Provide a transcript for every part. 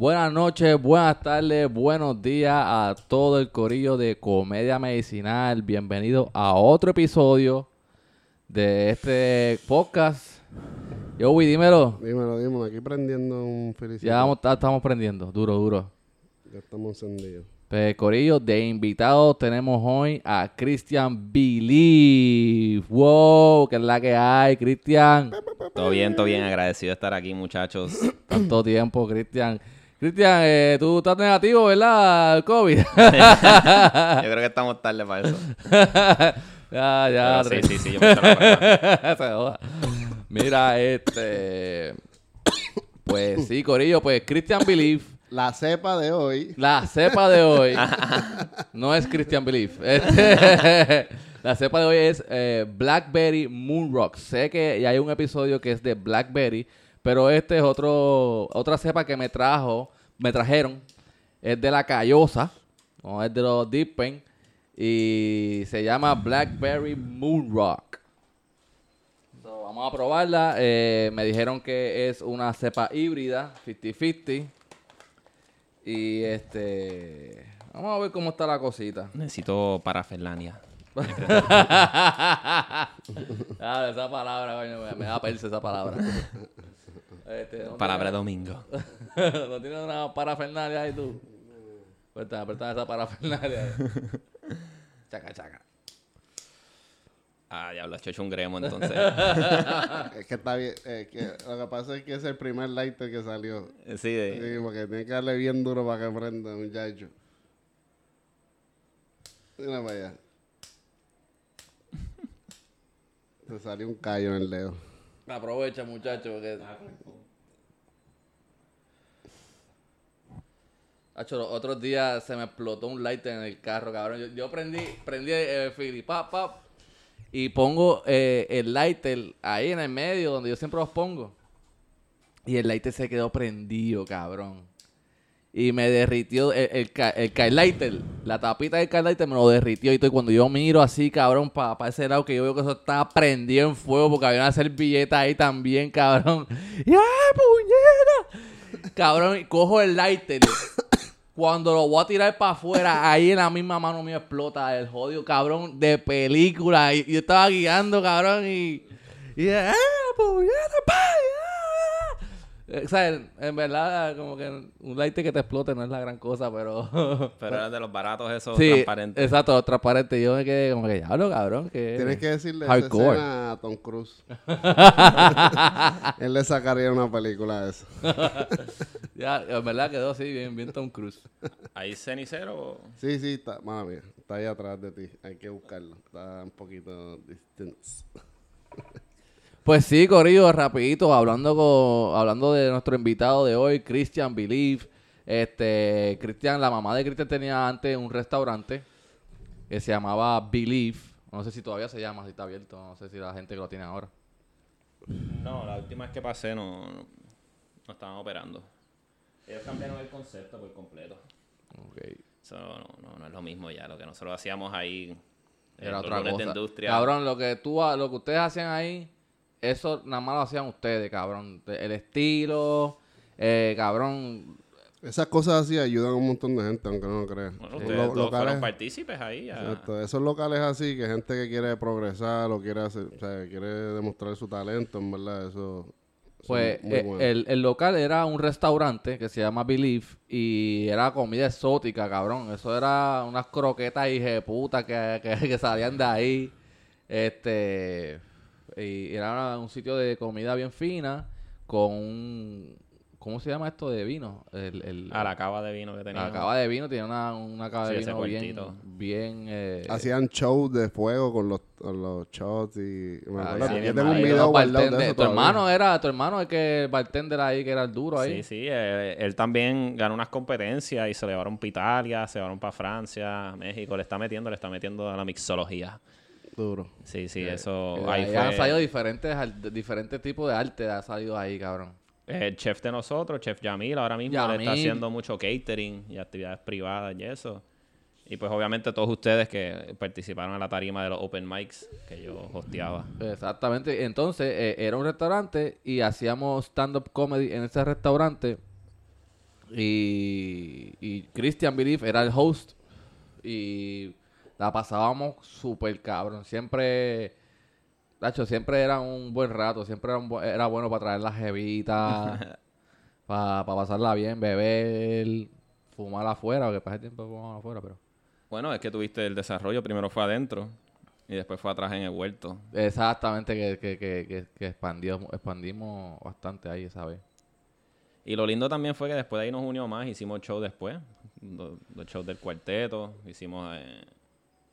Buenas noches, buenas tardes, buenos días a todo el corillo de Comedia Medicinal. Bienvenido a otro episodio de este podcast. Yo, Uy, dímelo. Dímelo, dímelo. Aquí prendiendo un felicito. Ya vamos, estamos prendiendo, duro, duro. Ya estamos encendidos. Pues, corillo, de invitados tenemos hoy a Christian Believe. Wow, que es la que hay, Cristian. Todo bien, todo bien. Agradecido de estar aquí, muchachos. Tanto tiempo, Cristian. Cristian, eh, tú estás negativo, ¿verdad? Al COVID. Yo creo que estamos tarde para eso. ya, ya. Pero sí, sí, sí, yo me. Se joda. Mira, este. Pues sí, Corillo, pues Christian Believe. La cepa de hoy. La cepa de hoy no es Christian Belief. Este, la cepa de hoy es eh, Blackberry Moonrock. Sé que ya hay un episodio que es de Blackberry, pero este es otro otra cepa que me trajo, me trajeron. Es de la Callosa, no es de los Deep Pen, y se llama Blackberry Moonrock. So, vamos a probarla. Eh, me dijeron que es una cepa híbrida, 50-50. Y este. Vamos a ver cómo está la cosita. Necesito parafernalia. ah, esa palabra, coño, me- me da perse esa palabra. Este, ¿no Palabra tiene- domingo. ¿No tienes una parafernalia ahí tú? Apretar, apretar esa parafernalia. ahí. chaca, chaca. Ah, diablo, he hecho un gremo entonces. Es que está bien. eh, que lo que pasa es que es el primer lighter que salió. Sí, de- Sí, porque tiene que darle bien duro para que prenda, muchacho. Mira para allá. Se salió un callo en el dedo. Aprovecha, muchacho, porque... Hacho, los otros días se me explotó un lighter en el carro, cabrón. Yo, prendí, prendí el pap, y pongo eh, el lighter ahí en el medio, donde yo siempre los pongo. Y el lighter se quedó prendido, cabrón. Y me derritió el, el, el lighter, la tapita del lighter me lo derritió. Y todo, cuando yo miro así, cabrón, para ese lado, que yo veo que eso estaba prendido en fuego porque había una servilleta ahí también, cabrón. Y ¡ay, puñeta! Cabrón, y cojo el lighter. Cuando lo voy a tirar para afuera, ahí en la misma mano mío explota el jodido, cabrón, de película. Y yo estaba guiando, cabrón, y. Y. ¡Ah, puñeta. Eh, O sea, en, verdad, como que un lighter que te explote no es la gran cosa, pero. Pero era de los baratos esos sí, transparentes. exacto, transparente. Yo me quedé como que, diablo, cabrón, que. Tienes que decirle esa Hardcore. escena a Tom Cruise. Él le sacaría una película de eso. Ya, en verdad quedó así, bien, bien Tom Cruise. ¿Hay cenicero? Sí, sí, está, mami, está ahí atrás de ti. Hay que buscarlo. Está un poquito distance. Pues sí, Corillo, rapidito, hablando con, hablando de nuestro invitado de hoy, Christian Believe. Este, Cristian, la mamá de Cristian tenía antes un restaurante que se llamaba Believe. No sé si todavía se llama, si está abierto, no sé si la gente que lo tiene ahora. No, la última vez que pasé no, no, no estaban operando. Ellos cambiaron el concepto por completo. Ok. Eso no, no, no es lo mismo ya. Lo que nosotros hacíamos ahí Era otra cosa. de industria. Cabrón, lo que tú, lo que ustedes hacían ahí, eso nada más lo hacían ustedes, cabrón. El estilo, eh, cabrón, Esas cosas así ayudan a un montón de gente, aunque no lo crean. Bueno, ustedes lo- todos locales- fueron partícipes ahí. a- Exacto, Esos locales así, que gente que quiere progresar o quiere hacer, o sea, quiere demostrar su talento, en verdad, eso. eso Pues es muy eh, bueno. el, el local era un restaurante que se llama Believe y era comida exótica, cabrón. Eso era unas croquetas hija puta que, que, que salían de ahí. Este y era un sitio de comida bien fina con un ¿cómo se llama esto de vino? El, el A la cava de vino que tenía. la cava de vino tiene una, una cava Sí, de vino bien bien eh, Hacían shows de fuego con los, con los shots y... Me ah, acuerdo, sí, yo tengo un video guardado de bartender- eso tu hermano era tu hermano el que el bartender ahí que era el duro ahí. Sí, sí. eh, él también ganó unas competencias y se le llevaron para Italia, se llevaron para Francia, México. Le está metiendo, le está metiendo a la mixología. Duro. Sí, sí, eso. Eh, ahí han salido diferentes, diferentes tipos de arte, ha salido ahí, cabrón. el chef de nosotros, Chef Yamil, ahora mismo le está Yamil. haciendo mucho catering y actividades privadas y eso. Y pues obviamente todos ustedes que participaron en la tarima de los open mics que yo hosteaba. Exactamente. Entonces, eh, era un restaurante y hacíamos stand-up comedy en ese restaurante. Y, y Christian Belief era el host. Y la pasábamos súper cabrón. Siempre, Nacho, siempre era un buen rato. Siempre era, un era bueno para traer las jevitas, para pasarla bien, beber, fumar afuera, porque para ese tiempo fumaba afuera, pero... Bueno, es que tuviste el desarrollo. Primero fue adentro y después fue atrás en el huerto. Exactamente, que, que, que, que, que expandió- expandimos bastante ahí esa vez. Y lo lindo también fue que después de ahí nos unió más, hicimos show después, lo- los shows del cuarteto, hicimos eh,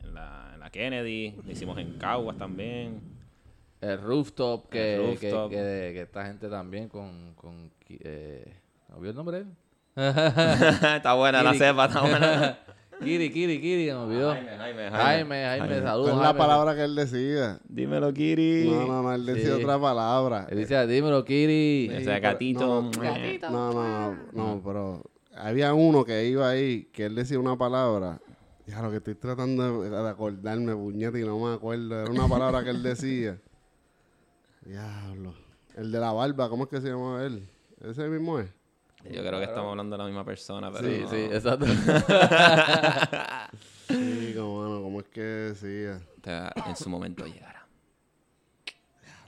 en, la, en la Kennedy, lo hicimos en Caguas también. El rooftop, que, El que, rooftop. que, que esta gente también con... con eh, ¿No vio el nombre está buena la cepa, está buena. Kiri, Kiri, Kiri, me olvidó. Jaime, Jaime, Jaime. Jaime, Jaime, saludos. ¿Cuál es la Jaime. palabra que él decía? Dímelo, Kiri. No, no, no, él decía Sí. otra palabra. Él dice, dímelo, Kiri. Ese Sí, gatito. No, no, no, no, pero había uno que iba ahí, que él decía una palabra. Ya lo que estoy tratando de, de acordarme, puñete, y no me acuerdo. Era una palabra que él decía. Diablo. El de la barba, ¿cómo es que se llama él? Ese mismo es. Yo creo que estamos hablando de la misma persona, pero Sí, no. sí, exacto. Sí, como, bueno, ¿cómo es que decía? Te- en su momento llegará.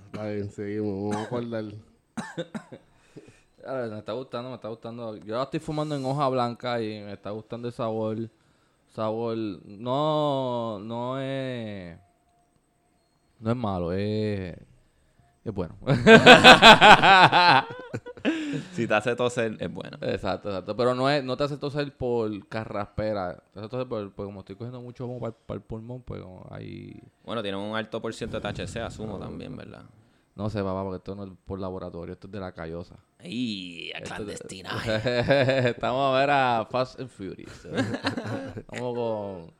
Está bien, seguimos, vamos a acordar. Me está gustando, me está gustando. Yo la estoy fumando en hoja blanca y me está gustando el sabor. Sabor, no, no es, no es malo, es, es bueno. Si te hace toser, es bueno. exacto, exacto. Pero no es, no te hace toser por carraspera. Te hace toser por, por como estoy cogiendo mucho humo para, el pulmón, pues como ahí, Bueno, tiene un alto por ciento de THC, asumo también, ¿verdad? No sé, papá, porque esto no es por laboratorio, esto es de la callosa. Esto- clandestinaje. Estamos a ver a Fast and Furious. Estamos con,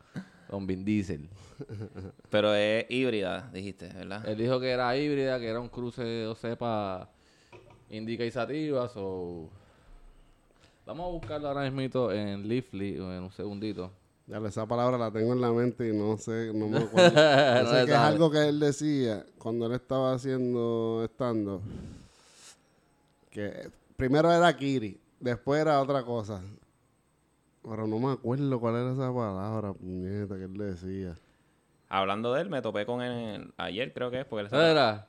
con Vin Diesel. Pero es híbrida, dijiste, ¿verdad? Él dijo que era híbrida, que era un cruce de dos cepas indica y sativa, so... Vamos a buscarlo ahora mismo en Leafly, en un segundito. Ya, esa palabra la tengo en la mente y no sé, no me acuerdo. No sé que es algo que él decía cuando él estaba haciendo estando. Que primero era Kiri, después era otra cosa. Pero no me acuerdo cuál era esa palabra, puñeta, que él decía. Hablando de él, me topé con él ayer, creo que es, porque él ¿Eso era?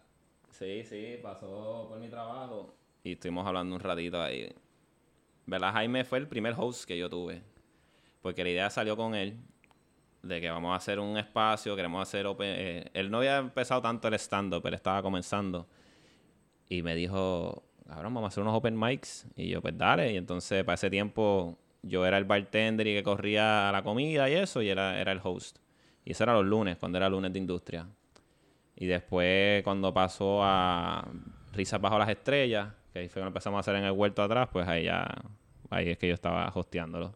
Sí, sí, pasó por mi trabajo y estuvimos hablando un ratito ahí. ¿Verdad? Jaime fue el primer host que yo tuve. Porque la idea salió con él de que vamos a hacer un espacio, queremos hacer open... eh, él no había empezado tanto el stand-up, él estaba comenzando. Y me dijo, cabrón, vamos a hacer unos open mics. Y yo, pues dale. Y entonces, para ese tiempo, yo era el bartender y que corría la comida y eso, y era, era el host. Y eso era los lunes, cuando era lunes de industria. Y después, cuando pasó a Risas Bajo las Estrellas, que ahí fue cuando empezamos a hacer en el huerto atrás, pues ahí ya, ahí es que yo estaba hosteándolo.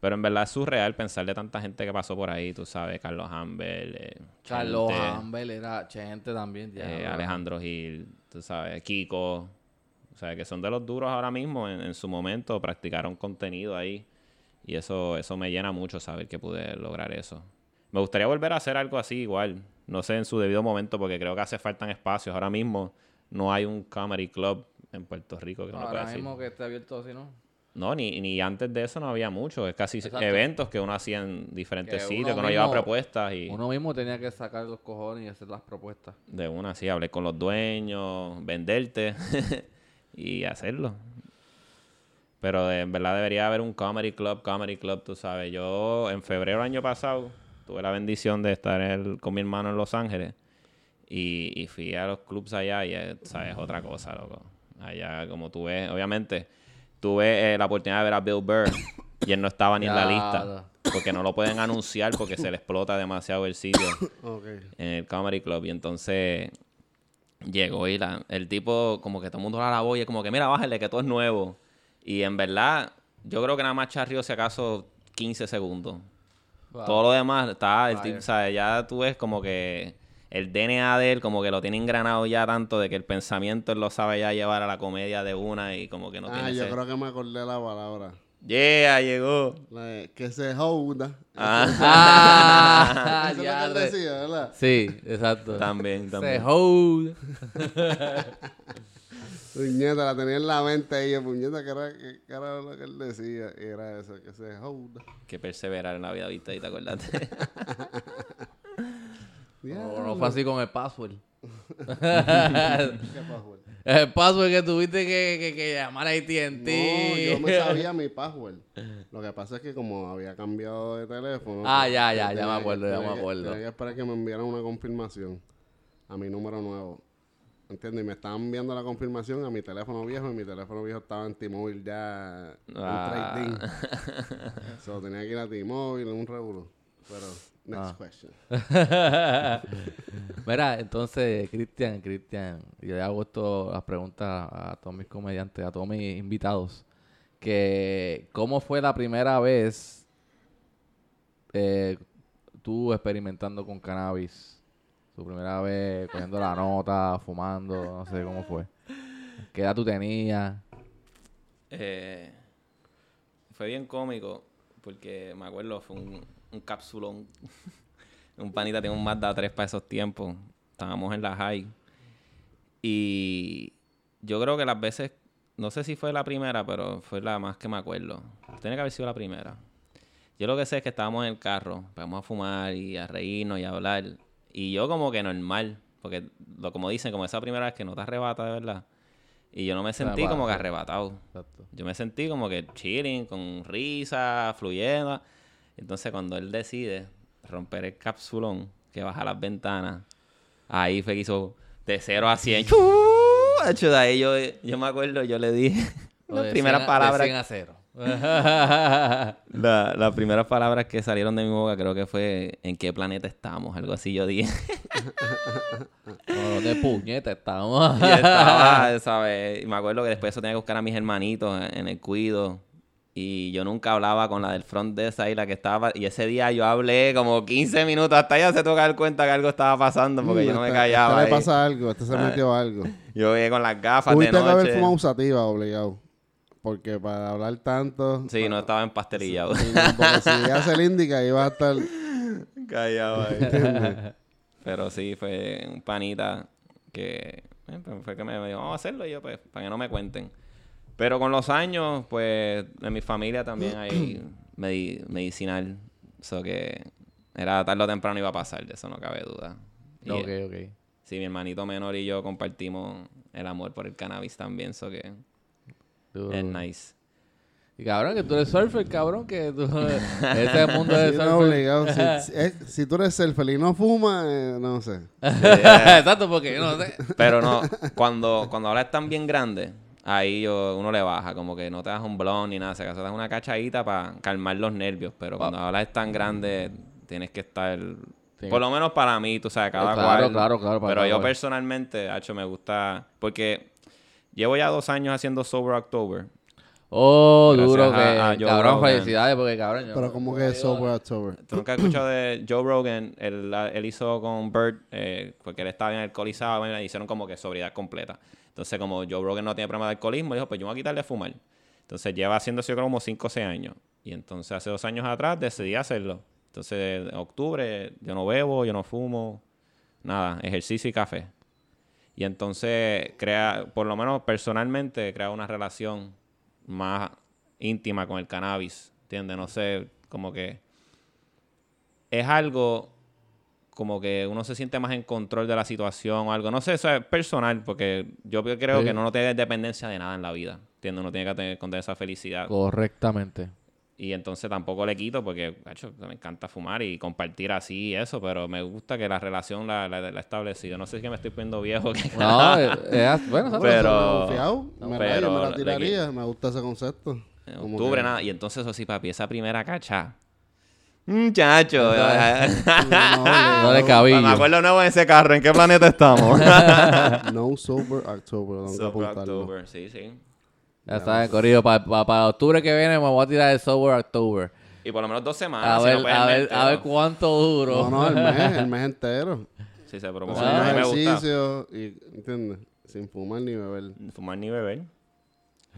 Pero en verdad es surreal pensar de tanta gente que pasó por ahí, tú sabes, Carlos Ambel, eh, Carlos Ambel era Chente también. ya, eh. Alejandro Gil, tú sabes, Kiko, o sea, que son de los duros ahora mismo, en, en su momento practicaron contenido ahí y eso, eso me llena mucho saber que pude lograr eso. Me gustaría volver a hacer algo así igual, no sé en su debido momento porque creo que hace falta espacios. Ahora mismo no hay un comedy club en Puerto Rico que uno pueda Ahora decir. mismo que esté abierto así, ¿no? No, ni, ni antes de eso no había mucho. Es casi Exacto. eventos que uno hacía en diferentes Que sitios, que uno llevaba propuestas y Uno mismo tenía que sacar los cojones y hacer las propuestas. de una así, hablé con los dueños, venderte y hacerlo. Pero de- en verdad debería haber un comedy club, comedy club, tú sabes. Yo en febrero del año pasado tuve la bendición de estar con mi hermano en Los Ángeles y, y fui a los clubs allá y, eh, sabes, otra cosa, loco. Allá, como tú ves, obviamente, tuve eh, la oportunidad de ver a Bill Burr y él no estaba ni en la lista. Porque no lo pueden anunciar porque se le explota demasiado el sitio en el Comedy Club. Y entonces llegó y la, el tipo, como que todo el mundo la lavó y es como que, mira, bájale, que todo es nuevo. Y en verdad, yo creo que nada más charrió si acaso 15 segundos. Wow. Todo lo demás está, el tipo, ¿sabes? Ya tú ves como que el DNA de él, como que lo tiene engranado ya tanto de que el pensamiento él lo sabe ya llevar a la comedia de una y como que no ah, tiene yo ese- creo que me acordé la palabra. Yeah, llegó. La que se joda. Ah, Eso es lo que ya, decía, ¿verdad? Sí, exacto. También, Se también. hold. Sí, Puñeta, la tenía en la mente ahí. yo, Puñeta, que era, que, que era lo que él decía. Y era eso, que se joda. Que perseverar en la vida, ¿viste? Y te acordaste. No, no fue así con el password. ¿Qué password? El password que tuviste que, que, que llamar a AT&T. No, yo me sabía mi password. Lo que pasa es que como había cambiado de teléfono... Ah, pues, ya, ya, ya me que- acuerdo, ya tenía me que- acuerdo. Tenía que esperar que me enviaran una confirmación a mi número nuevo. ¿Entiendes? Y me estaban enviando la confirmación a mi teléfono viejo y mi teléfono viejo estaba en T-Mobile ya en Ah. trading. so, tenía que ir a T-Mobile, un revuelo. Pero, next Ah. question. Mira, entonces, Cristian, Cristian, yo le hago esto, las preguntas a todos mis comediantes, a todos mis invitados, que ¿cómo fue la primera vez eh, tú experimentando con cannabis? Tu primera vez cogiendo la nota, fumando, no sé cómo fue. ¿Qué edad tú tenías? Eh, fue bien cómico porque me acuerdo, fue un, un capsulón. un panita tenía un Mazda 3 para esos tiempos. Estábamos en la high. Y yo creo que las veces, no sé si fue la primera, pero fue la más que me acuerdo. Tiene que haber sido la primera. Yo lo que sé es que estábamos en el carro, vamos a fumar y a reírnos y a hablar. Y yo como que normal, porque lo como dicen, como esa primera vez que no te arrebata de verdad. Y yo no me sentí como que arrebatado. Exacto. Yo me sentí como que chilling, con risa, fluyendo. Entonces, cuando él decide romper el capsulón, que baja las ventanas, ahí fue que hizo de 0 a 100. ¡Chu! Hacho, de ahí yo, yo me acuerdo, yo le dije las de primeras 100 a- de palabras. 100 a 0. la- las primeras palabras que salieron de mi boca creo que fue ¿en qué planeta estamos? Algo así yo dije. No, de puñeta estamos. Y estaba, ¿sabes? Y me acuerdo que después eso tenía que buscar a mis hermanitos en, en el cuido. Y yo nunca hablaba con la del front desk ahí, la que estaba. Y ese día yo hablé como 15 minutos. Hasta ella se tuvo que dar cuenta que algo estaba pasando porque yo no me callaba. ahí. le pasa algo, este se Ah. metió algo. Yo veía con las gafas de Tuviste que haber noche. fumado sativa, obligado. Porque para hablar tanto... Sí, no estaba en pastelillado. Sí, Porque si hace el índica iba a estar... Callado ahí. Pero sí, fue un panita que eh, pues fue que me dijo, vamos a hacerlo y yo, pues, para que no me cuenten. Pero con los años, pues, en mi familia también hay medi- medicinal. Eso que era tarde o temprano iba a pasar, de eso no cabe duda. Y, ok, ok. Sí, mi hermanito menor y yo compartimos el amor por el cannabis también, eso que Duro. es nice. Y cabrón, que tú eres surfer, cabrón, que tú... Ese mundo de Sí, no, surfer... obligado. Si, si- eh, si tú eres surfer y no fumas, eh, no sé. Exacto, porque yo no sé. Pero no, cuando, cuando ahora están bien grandes, ahí yo, uno le baja, como que no te das un blon ni nada, se acaso das una cachadita para calmar los nervios, pero cuando es tan grande, tienes que estar, Sí. por lo menos para mí, tú sabes, cada Claro, cual. claro, claro, para Pero yo cual. personalmente, hecho, me gusta, porque llevo ya dos años haciendo Sober October. Oh, Gracias duro que... a Joe cabrón, Rogan. felicidades, porque cabrón... yo Pero como que es sober October. ¿Tú nunca has escuchado de Joe Rogan? Él, hizo con Bert, eh, porque él estaba bien alcoholizado, bueno, le hicieron como que sobriedad completa. Entonces, como Joe Rogan no tiene problema de alcoholismo, dijo, pues yo me voy a quitarle a fumar. Entonces, lleva haciendo eso yo creo como 5 o 6 años. Y entonces, hace dos años atrás, decidí hacerlo. Entonces, en octubre, yo no bebo, yo no fumo, nada, ejercicio y café. Y entonces, crea, por lo menos personalmente, crea una relación más íntima con el cannabis, ¿entiendes? No sé, como que es algo como que uno se siente más en control de la situación o algo. No sé, eso es personal, porque yo creo Sí. que no, no tiene dependencia de nada en la vida, ¿entiendes? Uno tiene que tener, contener esa felicidad. Correctamente. Y entonces tampoco le quito porque, macho, me encanta fumar y compartir así y eso, pero me gusta que la relación la, la, establecido. No sé si que me estoy poniendo viejo. Que No, eh, eh, bueno, ¿sabes? Pero- Confiado, me, pero rayo, me la le tiraría. Me gusta ese concepto. En octubre, que- nada. Y entonces, eso sí, papi, esa primera cacha. Muchacho. No le cabía. Me acuerdo nuevo en ese carro. ¿En qué planeta estamos? No Sober October, Sober. October, sí, sí. Ya saben, corrido, para octubre que viene me voy a tirar el Sober October. Y por lo menos dos semanas. A si ver, no, a ver, a ver cuánto duro. No, no, el mes, el mes entero. Sí, se Haciendo promociona. A mí me gusta. ejercicio y, ¿entiendes? Sin fumar ni beber. Fumar ni beber.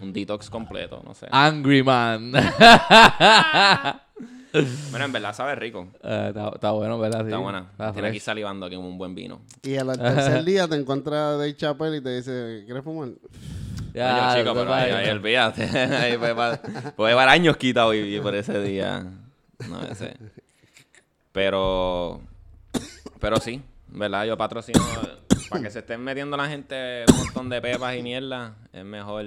Un detox completo, no sé. Angry Man. Bueno, en verdad sabe rico. Eh, está, está bueno, ¿verdad? Está Sí. buena. Está Tiene aquí salivando aquí como un buen vino. Y al tercer día te encuentras Dave Chappelle y te dice, ¿quieres fumar? Ya, Coño, chico, pero ahí, ahí olvídate. Ahí puede, llevar años quitado y, y por ese día. No ese. Pero. Pero sí, ¿verdad? Yo patrocino. Para que se estén metiendo la gente un montón de pepas y mierda, es mejor.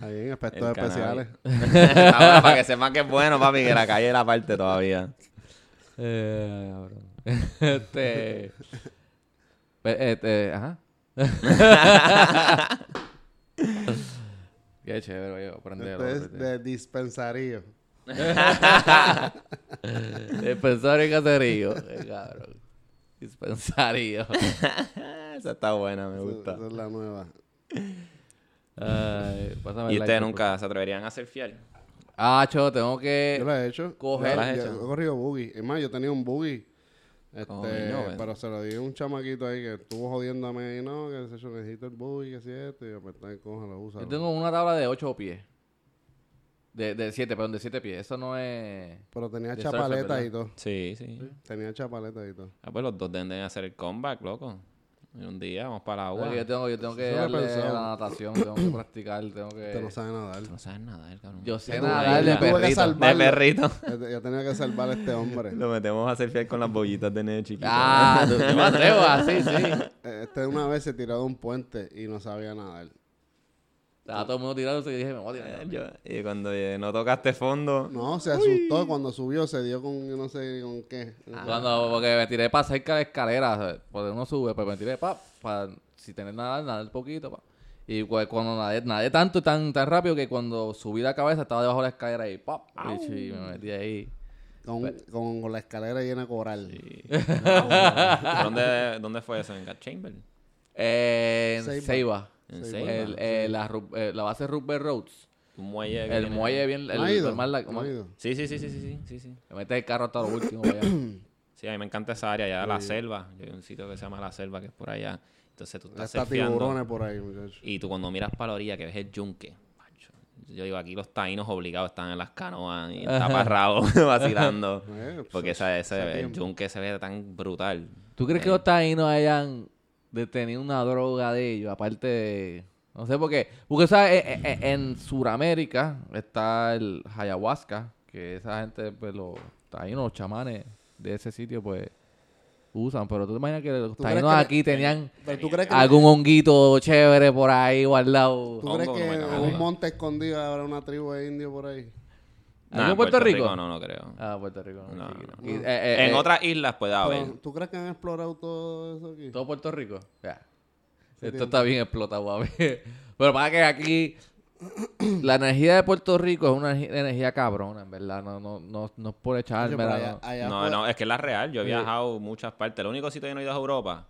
Ahí en efectos especiales. para que sepan que es bueno, papi, que la calle era parte todavía. Eh, cabrón. este. Este, ajá. Qué chévere, yo aprender. Es de dispensario. Dispensario y caserío. Eh, cabrón. Dispensario. Esa está buena, me gusta. Esa es la nueva. Ay, pásame ¿Y ustedes like, nunca se atreverían a ser fiel? Ah, cho, tengo que. Yo lo he hecho. coger- Yo- ¿Lo yo- hecho? He corrido buggy. Es más, yo tenía un buggy. Este, Coño, pero se lo di a un chamaquito ahí que estuvo jodiéndome y no, que se yo necesito el buggy, que si esto, y yo pues está cógelo, úsalo. Yo tengo una tabla de 8 pies. De, de 7, perdón, de 7 pies. Eso no es. Pero tenía de surfer, chapaleta ¿verdad? y todo. Sí, sí. Tenía chapaleta y todo. Ah, pues los dos deben de hacer el comeback, loco. Un día vamos para la agua. Yo tengo, yo tengo que Eso a la natación, tengo que practicar, tengo que. Usted no sabe nadar. No sabes nada, cabrón. Yo sé nadar de yo tuve que perrito. salvar- De perrito. Yo yo tenía que salvar a este hombre. Lo metemos a hacer fiel con las bollitas de nene chiquito. Ah, tú- yo me atrevo así, sí. Eh, Este una vez se tiró de un puente y no sabía nadar. Estaba todo el mundo tirándose y dije, me voy a tirar. Yo- y cuando eh, no tocaste fondo, No, se asustó cuando subió, se dio con yo no sé con qué. Cuando, porque me tiré para cerca de la escalera, ¿sabes? porque uno sube, pues me tiré para, para si tener nada, nadar poquito, pa. Y pues, cuando nadé, nadé tanto y tan, tan rápido que cuando subí la cabeza estaba debajo de la escalera y ¡pap! Y, me metí ahí. Con, con, con la escalera llena de coral. ¿dónde, ¿dónde fue eso? ¿En Chamber? Eh, en Ceiba. Ceiba. ¿En Sí, Ceiba? El, eh, la, eh, la base Rubber Roads. Un muelle. El muelle bien... El, ¿No ha ido? el más la- ¿No ha ido? Sí, sí, sí, sí, sí, sí, sí, sí. Me mete el carro hasta lo último. allá. Sí, a mí me encanta esa área, allá la selva. Hay un sitio que se llama La Selva, que es por allá. Entonces tú estás Está tiburones por ahí, muchachos. y tú cuando miras para la orilla que ves el yunque. macho, Yo digo, aquí los taínos obligados están en las canoas y taparrabos vacilando. Eh, Porque esa, ese, ese el yunque se ve tan brutal. ¿Tú crees que los taínos hayan detenido una droga de ellos? Aparte de... No sé por qué. Porque, ¿sabes? En, en, en Sudamérica está el ayahuasca, que esa gente, pues los taínos, los chamanes de ese sitio, pues usan. Pero tú te imaginas que los ¿Tú crees taínos que- aquí tenían Pero tú crees que, algún honguito chévere por ahí guardado. ¿tú crees Hongo, que en un monte escondido habrá una tribu de indios por ahí? ¿Algo Nah, en Puerto Rico? No, no creo. Ah, Puerto Rico. no, No, no. Y, eh, eh, en eh, otras islas puede haber. ¿Tú crees que han explorado todo eso aquí? ¿Todo Puerto Rico? Ya. Esto tiene- está bien explotado, papi. Pero para que aquí la energía de Puerto Rico es una energía cabrona, en verdad. No, no, no, no es por echarme la- No, no, es que es la real. Yo he Sí. viajado muchas partes. El único sitio que no he ido es Europa.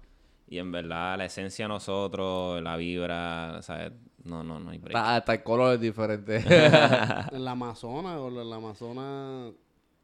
Y en verdad, la esencia de nosotros, la vibra, ¿sabes? No, no, no hay break. Hasta, hasta el color es diferente. En la Amazonas, o en la Amazonas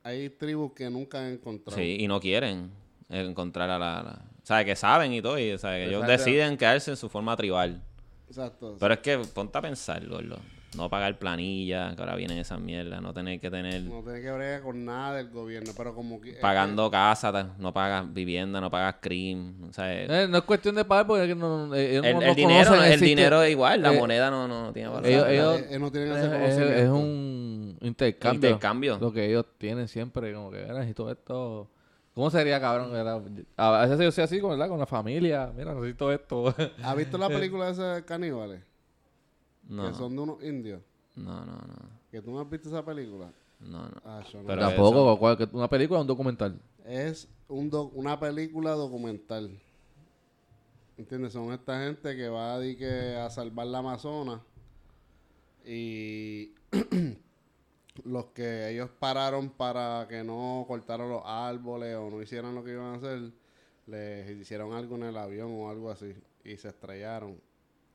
hay tribus que nunca han encontrado. Sí, y no quieren encontrar a la... la- ¿Sabes? Que saben y todo. Y, ¿sabes? Que ellos deciden quedarse en su forma tribal. Exacto. Pero es que ponte a pensar, gordo. No pagar planilla, que ahora vienen esas mierdas. No tener que tener... No tiene que bregar con nada del gobierno, pero como que... es Pagando casa, no pagas vivienda, no pagas crimen. ¿sabes? Eh, no es cuestión de pagar porque es que no, eh, ellos el no- el no dinero, conocen el dinero es igual, la eh, moneda no, no, no tiene valor. ellos- ellos- eh, eh, no tienen ese Es, es- un intercambio. Intercambio. Lo que ellos tienen siempre, como que, "Mira, necesito esto. ¿Cómo sería, cabrón? Era- A veces yo soy así, ¿verdad? Con la familia. Mira, necesito esto. ¿Has visto la película de esos caníbales? No, Que son de unos indios. no, no, no, ¿Que tú no has visto esa película? no, no. Ah, yo no. Pero Tampoco, ¿cuál- una película o un documental. Es un doc- una película documental. ¿Entiendes? Son esta gente que va a, que a salvar la Amazonas. Y los que ellos pararon para que no cortaran los árboles o no hicieran lo que iban a hacer, les hicieron algo en el avión o algo así. Y se estrellaron.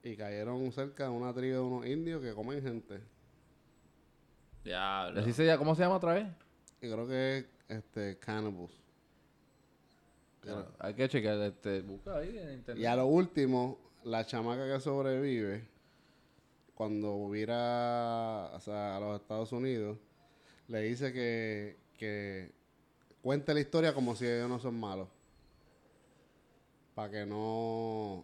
Y cayeron cerca de una tribu de unos indios que comen gente. Diablo. Así se llama- ¿Cómo se llama otra vez? Y creo que es este, cannibals. Hay que chequear. Este, busca ahí en internet. Y a lo último, la chamaca que sobrevive, cuando vira o sea, a los Estados Unidos, le dice que, que cuente la historia como si ellos no son malos. Para que no...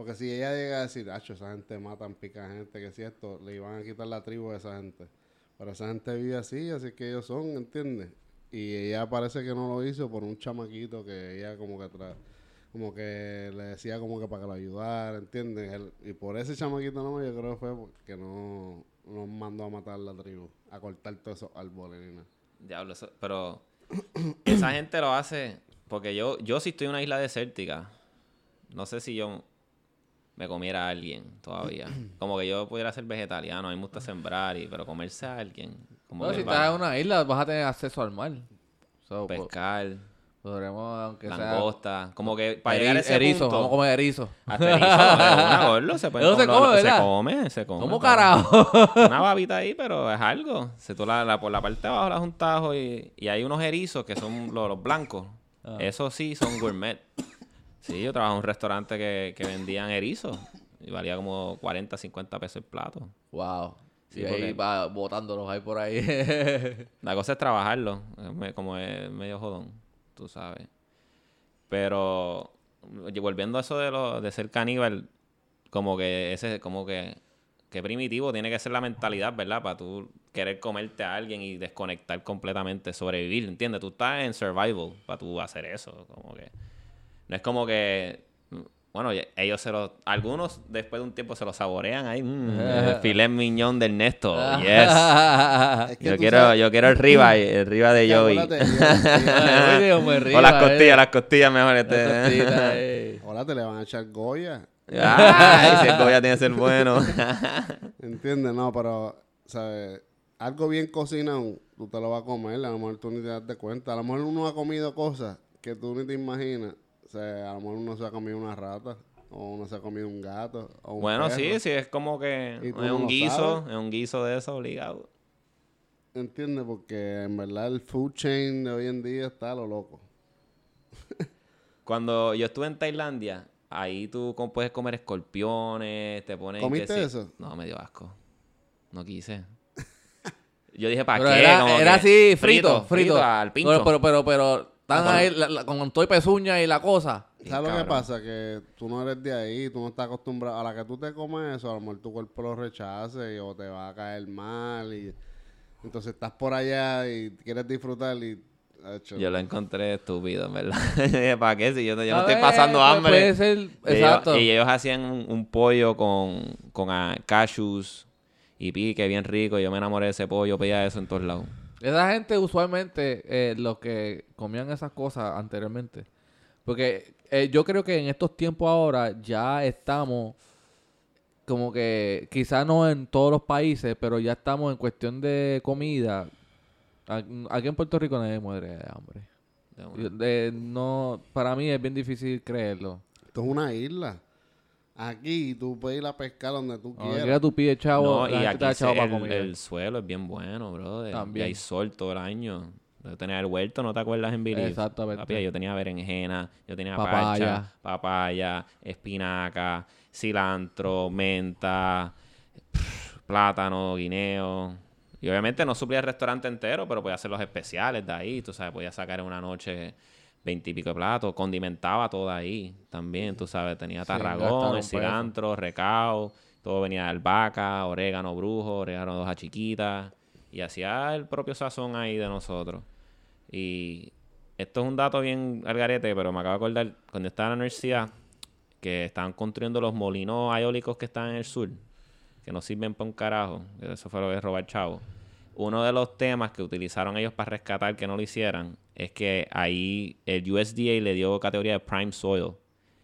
Porque si ella llega a decir, acho, esa gente matan, pica gente, que si esto, le iban a quitar la tribu a esa gente. Pero esa gente vive así, así que ellos son, ¿entiendes? Y ella parece que no lo hizo por un chamaquito que ella como que tra como que le decía como que para que lo ayudara, ¿entiendes? Él- y por ese chamaquito no, yo creo que fue porque no nos mandó a matar la tribu, a cortar todos esos árboles nada. Diablo, pero esa gente lo hace porque yo, yo si estoy en una isla desértica, no sé si yo me comiera a alguien todavía. Como que yo pudiera ser vegetariano, a mí me gusta sembrar, y, pero comerse a alguien, como que si estás en una isla, vas a tener acceso al mar. So, pescar, podremos, aunque sea... langosta, como que para llegar a ese erizo, punto, vamos a comer erizo. hasta erizo, no, una gordo, se puede come, se come, se come. ¿Cómo carajo? Una babita ahí, pero es algo. Si tú la, la- por la parte de abajo un tajo y, y hay unos erizos que son los, los blancos. Ah. Esos sí son gourmet. Sí, yo trabajaba en un restaurante que, que vendían erizos y valía como 40, 50 pesos el plato. wow. Sí, y ahí va botándolos ahí por ahí. La cosa es trabajarlo, como es medio jodón, tú sabes. Pero oye, volviendo a eso de, lo, de ser caníbal, como que ese, como que, qué primitivo tiene que ser la mentalidad, ¿verdad? Para tú querer comerte a alguien y desconectar completamente, sobrevivir, ¿entiendes? Tú estás en survival para tú hacer eso, como que... No es como que... Bueno, ellos se los... Algunos después de un tiempo se lo saborean ahí. mm, el filet miñón del Ernesto, yes. Es que Yo quiero, sabes- yo quiero el ribeye, el ribeye de Joey. Dios, muy o las eh. costillas, las costillas mejor. Este. eh. Ahora te le van a echar Goya. Ay, si el Goya tiene que ser bueno. ¿Entiendes? No, pero, ¿sabes? Algo bien cocinado, tú te lo vas a comer, a lo mejor tú ni te das de cuenta. A lo mejor uno ha comido cosas que tú ni te imaginas. O sea, a lo mejor uno se ha comido una rata, o uno se ha comido un gato, o un bueno, perro. sí, sí, es como que es no un guiso, sabes. es un guiso de eso obligado. ¿Entiendes? Porque en verdad el food chain de hoy en día está a lo loco. Cuando yo estuve en Tailandia, ahí tú puedes comer escorpiones, te ponen... que ¿Comiste sí- eso? No, me dio asco. No quise. Yo dije, ¿para Pero qué? era, así, frito, frito. al pincho. Pero, pero, pero, pero están Ah, ahí la- la- con todo y pezuña y la cosa. ¿Sabes lo que pasa? Que tú no eres de ahí, tú no estás acostumbrado. A la que tú te comes eso, a lo mejor tu cuerpo lo rechace y- o te va a caer mal. y Entonces estás por allá y quieres disfrutar y... Acho, Yo lo encontré estúpido, en verdad. ¿para qué? Si yo, no- yo no A estoy ver, pasando pues, hambre. Puede ser, Y ellos- exacto. Y ellos, hacían un, un pollo con, con ah, cashews y pique bien rico. Y yo me enamoré de ese pollo, pedía eso en todos lados. Esa gente usualmente, eh, los que comían esas cosas anteriormente. Porque eh, yo creo que en estos tiempos ahora ya estamos como que quizás no en todos los países, pero ya estamos en cuestión de comida. Aquí en Puerto Rico nadie muere de hambre. De- no, para mí es bien difícil creerlo. Esto es una isla. Aquí tú puedes ir a pescar donde tú quieras. quiera tu pie, chavo, No, y aquí te chavo para el, comer. el suelo es bien bueno, brother. También. Y hay sol todo el año. Yo tenía el huerto, ¿no te acuerdas en Billy? Exactamente. Papi, yo tenía berenjena, yo tenía Papaya. pacha, papaya, espinaca, cilantro, menta, plátano, guineo. Y obviamente no suplía el restaurante entero, pero podía hacer los especiales de ahí. Tú sabes, podía sacar en una noche veintipico de platos. Condimentaba todo ahí también, tú sabes. Tenía tarragón, el cilantro, recao. Todo venía de albahaca, orégano brujo, orégano de hoja chiquita. Y hacía el propio sazón ahí de nosotros. Y esto es un dato bien al garete, pero me acabo de acordar cuando estaba en la universidad que estaban construyendo los molinos eólicos que están en el sur, que no sirven para un carajo. Eso fue lo de robar chavo. Uno de los temas que utilizaron ellos para rescatar que no lo hicieran es que ahí el USDA le dio categoría de Prime Soil.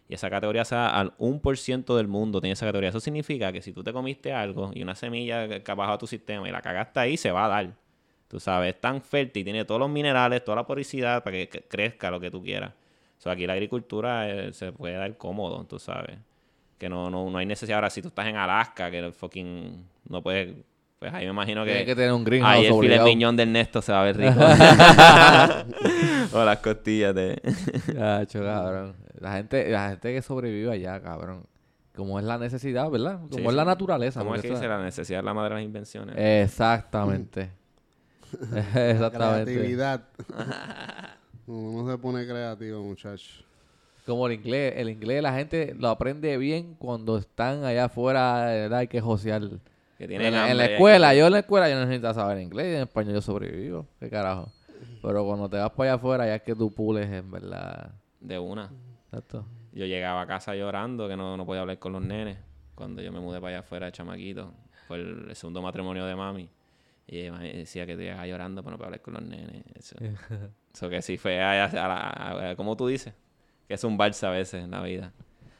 Y esa categoría se da al 1% del mundo tiene esa categoría. Eso significa que si tú te comiste algo y una semilla que que bajó a tu sistema y la cagaste ahí, se va a dar. Tú sabes, es tan fértil, tiene todos los minerales, toda la poricidad para que cre- crezca lo que tú quieras. O sea, aquí la agricultura eh, se puede dar cómodo, tú sabes. Que no, no, no hay necesidad. Ahora, si tú estás en Alaska, que el fucking no puedes. Pues ahí me imagino que. Tiene que tener un greenhouse Ahí el filet miñón del Ernesto se va a ver rico. o las costillas de. Cabrón. La gente, la gente que sobrevive allá, cabrón. Como es la necesidad, ¿verdad? Como Sí, es la naturaleza. ¿Cómo es que dice la necesidad es la madre de las invenciones? Exactamente. Exactamente. Creatividad. Uno se pone creativo, muchacho. Como el inglés. El inglés la gente lo aprende bien cuando están allá afuera, ¿verdad? Hay que josear. Que En, la- en escuela, yo en la escuela yo no necesito saber inglés, en español yo sobrevivo. ¿Qué carajo? Pero cuando te vas para allá afuera, ya es que tú pules, en verdad. De una. Exacto. Yo llegaba a casa llorando que no, no podía hablar con los nenes. Cuando yo me mudé para allá afuera de chamaquito. Fue el, el segundo matrimonio de mami. Y ella decía que te llegaba llorando para no poder hablar con los nenes. Eso, eso que sí fue a, a la- a- como tú dices. Que es un balsa a veces en la vida.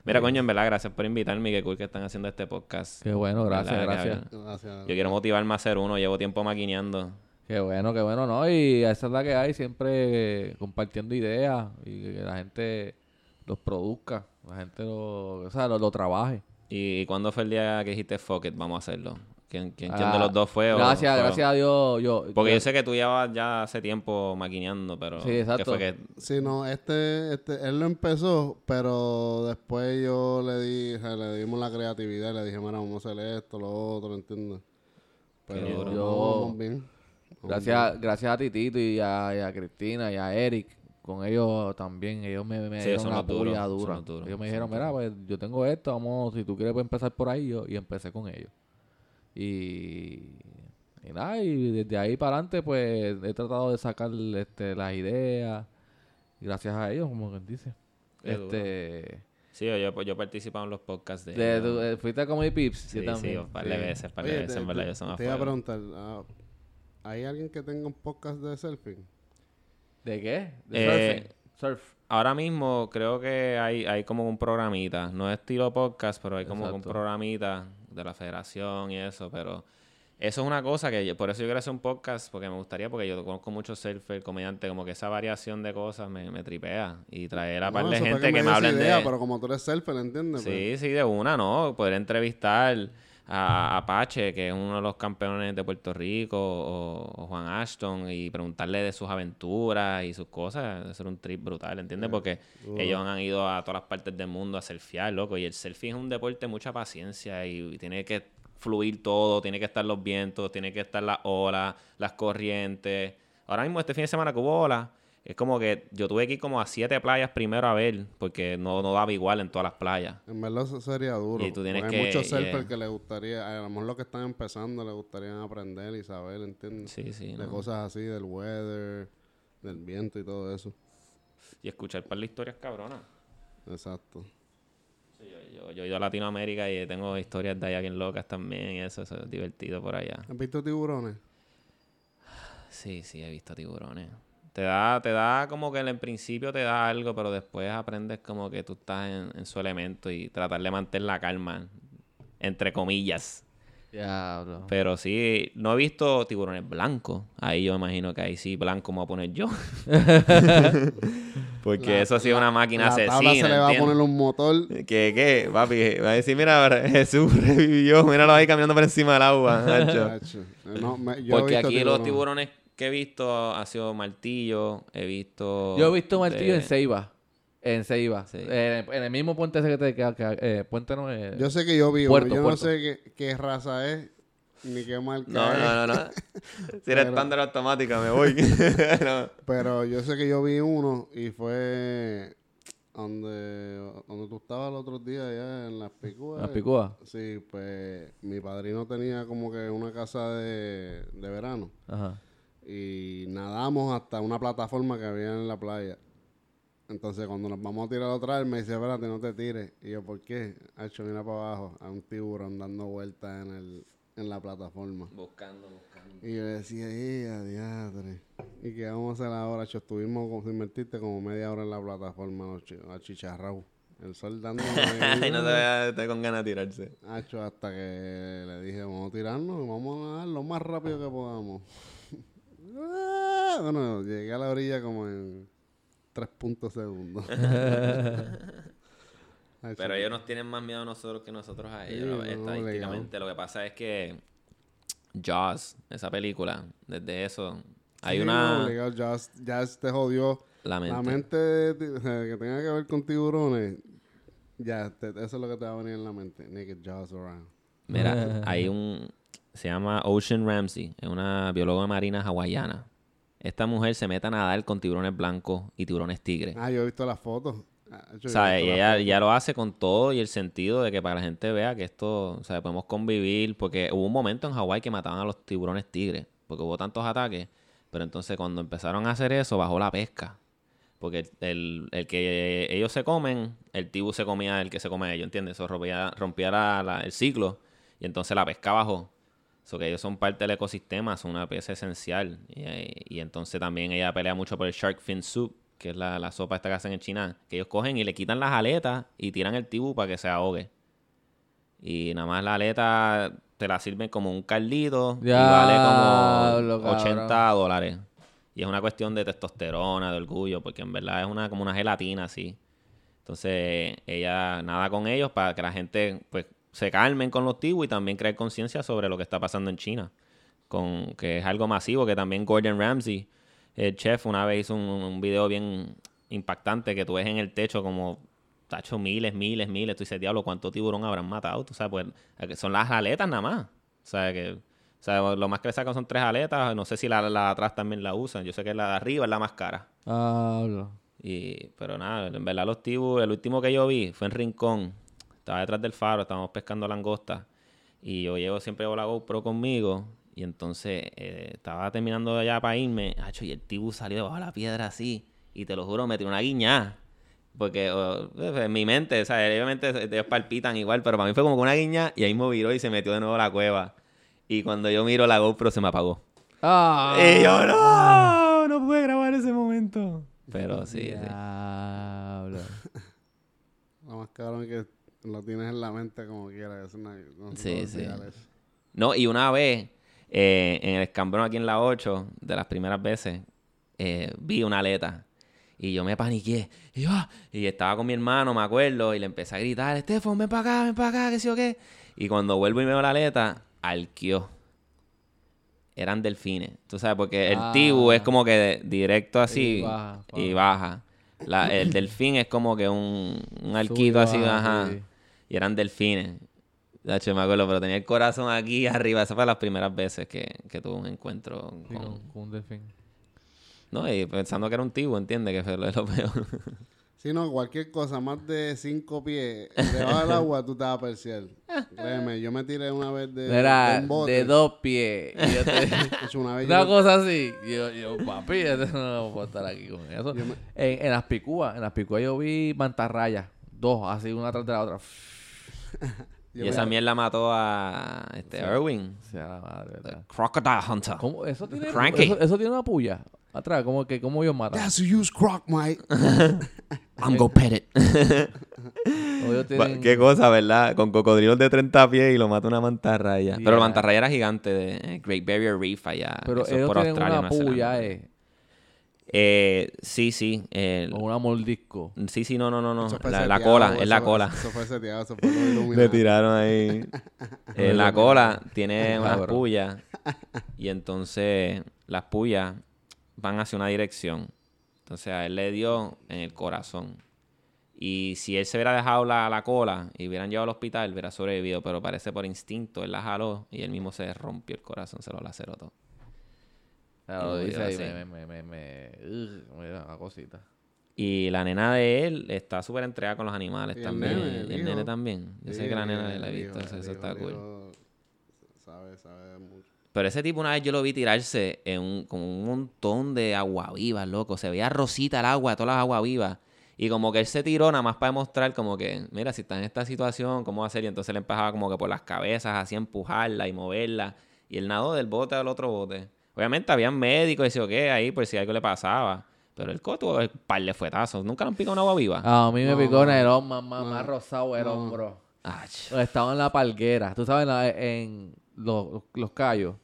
Mira, coño, en verdad, gracias por invitarme. Qué cool que están haciendo este podcast. Qué bueno, gracias, ¿Verdad? gracias. Que- Gracias. Yo quiero motivarme a hacer uno. Llevo tiempo maquineando. Qué bueno, qué bueno, ¿no? Y esa es la que hay, siempre compartiendo ideas y que la gente los produzca, la gente lo, o sea, lo, lo trabaje. ¿Y cuándo fue el día que dijiste fuck it, vamos a hacerlo? ¿Quién, quién, quién Ah, de los dos fue? Gracias, gracias a Dios. Yo, Porque yo- yo sé que tú llevas ya hace tiempo maquineando, pero... Sí, ¿qué exacto. fue que Sí, no, este, este, él lo empezó, pero después yo le di, o sea, le dimos la creatividad, le dije, mira, vamos a hacer esto, lo otro, ¿entiendes? Pero Yo- vamos bien. Vamos gracias, gracias a Titito y a, y a Cristina y a Eric. Con ellos también, ellos me, me Sí, dieron son la dura. duros, ellos me dijeron, mira, pues yo tengo esto, vamos, si tú quieres pues, empezar por ahí, yo, y empecé con ellos. Y, y nada, y desde ahí para adelante, pues he tratado de sacar este, las ideas, y gracias a ellos, como quien dice. Qué duro. este, Sí, yo, yo, participado en los podcasts de... de- ellos. tú, eh, fuiste a Comedy Pips, sí, también. un par de sí. veces, un par de Oye, veces, te, en verdad, te- yo son te iba a preguntar, ah, ¿hay alguien que tenga un podcast de selfie? ¿De qué? ¿De Eh, surfing? Surf. Ahora mismo creo que hay, hay como un programita, no es estilo podcast, pero hay como un programita de la federación y eso, pero eso es una cosa que yo- por eso yo quiero hacer un podcast, porque me gustaría, porque yo conozco muchos surfers, comediantes, como que esa variación de cosas me, me tripea y traer a par No, de eso fue gente que, me dio esa hablen idea, de... Pero como tú eres selfie, ¿entiendes? Sí, sí, de una, ¿no? Poder entrevistar a Apache, que es uno de los campeones de Puerto Rico, o, o Juan Ashton, y preguntarle de sus aventuras y sus cosas, ser un trip brutal, ¿entiendes? Porque ellos han ido a todas las partes del mundo a surfear, loco, y el surfing es un deporte de mucha paciencia y, y tiene que fluir todo, tiene que estar los vientos, tiene que estar las olas, las corrientes. Ahora mismo este fin de semana que hubo olas, es como que yo tuve que ir como a siete playas primero a ver, porque no, no daba igual en todas las playas. En verdad eso sería duro. Y tú tienes porque que- Hay muchos surfers yeah. que les gustaría, a lo mejor los que están empezando les gustaría aprender y saber, ¿entiendes? Sí, sí. de ¿no? cosas así, del weather, del viento y todo eso. Y escuchar par de historias cabronas. Exacto. Sí, yo, yo, yo he ido a Latinoamérica y tengo historias de allá bien locas también y eso, eso es divertido por allá. ¿Has visto tiburones? Sí, sí, he visto tiburones. Te da, te da como que en el principio te da algo, pero después aprendes como que tú estás en, en su elemento y tratar de mantener la calma, entre comillas. Diablo. Pero sí, no he visto tiburones blancos. Ahí yo imagino que ahí sí blanco me voy a poner yo. Porque La- eso ha sido una máquina la asesina. tabla se le va a poner un motor. ¿Qué, qué? Papi, va a decir, mira, Jesús revivió, míralo ahí caminando por encima del agua. no, me- yo he Porque aquí los tiburones. Que he visto ha sido martillo, he visto... Yo he visto martillo de- en Ceiba. En Ceiba. Sí. Eh, en el mismo puente ese que te queda. que- eh, puente no es. Yo sé que yo vi uno. Puerto, Yo no sé qué, qué raza es, ni qué marca No, es. no, no, no. Si eres Pero- estándar automática, me voy. No. Pero yo sé que yo vi uno y fue donde, donde tú estabas el otro día allá en las Picúas. ¿Las Picúas? Sí, pues mi padrino tenía como que una casa de, de verano Ajá. Y nadamos hasta una plataforma que había en la playa. Entonces cuando nos vamos a tirar otra vez me dice, espérate, no te tires. Y yo, ¿por qué? Ha hecho, mira para abajo, a un tiburón dando vueltas en, el, en la plataforma. Buscando, buscando. Y yo le decía, ¡eh, adiadre! ¿Y qué vamos a hacer ahora? Cho? Estuvimos, como- sin mentirte, como media hora en la plataforma, no, chi- a chicharrao. El sol dando. y no te estar con ganas de tirarse. Hacho, hasta que le dije, vamos a tirarnos, vamos a nadar lo más rápido que podamos. Ah, bueno, llegué a la orilla como en 3 puntos segundos. Hacho, Pero ellos nos tienen más miedo a nosotros que nosotros a Sí, ellos, no, estadísticamente. Lo que pasa es que Jaws, esa película, desde eso, hay sí, una... no, ya, ya te jodió. La mente. La mente de ti- o sea, que tenga que ver con tiburones, ya, te- eso es lo que te va a venir en la mente. Naked Jaws around. Mira, hay un... Se llama Ocean Ramsey, es una bióloga marina hawaiana. Esta mujer se mete a nadar con tiburones blancos y tiburones tigres. Ah, yo he visto las fotos. Ah, O sea, ella, ella lo hace con todo y el sentido de que para la gente vea que esto, o sea, podemos convivir, porque hubo un momento en Hawái que mataban a los tiburones tigres, porque hubo tantos ataques, pero entonces cuando empezaron a hacer eso, bajó la pesca. Porque el, el- el que ellos se comen, el tibu se comía el que se come a ellos, ¿entiendes? Eso rompía, rompía la- la- el ciclo y entonces la pesca bajó. So que ellos son parte del ecosistema, son una pieza esencial. Y, y entonces también ella pelea mucho por el shark fin soup, que es la, la sopa esta que hacen en China, que ellos cogen y le quitan las aletas y tiran el tibu para que se ahogue. Y nada más la aleta te la sirven como un caldito y vale como 80 cabrón. dólares. Y es una cuestión de testosterona, de orgullo, porque en verdad es una como una gelatina así. Entonces, ella nada con ellos para que la gente pues se calmen con los tibus y también crear conciencia sobre lo que está pasando en China. Con, que es algo masivo, que también Gordon Ramsay, el chef, una vez hizo un, un video bien impactante que tú ves en el techo como tacho miles, miles, miles. Tú dices, diablo, ¿cuántos tiburón habrán matado? Tú sabes, pues son las aletas nada más. O sea, que o sea, lo más que le sacan son tres aletas. No sé si la, la de atrás también la usan. Yo sé que la de arriba es la más cara. Diablo. Y, pero nada, en verdad los tibus, el último que yo vi fue en Rincón. Estaba detrás del faro, estábamos pescando langosta. Y yo llevo siempre llevo la GoPro conmigo. Y entonces eh, estaba terminando ya para irme. Hacho, y el tibu salió debajo de la piedra así. Y te lo juro, me tiró una guiñada. Porque oh, en mi mente, o sea, obviamente ellos palpitan igual, pero para mí fue como que una guiña y ahí me viró y se metió de nuevo a la cueva. Y cuando yo miro la GoPro se me apagó. Ah. Y yo, no, no pude grabar ese momento. Pero sí, sí. Diablo. Lo más cabrón que lo tienes en la mente como quieras. Es una, no Sí, sí. No, y una vez, eh, en el escambrón aquí en la 8, de las primeras veces, eh, vi una aleta. Y yo me paniqué. Y, yo, ah, y estaba con mi hermano, me acuerdo, y le empecé a gritar, Estefan, ven para acá, ven para acá, que sí o qué. Y cuando vuelvo y veo la aleta, arqueó. Eran delfines. Tú sabes, porque el Ah. tibu es como que de- directo así Y baja, y baja. La- el delfín es como que un, un arquito así, baja, ajá. sí. Y eran delfines. Dacho, me acuerdo, pero tenía el corazón aquí arriba. Esa fue las primeras veces que, que tuve un encuentro Sí, con... un delfín. No, y pensando que era un tibu, ¿entiendes? Que fue lo, lo peor. Si no, cualquier cosa más de cinco pies debajo del agua, tú te vas a persear. Créeme, yo me tiré una vez de, de Era un bote. de dos pies. Y yo te- una vez Una yo- cosa así. y Yo, yo, papi, yo no puedo estar aquí con eso. Yo me- En, en las picúas, en las picúas yo vi mantarrayas. Dos, así, una tras de la otra. y esa mierda mató a este Erwin. Sea la madre, ¿verdad? Crocodile Hunter. ¿Cómo? ¿Eso tiene, Cranky. eso, eso tiene una puya atrás. ¿Cómo, que, cómo ellos matan? That's a use croc, mate. I'm gonna pet it. Tienen- Qué cosa, ¿verdad? Con cocodrilos de 30 pies y lo mata una mantarraya. Pero Yeah. la mantarraya era gigante de eh, Great Barrier Reef allá. Pero Eso es ellos por tienen Australia, una puya, eh. Eh, sí, sí. el- O una mordisco. Sí, sí, no, no, no, no. La, cola, es la cola. Eso fue seteado, eso fue lo Le tiraron ahí. en la cola tiene unas pullas. Y entonces las pullas van hacia una dirección. Entonces a él le dio en el corazón. Y si él se hubiera dejado la, la cola y hubieran llevado al hospital, hubiera sobrevivido. Pero parece por instinto, él la jaló y él mismo se rompió el corazón, se lo laceró todo. Lo Y dice murió ahí, así. me, me, me, me, ugh, me da una cosita. Y la nena de él está súper entregada con los animales Y el también. nene, el y el hijo. nene también. Yo sé que la nena el la he hijo, visto, eso, el eso hijo, está cool. hijo Sabe, sabe mucho. Pero ese tipo una vez yo lo vi tirarse en un, con un montón de aguavivas, loco. Se veía rosita el agua, todas las aguavivas. Y como que él se tiró nada más para demostrar como que, mira, si está en esta situación, ¿cómo va a ser? Y entonces le empezaba como que por las cabezas, así empujarla y moverla. Y él nadó del bote al otro bote. Obviamente habían médicos y si o qué ahí por si algo le pasaba. Pero el coto un par de fuetazos. ¿Nunca le han picado una agua viva? A mí me No, picó el hombro, más, más No, rosado el no. hombro. Ach. Estaba en la palguera. Tú sabes, en, la- en los, los callos.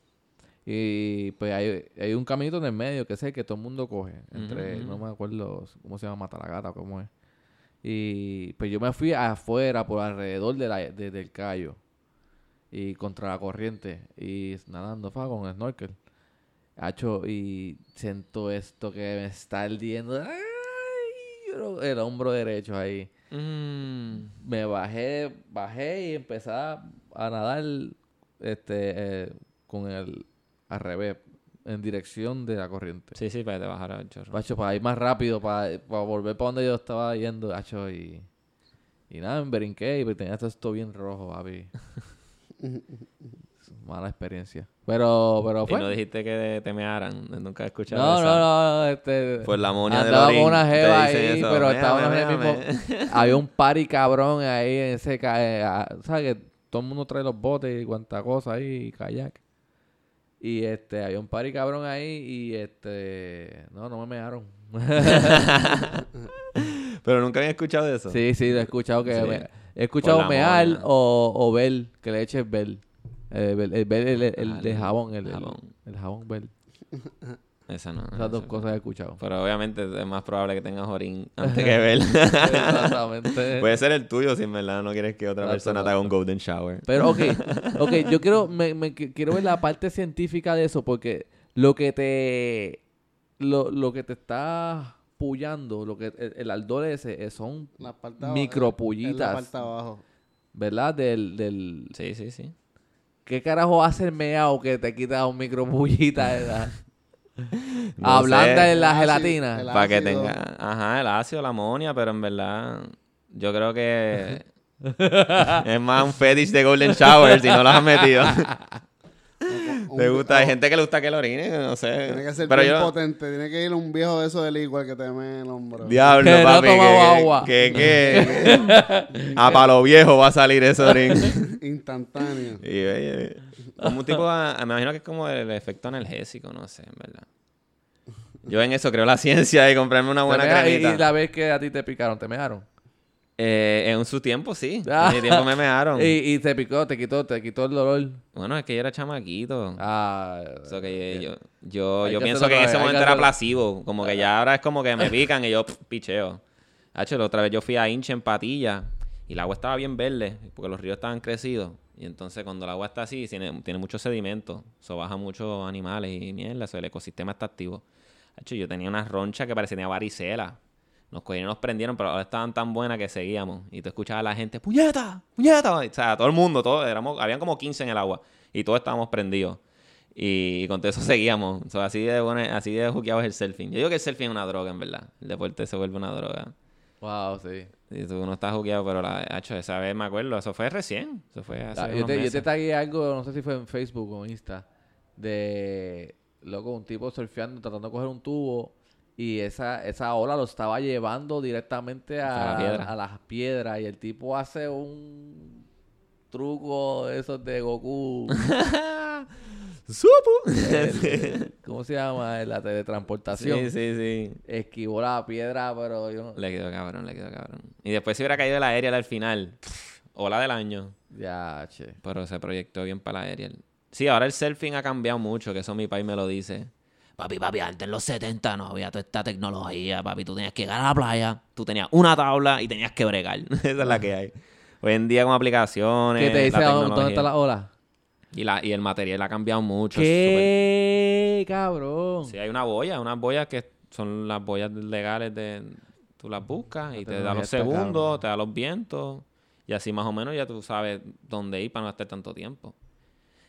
Y pues hay, hay un caminito en el medio que es el que todo el mundo coge. Entre, no me acuerdo cómo se llama, Matalagata o cómo es. Y pues yo me fui afuera, por alrededor de la, de- del callo. Y contra la corriente. Y nadando, fa, con el snorkel. Hacho, y siento esto que me está ardiendo. ¡Ay! Yo- El hombro derecho ahí Mm. me bajé, bajé y empecé a, a nadar este, eh, con el al revés. en dirección de la corriente. Sí, sí, para que te bajara el chorro. Pacho, para ir más rápido, para, para volver para donde yo estaba yendo, Hacho, y... Y nada, me brinqué y tenía todo esto bien rojo, papi. Mala experiencia. Pero, pero Y fue. no dijiste que te mearan. Nunca he escuchado No, esa. no, no, este... Por la monia de Andaba con una jeva ahí, eso, pero "Méame, estábamos en el méame". mismo... Había un party cabrón ahí en ese... eh, ah, ¿Sabes? Que todo el mundo trae los botes y cuanta cosa ahí, y kayak. Y este, había un party cabrón ahí y este... No, no me mearon. Pero nunca había escuchado eso. sí, sí, lo he escuchado que... Sí. me- he escuchado mear moña. o, o bel, que le eches bel. Eh, el, bel- el, el- el de el jabón, el, el- jabón. el jabón bel. Esa no. Esas dos esa- cosas he escuchado. Pero obviamente es más probable que tengas orín antes que ver. Exactamente. Puede ser el tuyo si en verdad no quieres que otra persona te haga un golden shower. Pero, ok, ok, yo quiero, me, me qui- quiero ver la parte científica de eso, porque lo que te, lo, lo que te está pullando, lo que, el, el ardor ese, eh, son, abajo, Micropullitas. en La parte abajo. ¿verdad? Del, del, Sí, sí, sí. ¿Qué carajo hace el meao que te quita un micropullita de la, No ablanda sé. en la ácido- gelatina? el Para que tenga, ajá, el ácido, la amonia, pero en verdad yo creo que es más un fetish de golden shower si no lo has metido. Te gusta, hay oh, gente que le gusta que lo orine, no sé. Tiene que ser pero bien yo, potente. Tiene que ir un viejo de eso del igual que te me el hombro. diablo, Que no ha papi, tomado que- agua. que, que- a palo viejo va a salir ese orín. Instantáneo. Y, oye, como un tipo, a- me imagino que es como el efecto analgésico, no sé, en verdad. Yo en eso creo la ciencia y comprarme una ¿Te buena y, cremita. y la vez que a ti te picaron, ¿te mearon? Eh, en su tiempo, sí. Ah. En mi tiempo me mearon. Y, y te picó, te quitó, te quitó el dolor. Bueno, es que yo era chamaquito. Ah, So que yo, yo, yo que pienso que en ese momento era placebo. Como que ya ahora es como que me pican y yo pff, picheo. Hacho, la otra vez yo fui a Inche en Patilla y el agua estaba bien verde porque los ríos estaban crecidos. Y entonces cuando el agua está así, tiene, tiene mucho sedimento. Eso baja muchos animales y mierda. So, el ecosistema está activo. Hacho, yo tenía una roncha que parecía varicela. Nos cogieron nos prendieron, pero ahora estaban tan buenas que seguíamos. Y tú escuchabas a la gente, ¡puñeta! ¡puñeta! O sea, todo el mundo, todo, éramos, habían como 15 en el agua. Y todos estábamos prendidos. Y, con todo eso seguíamos. O sea, así de bueno, así de juqueado es el surfing. Yo digo que el surfing es una droga, en verdad. El deporte se vuelve una droga. Wow, sí. Y tú no estás juqueado, pero la hecho, esa vez me acuerdo, eso fue recién. Eso fue hace Ah, yo, te, yo te meses. tagué algo, no sé si fue en Facebook o en Insta, de, loco, un tipo surfeando, tratando de coger un tubo y esa, esa ola lo estaba llevando directamente a, la a las piedras y el tipo hace un truco de esos de Goku. ¡Supo! El- ¿Cómo se llama? La teletransportación. sí, sí, sí. Esquivó la piedra, pero yo. Le quedó cabrón, le quedó cabrón. Y después si hubiera caído el aéreo al final. Ola del año. Ya, che. Pero se proyectó bien para la aerial. Sí, ahora el surfing ha cambiado mucho, que eso mi país me lo dice. Papi, papi, antes en los 70 no había toda esta tecnología, papi. Tú tenías que llegar a la playa, tú tenías una tabla y tenías que bregar. Esa es la que hay. Hoy en día con aplicaciones, ¿Qué te dice la dónde está la ola? y, la, y el material ha cambiado mucho. ¿Qué? Cabrón. Sí, hay una boya, unas boyas que son las boyas legales de... Tú las buscas y te da tecnología los segundos, cabrón. te da los vientos. Y así más o menos ya tú sabes dónde ir para no estar tanto tiempo.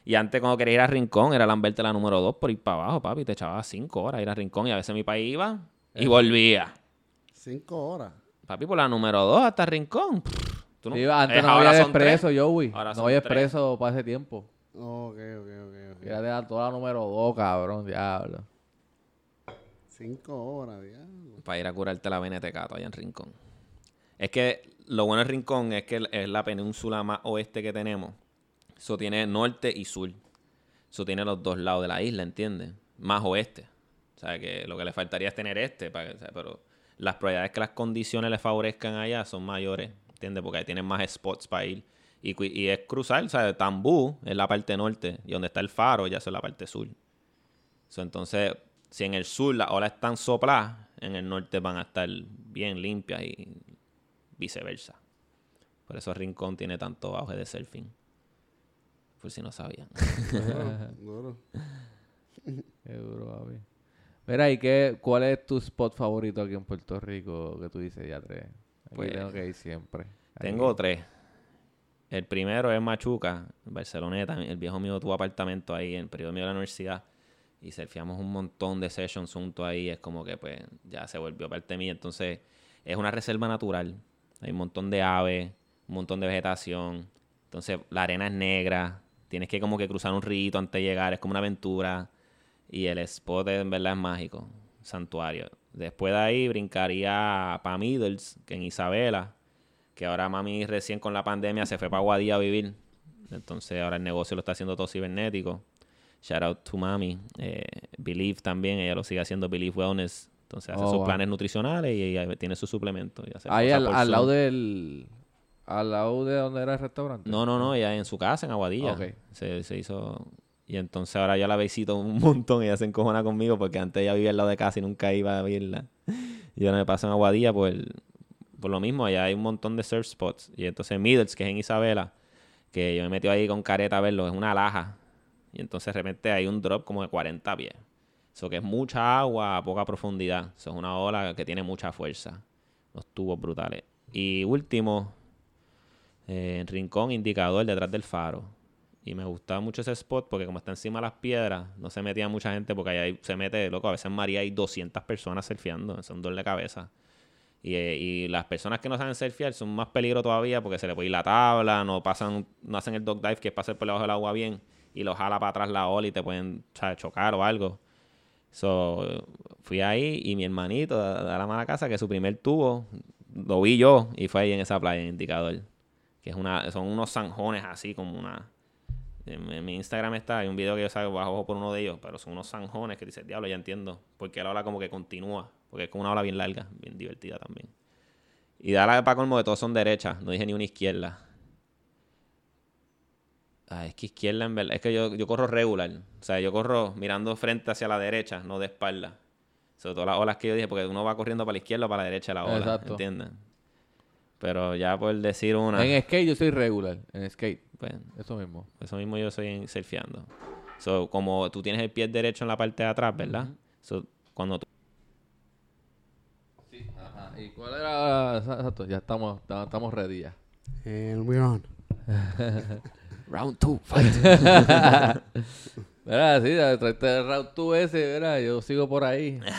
Y antes cuando quería ir a Rincón era lamberte la número 2 por ir para abajo, papi. Te echaba 5 horas ir a Rincón y a veces mi país iba y volvía. Cinco horas. Papi, por la número 2 hasta Rincón. Tú no- Sí, antes Eh, no ahora había expreso, Joey. Ahora No había expreso para ese tiempo. Ok, ok, ok. ok. Ya te da toda la número 2, cabrón, diablo. Cinco horas, diablo. Para ir a curarte la venetecato allá en Rincón. Es que lo bueno de Rincón es que es la península más oeste que tenemos. Eso tiene norte y sur. Eso tiene los dos lados de la isla, ¿entiendes? Más oeste. O sea, que lo que le faltaría es tener este. Pero las probabilidades que las condiciones le favorezcan allá son mayores, ¿entiendes? Porque ahí tienen más spots para ir. Y, es cruzar, o sea, Tambú es la parte norte y donde está el faro ya es la parte sur. Entonces, si en el sur las olas están sopladas, en el norte van a estar bien limpias y viceversa. Por eso Rincón tiene tanto auge de surfing. Por si no sabían. Duro, duro. Qué duro, papi. Mira, ¿y qué, cuál es tu spot favorito aquí en Puerto Rico que tú dices ya tres? Aquí Pues, tengo que ir siempre. Tengo tres. El primero es Machuca, en Barceloneta. El viejo mío tuvo apartamento ahí en el periodo mío de la universidad. y surfeamos un montón de sessions juntos ahí. Es como que pues ya se volvió parte mía. Entonces es una reserva natural. Hay un montón de aves, un montón de vegetación. Entonces la arena es negra. Tienes que como que cruzar un río antes de llegar. Es como una aventura. Y el spot en verdad es mágico. Santuario. Después de ahí brincaría para Middles, que en Isabela. Que ahora mami recién con la pandemia se fue para Guadilla a vivir. Entonces ahora el negocio lo está haciendo todo cibernético. Shout out to mami. Eh, Believe también, ella lo sigue haciendo Believe Wellness. Entonces hace Oh, sus wow. planes nutricionales y ella tiene su suplemento. y hace Ahí al, lado del... Al lado de donde era el restaurante. No, no, no, ella en su casa, en Aguadilla. Ok. Se, se hizo. Y entonces ahora ya la visito un montón y ella se encojona conmigo porque antes ella vivía al lado de casa y nunca iba a verla. Y ahora me paso en Aguadilla por, por lo mismo, allá hay un montón de surf spots. Y entonces Middles, que es en Isabela, que yo me metí ahí con careta a verlo, es una laja. Y entonces de repente hay un drop como de 40 pies. Eso que es mucha agua a poca profundidad. Eso es una ola que tiene mucha fuerza. Los tubos brutales. Y último, eh, Rincón, indicador detrás del faro. Y me gustaba mucho ese spot porque como está encima de las piedras, no se metía mucha gente porque ahí se mete, loco, a veces en María hay 200 personas surfeando, es un dolor de cabeza. Y, eh, y las personas que no saben surfear son más peligro todavía porque se le puede ir la tabla, no pasan, no hacen el dog dive que es pasar por debajo del agua bien y lo jala para atrás la ola y te pueden chocar o algo. So, fui ahí y mi hermanito de la mala casa que su primer tubo lo vi yo y fue ahí en esa playa en Indicador. Que es una, son unos zanjones así como una... En, mi Instagram está, hay un video que yo salgo bajo por uno de ellos, pero son unos zanjones que dice, diablo, ya entiendo. Porque la ola como que continúa, porque es como una ola bien larga, bien divertida también. Y da la para colmo de todos son derechas, no dije ni una izquierda. Ah, es que izquierda en verdad, es que yo, yo corro regular. O sea, yo corro mirando frente hacia la derecha, no de espalda. Sobre todo las olas que yo dije, porque uno va corriendo para la izquierda o para la derecha de la ola, Exacto. ¿entiendes? Pero ya por decir una, En skate yo soy regular. En skate. pues, Eso mismo. eso mismo yo soy en- surfeando. So, como tú tienes el pie derecho en la parte de atrás, ¿verdad? So, cuando tú Sí. Ajá. ¿Y cuál era? Exacto. Ya estamos, ta- estamos ready ya. And we're on. Round 2, fight. Mira, sí, traiste el route 2 ese, mira, yo sigo por ahí.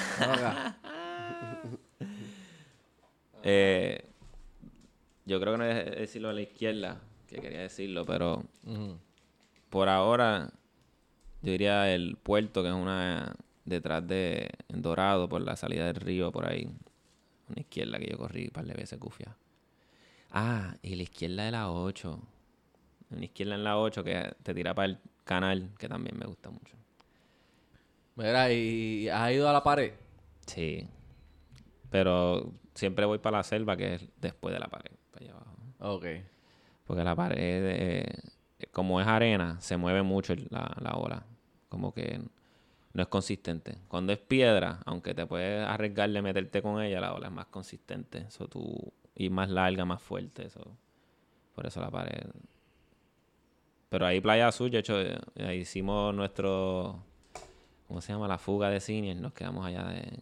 Eh, yo creo que no es decirlo a la izquierda, que quería decirlo, pero por ahora yo diría el puerto, que es una detrás de en Dorado, por la salida del río, por ahí. Una izquierda que yo corrí un par de veces, Cufia. Ah, y la izquierda de la 8. Una izquierda en la 8 que te tira para el canal, que también me gusta mucho. Mira, ¿y has ido a la pared? Sí. Pero siempre voy para la selva, que es después de la pared, para allá abajo. Ok. Porque la pared, eh, como es arena, se mueve mucho la, la ola. Como que no es consistente. Cuando es piedra, aunque te puedes arriesgar de meterte con ella, la ola es más consistente. Eso tú, y más larga, más fuerte. Eso. Por eso la pared. Pero ahí Playa Azul, de hecho, eh, ahí hicimos nuestro, ¿cómo se llama? La fuga de cine. Nos quedamos allá de,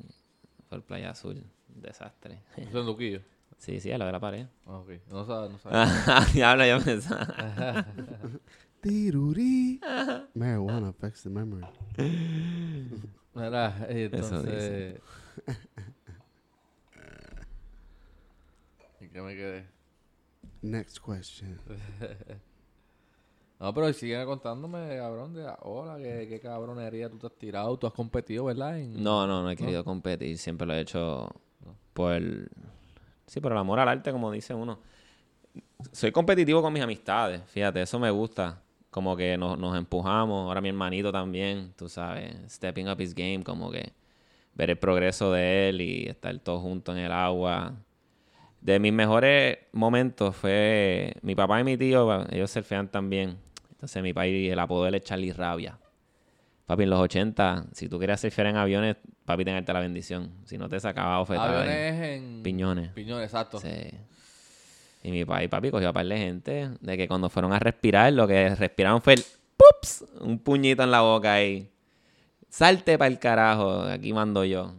por Playa Azul. Desastre. Eso en Luquillo. Sí, sí, a lo de la pared. Ah, Ok. No sabes, no sabes. Diablo, yo pensaba. Tiruri. Marijuana affects the memory. Mira, entonces... ¿Y qué me quedé? Next question. No, pero siguen contándome, cabrón, de hola, qué, qué cabronería tú te has tirado, tú has competido, ¿verdad? En- No, no, no he querido competir. Siempre lo he hecho por... Sí, por el amor al arte, como dice uno. Soy competitivo con mis amistades, fíjate, eso me gusta. Como que nos, nos empujamos. Ahora mi hermanito también, tú sabes, stepping up his game, como que ver el progreso de él y estar todos juntos en el agua. De mis mejores momentos fue mi papá y mi tío, ellos surfean también. Entonces mi país, el apodo de es Charlie Rabia. Papi, en los 80, si tú querías surfear en aviones, papi, tenerte la bendición. Si no te sacaba ahí. Aviones en... Piñones. Piñones, exacto. Sí. Y mi papi, papi, cogió a par de gente de que cuando fueron a respirar, lo que respiraron fue el ¡pups! Un puñito en la boca ahí. Salte para el carajo, aquí mando yo.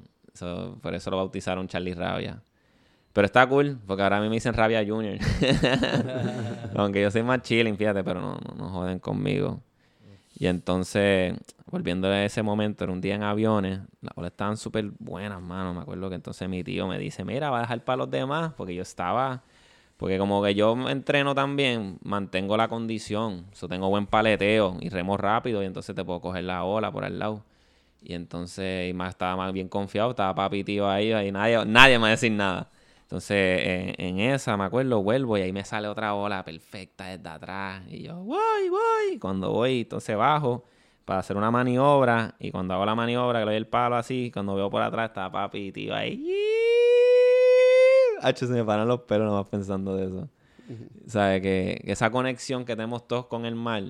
Por eso lo bautizaron Charlie Rabia. Pero está cool, porque ahora a mí me dicen Rabia Junior. Aunque yo soy más chilling, fíjate, pero no, no, no joden conmigo. Y entonces, volviendo a ese momento, era un día en aviones, las olas estaban súper buenas, mano. Me acuerdo que entonces mi tío me dice, mira, va a dejar para los demás, porque yo estaba, porque como que yo entreno también, mantengo la condición, yo tengo buen paleteo y remo rápido y entonces te puedo coger la ola por al lado. Y entonces, y más estaba más bien confiado, estaba papi tío ahí, y nadie, nadie me va a decir nada. Entonces, en, en, esa, me acuerdo, vuelvo y ahí me sale otra ola perfecta desde atrás. Y yo, voy, voy. Cuando voy, entonces bajo para hacer una maniobra. Y cuando hago la maniobra, que le doy el palo así, cuando veo por atrás, está papi tío ahí. Hacho, se me paran los pelos nomás pensando de eso. ¿Sabes? Que, que esa conexión que tenemos todos con el mar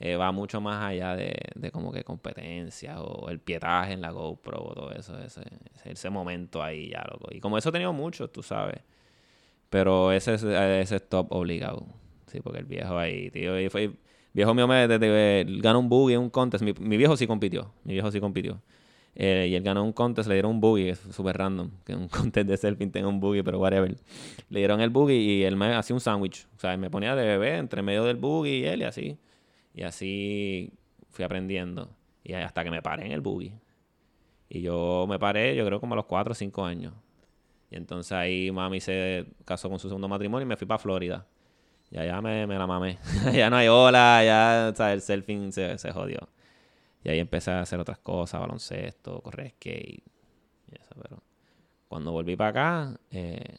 eh, va mucho más allá de, de, como que competencia o el pietaje en la GoPro o todo eso, ese, ese, momento ahí ya, loco. Y como eso he tenido mucho, tú sabes. Pero ese, ese es top obligado. Sí, porque el viejo ahí, tío, y fue, viejo mío me ganó un buggy en un contest. Mi, viejo sí compitió, mi viejo sí compitió. Eh, y él ganó un contest, le dieron un es súper random, que un contest de selfie tenga un buggy, pero whatever. Le dieron el buggy y él me hacía un sándwich. O sea, me ponía de bebé entre medio del buggy y él y así. Y así fui aprendiendo. Y hasta que me paré en el buggy. Y yo me paré, yo creo como a los 4 o 5 años. Y entonces ahí mami se casó con su segundo matrimonio y me fui para Florida. Y allá me, me la mamé. ya no hay ola, ya el surfing se, se, jodió. Y ahí empecé a hacer otras cosas, baloncesto, correr skate. Y eso, pero cuando volví para acá, eh,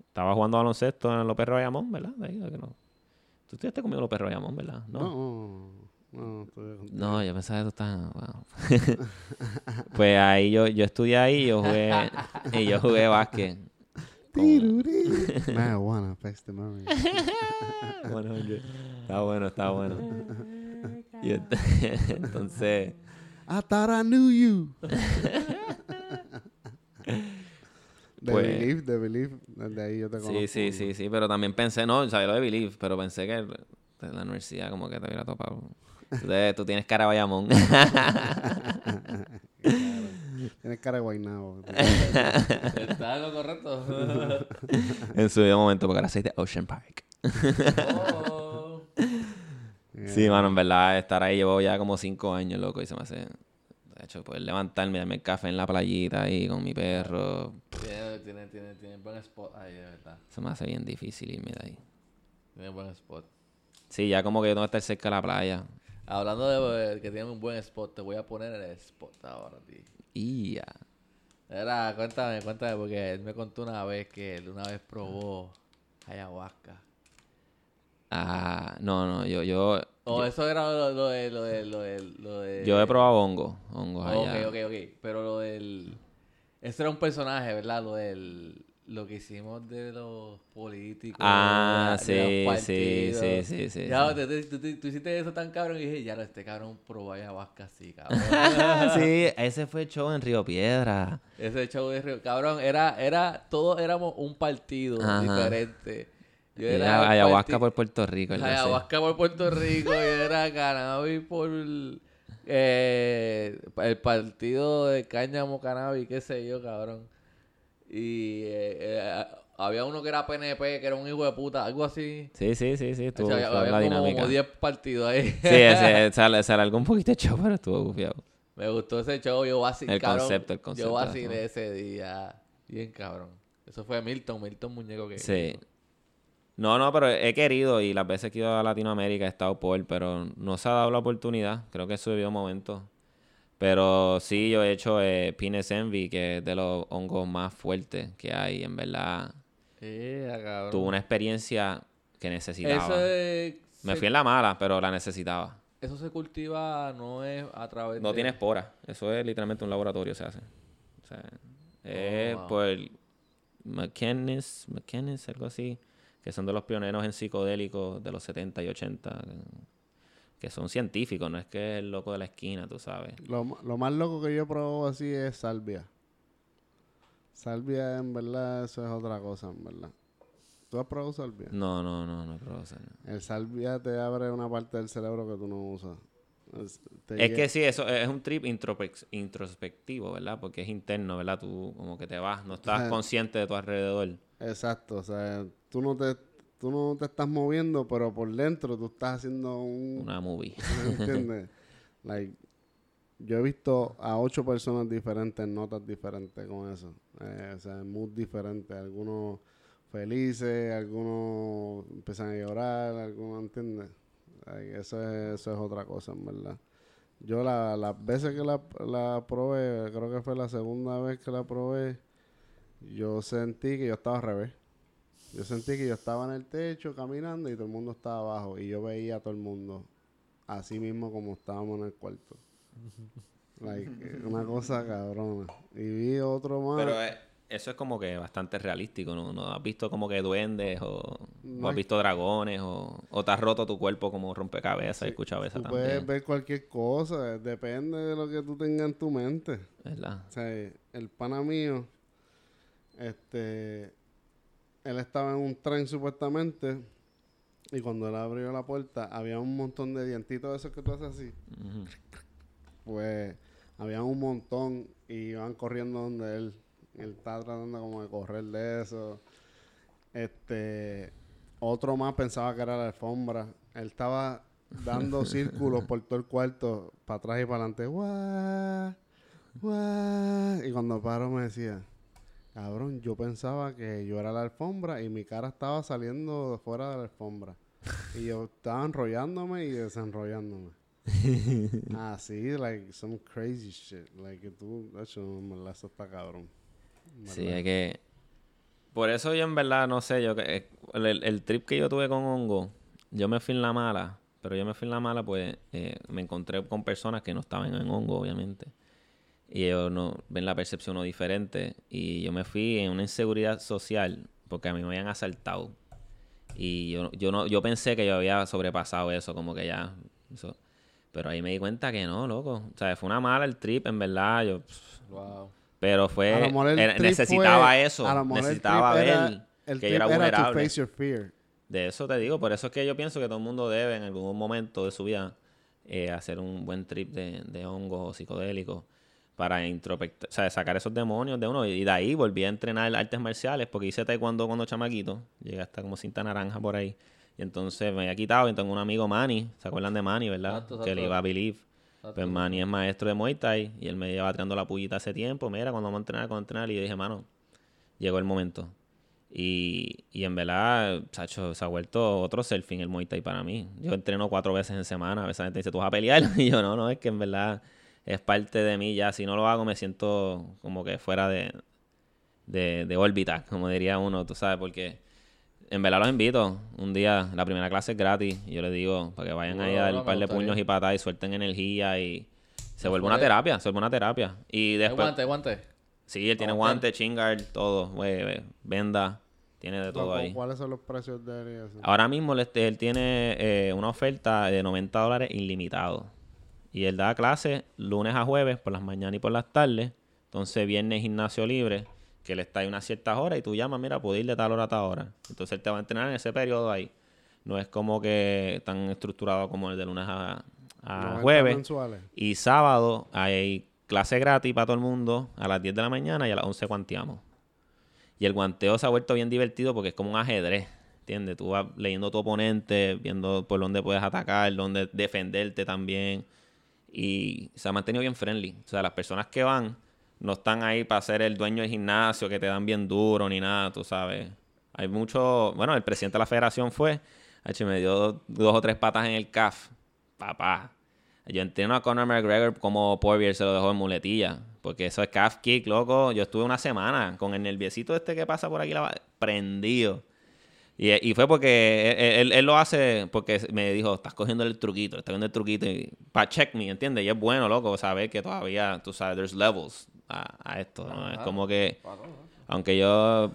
estaba jugando baloncesto en López Rayamón, ¿verdad? De ahí, que no, Tú estuviste conmigo los perros de Amón, ¿verdad? No, no, no, no yo pensaba que tú estabas... Wow. pues ahí yo, yo estudié ahí y yo jugué, y yo jugué básquet. Marijuana, the money. bueno, está bueno, está bueno. Y entonces... I thought I knew you. De pues, Believe, de Believe, de ahí yo te conozco. Sí, sí, sí, sí, pero también pensé, no, sabía lo de Believe, pero pensé que de la universidad como que te hubiera topado. Entonces, tú tienes cara de Bayamón. Tienes cara de Guaynabo. Está lo correcto. en su momento, porque ahora soy de Ocean Park. oh. Sí, mano, en verdad, estar ahí llevo ya como cinco años, loco, y se me hace de hecho, poder levantarme, darme el café en la playita ahí con mi perro. Tiene, tiene, tiene, tiene buen spot ahí, de verdad. Se me hace bien difícil irme de ahí. Tiene buen spot. Sí, ya como que yo tengo que estar cerca de la playa. Hablando de que tiene un buen spot, te voy a poner el spot ahora, tío. Y ya. Era, cuéntame, cuéntame, porque él me contó una vez que él una vez probó ayahuasca. Ah, no, no, yo, yo... O eso era lo, de, lo, de, lo, de, lo de... Yo he probado hongos, hongos allá. Ok, ok, ok. Pero lo del... Eso era un personaje, ¿verdad? Lo del... Lo que hicimos de los políticos. Ah, sí, sí, sí, sí, sí. Ya, Tú, hiciste eso tan cabrón y dije, ya, no, este cabrón probó ayahuasca así, cabrón. sí, ese fue el show en Río Piedra. Ese show de Río... Cabrón, era... era todos éramos un partido diferente. Yo era ayahuasca por Puerto Rico. Ayahuasca por Puerto Rico. yo era cannabis por eh, el partido de cáñamo cannabis, qué sé yo, cabrón. Y eh, eh, había uno que era PNP, que era un hijo de puta, algo así. Sí, sí, sí, sí. Estuvo, había, la dinámica. como 10 partidos ahí. Sí, ese, se, se alargó un poquito el show, pero estuvo bufiado. Me gustó ese show, yo vacilé, El concepto, el concepto. Yo vacilé ese día. Bien cabrón. Eso fue Milton, Milton Muñeco que... Sí. No, no, pero he querido y las veces que he ido a Latinoamérica he estado por, pero no se ha dado la oportunidad. Creo que eso debió un momento. Pero sí, yo he hecho eh, Pines Envy, que es de los hongos más fuertes que hay, en verdad. Eh, Tuve una experiencia que necesitaba. Me fui en la mala, pero la necesitaba. Eso se cultiva, no es a través No tiene espora. Eso es literalmente un laboratorio, se hace. O sea, es oh, por McKennis, McKennis, algo así que son de los pioneros en psicodélicos de los 70 y 80, que son científicos, no es que es el loco de la esquina, tú sabes. Lo, más loco que yo probado así es salvia. Salvia, en verdad, eso es otra cosa, en verdad. ¿Tú has probado salvia? No, no, no, no he probado salvia. El salvia te abre una parte del cerebro que tú no usas. Es, que sí, eso es un trip introspectivo, ¿verdad? Porque es interno, ¿verdad? Tú como que te vas, no estás consciente de tu alrededor. Exacto, o sea, tú no te tú no te estás moviendo, pero por dentro tú estás haciendo un... Una movie. ¿Entiendes? like, yo he visto a ocho personas diferentes, notas diferentes con eso. Eh, o sea, mood diferente. Algunos felices, algunos empiezan a llorar, algunos, ¿entiendes? Eso, es, eso es otra cosa, en verdad. Yo la, las veces que la, la probé, creo que fue la segunda vez que la probé, yo sentí que yo estaba al revés. Yo sentí que yo estaba en el techo caminando y todo el mundo estaba abajo. Y yo veía a todo el mundo así mismo como estábamos en el cuarto. Like, eh, una cosa cabrona. Y vi otro más. Pero eh, eso es como que bastante realístico, ¿no? ¿No has visto como que duendes o, No o has visto dragones o, o te has roto tu cuerpo como rompecabezas y escuchado esa también. puedes ver cualquier cosa, eh, depende de lo que tú tengas en tu mente. ¿Verdad? O sea, el pana mío, este, él estaba en un tren supuestamente y cuando él abrió la puerta había un montón de dientitos de esos que tú haces así. Pues había un montón y iban corriendo donde él. Él estaba tratando como de correr de eso. Este, otro más pensaba que era la alfombra. Él estaba dando círculos por todo el cuarto, para atrás y para adelante. ¡Guau! ¡Guau! Y cuando paro me decía, cabrón, yo pensaba que yo era la alfombra y mi cara estaba saliendo de fuera de la alfombra. Y yo estaba enrollándome y desenrollándome. Así, like, some crazy shit. Like, que tú, de hecho, verdad, eso está cabrón. Sí, es que... Por eso yo en verdad, no sé, yo que eh, el, el- el trip que yo tuve con hongo, yo me fui en la mala, pero yo me fui en la mala, pues eh, me encontré con personas que no estaban en hongo, obviamente. Y ellos no ven la percepción no diferente. Y yo me fui en una inseguridad social porque a mí me habían asaltado. Y yo, yo no, yo pensé que yo había sobrepasado eso, como que ya. eso. Pero ahí me di cuenta que no, loco. O sea, fue una mala el trip, en verdad. Yo, Wow. pero fue. A lo mejor el era- trip necesitaba fue- eso. a lo mejor el Necesitaba ver era- que el yo era to vulnerable. face your fear. De eso te digo. Por eso es que yo pienso que todo el mundo debe en algún momento de su vida eh, hacer un buen trip de, de hongos o psicodélicos para o sea, sacar esos demonios de uno. Y de ahí volví a entrenar artes marciales porque hice taekwondo cuando chamaquito. Llegué hasta como cinta naranja por ahí. Y entonces me había quitado y tengo un amigo Manny. ¿Se acuerdan de Manny, verdad? Exacto, Que le iba a Believe. Exacto. Pues Manny es maestro de Muay Thai y él me lleva tirando la pullita hace tiempo. Mira, cuando vamos a entrenar, cuando vamos a entrenar. Y yo dije, mano, llegó el momento. Y, y en verdad, chacho, se ha vuelto otro surfing el Muay Thai para mí. Yo entreno cuatro veces en semana. A veces la gente dice, ¿tú vas a pelear? Y yo, no, no, es que en verdad es parte de mí ya. Si no lo hago, me siento como que fuera de, de, de órbita, como diría uno, tú sabes, porque en verdad los invito. Un día, la primera clase es gratis. Y yo les digo, para que vayan ahí a dar un par de puños y patadas y suelten energía y se Se vuelve una terapia, se vuelve una terapia. Y después... guante, guante. Sí, él tiene guante, chingar, todo, güey, venda, tiene de todo ¿Cu- ahí. ¿Cuáles son los precios de él? Ahora mismo él, este, él tiene eh, una oferta de 90 dólares ilimitado. Y él da clases lunes a jueves por las mañanas y por las tardes. Entonces viernes gimnasio libre, que él está ahí unas ciertas horas y tú llamas, mira, puedo ir de tal hora a tal hora. Entonces él te va a entrenar en ese periodo ahí. No es como que tan estructurado como el de lunes a, a 90 jueves. mensuales. Y sábado hay clase gratis para todo el mundo a las 10 de la mañana y a las 11 guanteamos. Y el guanteo se ha vuelto bien divertido porque es como un ajedrez. ¿Entiendes? Tú vas leyendo tu oponente, viendo por dónde puedes atacar, dónde defenderte también. Y se ha mantenido bien friendly. O sea, las personas que van no están ahí para ser el dueño del gimnasio, que te dan bien duro ni nada, tú sabes. Hay mucho. Bueno, el presidente de la federación fue. H, me dio dos, o tres patas en el CAF. Papá. Yo entreno a Conor McGregor como Poirier se lo dejó en muletilla. Porque eso es calf kick, loco. Yo estuve una semana con el nerviosito este que pasa por aquí, la- prendido. Y, y fue porque él, él- él lo hace porque me dijo, estás cogiendo el truquito, estás cogiendo el truquito para check me, ¿entiendes? Y es bueno, loco, saber que todavía, tú sabes, there's levels a, a esto, ¿no? Es como que, aunque yo,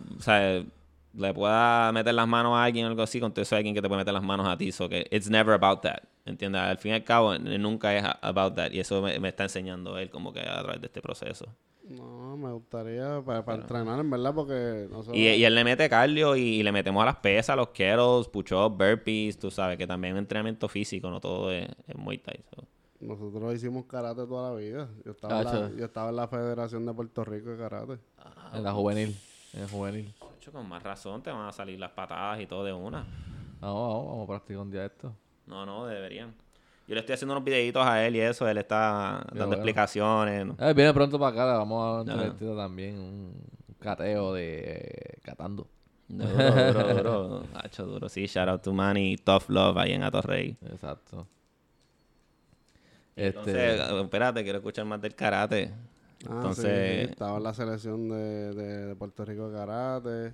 le pueda meter las manos a alguien o algo así, con todo eso hay alguien que te puede meter las manos a ti, so que it's never about that, ¿entiendes? Al fin y al cabo, nunca es about that, y eso me, me está enseñando él como que a través de este proceso. No, me gustaría para, para entrenar, en verdad, porque nosotros, Y, y él le mete cardio y, y le metemos a las pesas, los kettles, push-ups, burpees, tú sabes, que también es entrenamiento físico, no todo es, es Muay Thai. so. nosotros hicimos karate toda la vida. Yo estaba, en la, yo estaba en la Federación de Puerto Rico de Karate. En la juvenil. En la juvenil. Hecho, con más razón te van a salir las patadas y todo de una. Vamos, vamos, vamos a practicar un día esto. No, no, deberían. Yo le estoy haciendo unos videitos a él y eso, él está dando bueno. explicaciones. ¿no? Eh, viene pronto para acá, le vamos a Ajá. entrevistar también un cateo de eh, catando. Duro, duro, duro. Hacho, duro. Sí, shout out to Manny, Tough Love ahí en Atorrey. Exacto. Entonces, Este, espérate, quiero escuchar más del karate. Ah, Entonces- sí, sí, estaba en la selección de, de, de Puerto Rico de karate.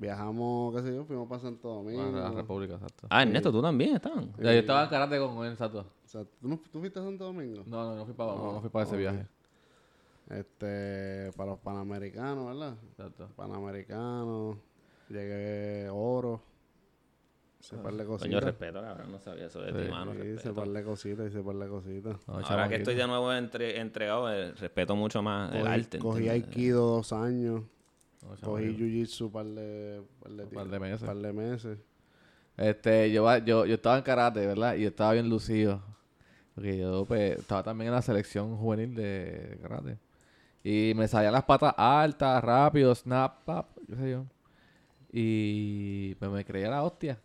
Viajamos, qué sé yo, fuimos para Santo Domingo. bueno, la República, exacto. Ah, Ernesto, tú también estás. Yo estaba en karate con él, exacto. O sea, ¿tú, no, ¿tú fuiste a Santo Domingo? No, no, no fui para, no, no fui para ese viaje. Este, para los Panamericanos, ¿verdad? Exacto. Panamericanos, llegué oro. Hice par de Coño, cositas. respeto, cabrón, no sabía eso de Sí. ti, mano. Sí, respeto. par de cositas, hice par de cositas. No, Ahora que estoy de nuevo entre, entregado, eh, respeto mucho más el Cogí, arte. cogí. Aikido dos años. Cogí. Jiu-Jitsu par de, par de, Un par de meses. par de meses. Este, yo, yo, yo estaba en karate, ¿verdad? Y yo estaba bien lucido. Porque yo pues, estaba también en la selección juvenil de karate. Y me salían las patas altas, rápido, snap, pap, qué sé yo. Y pues, me creía la hostia.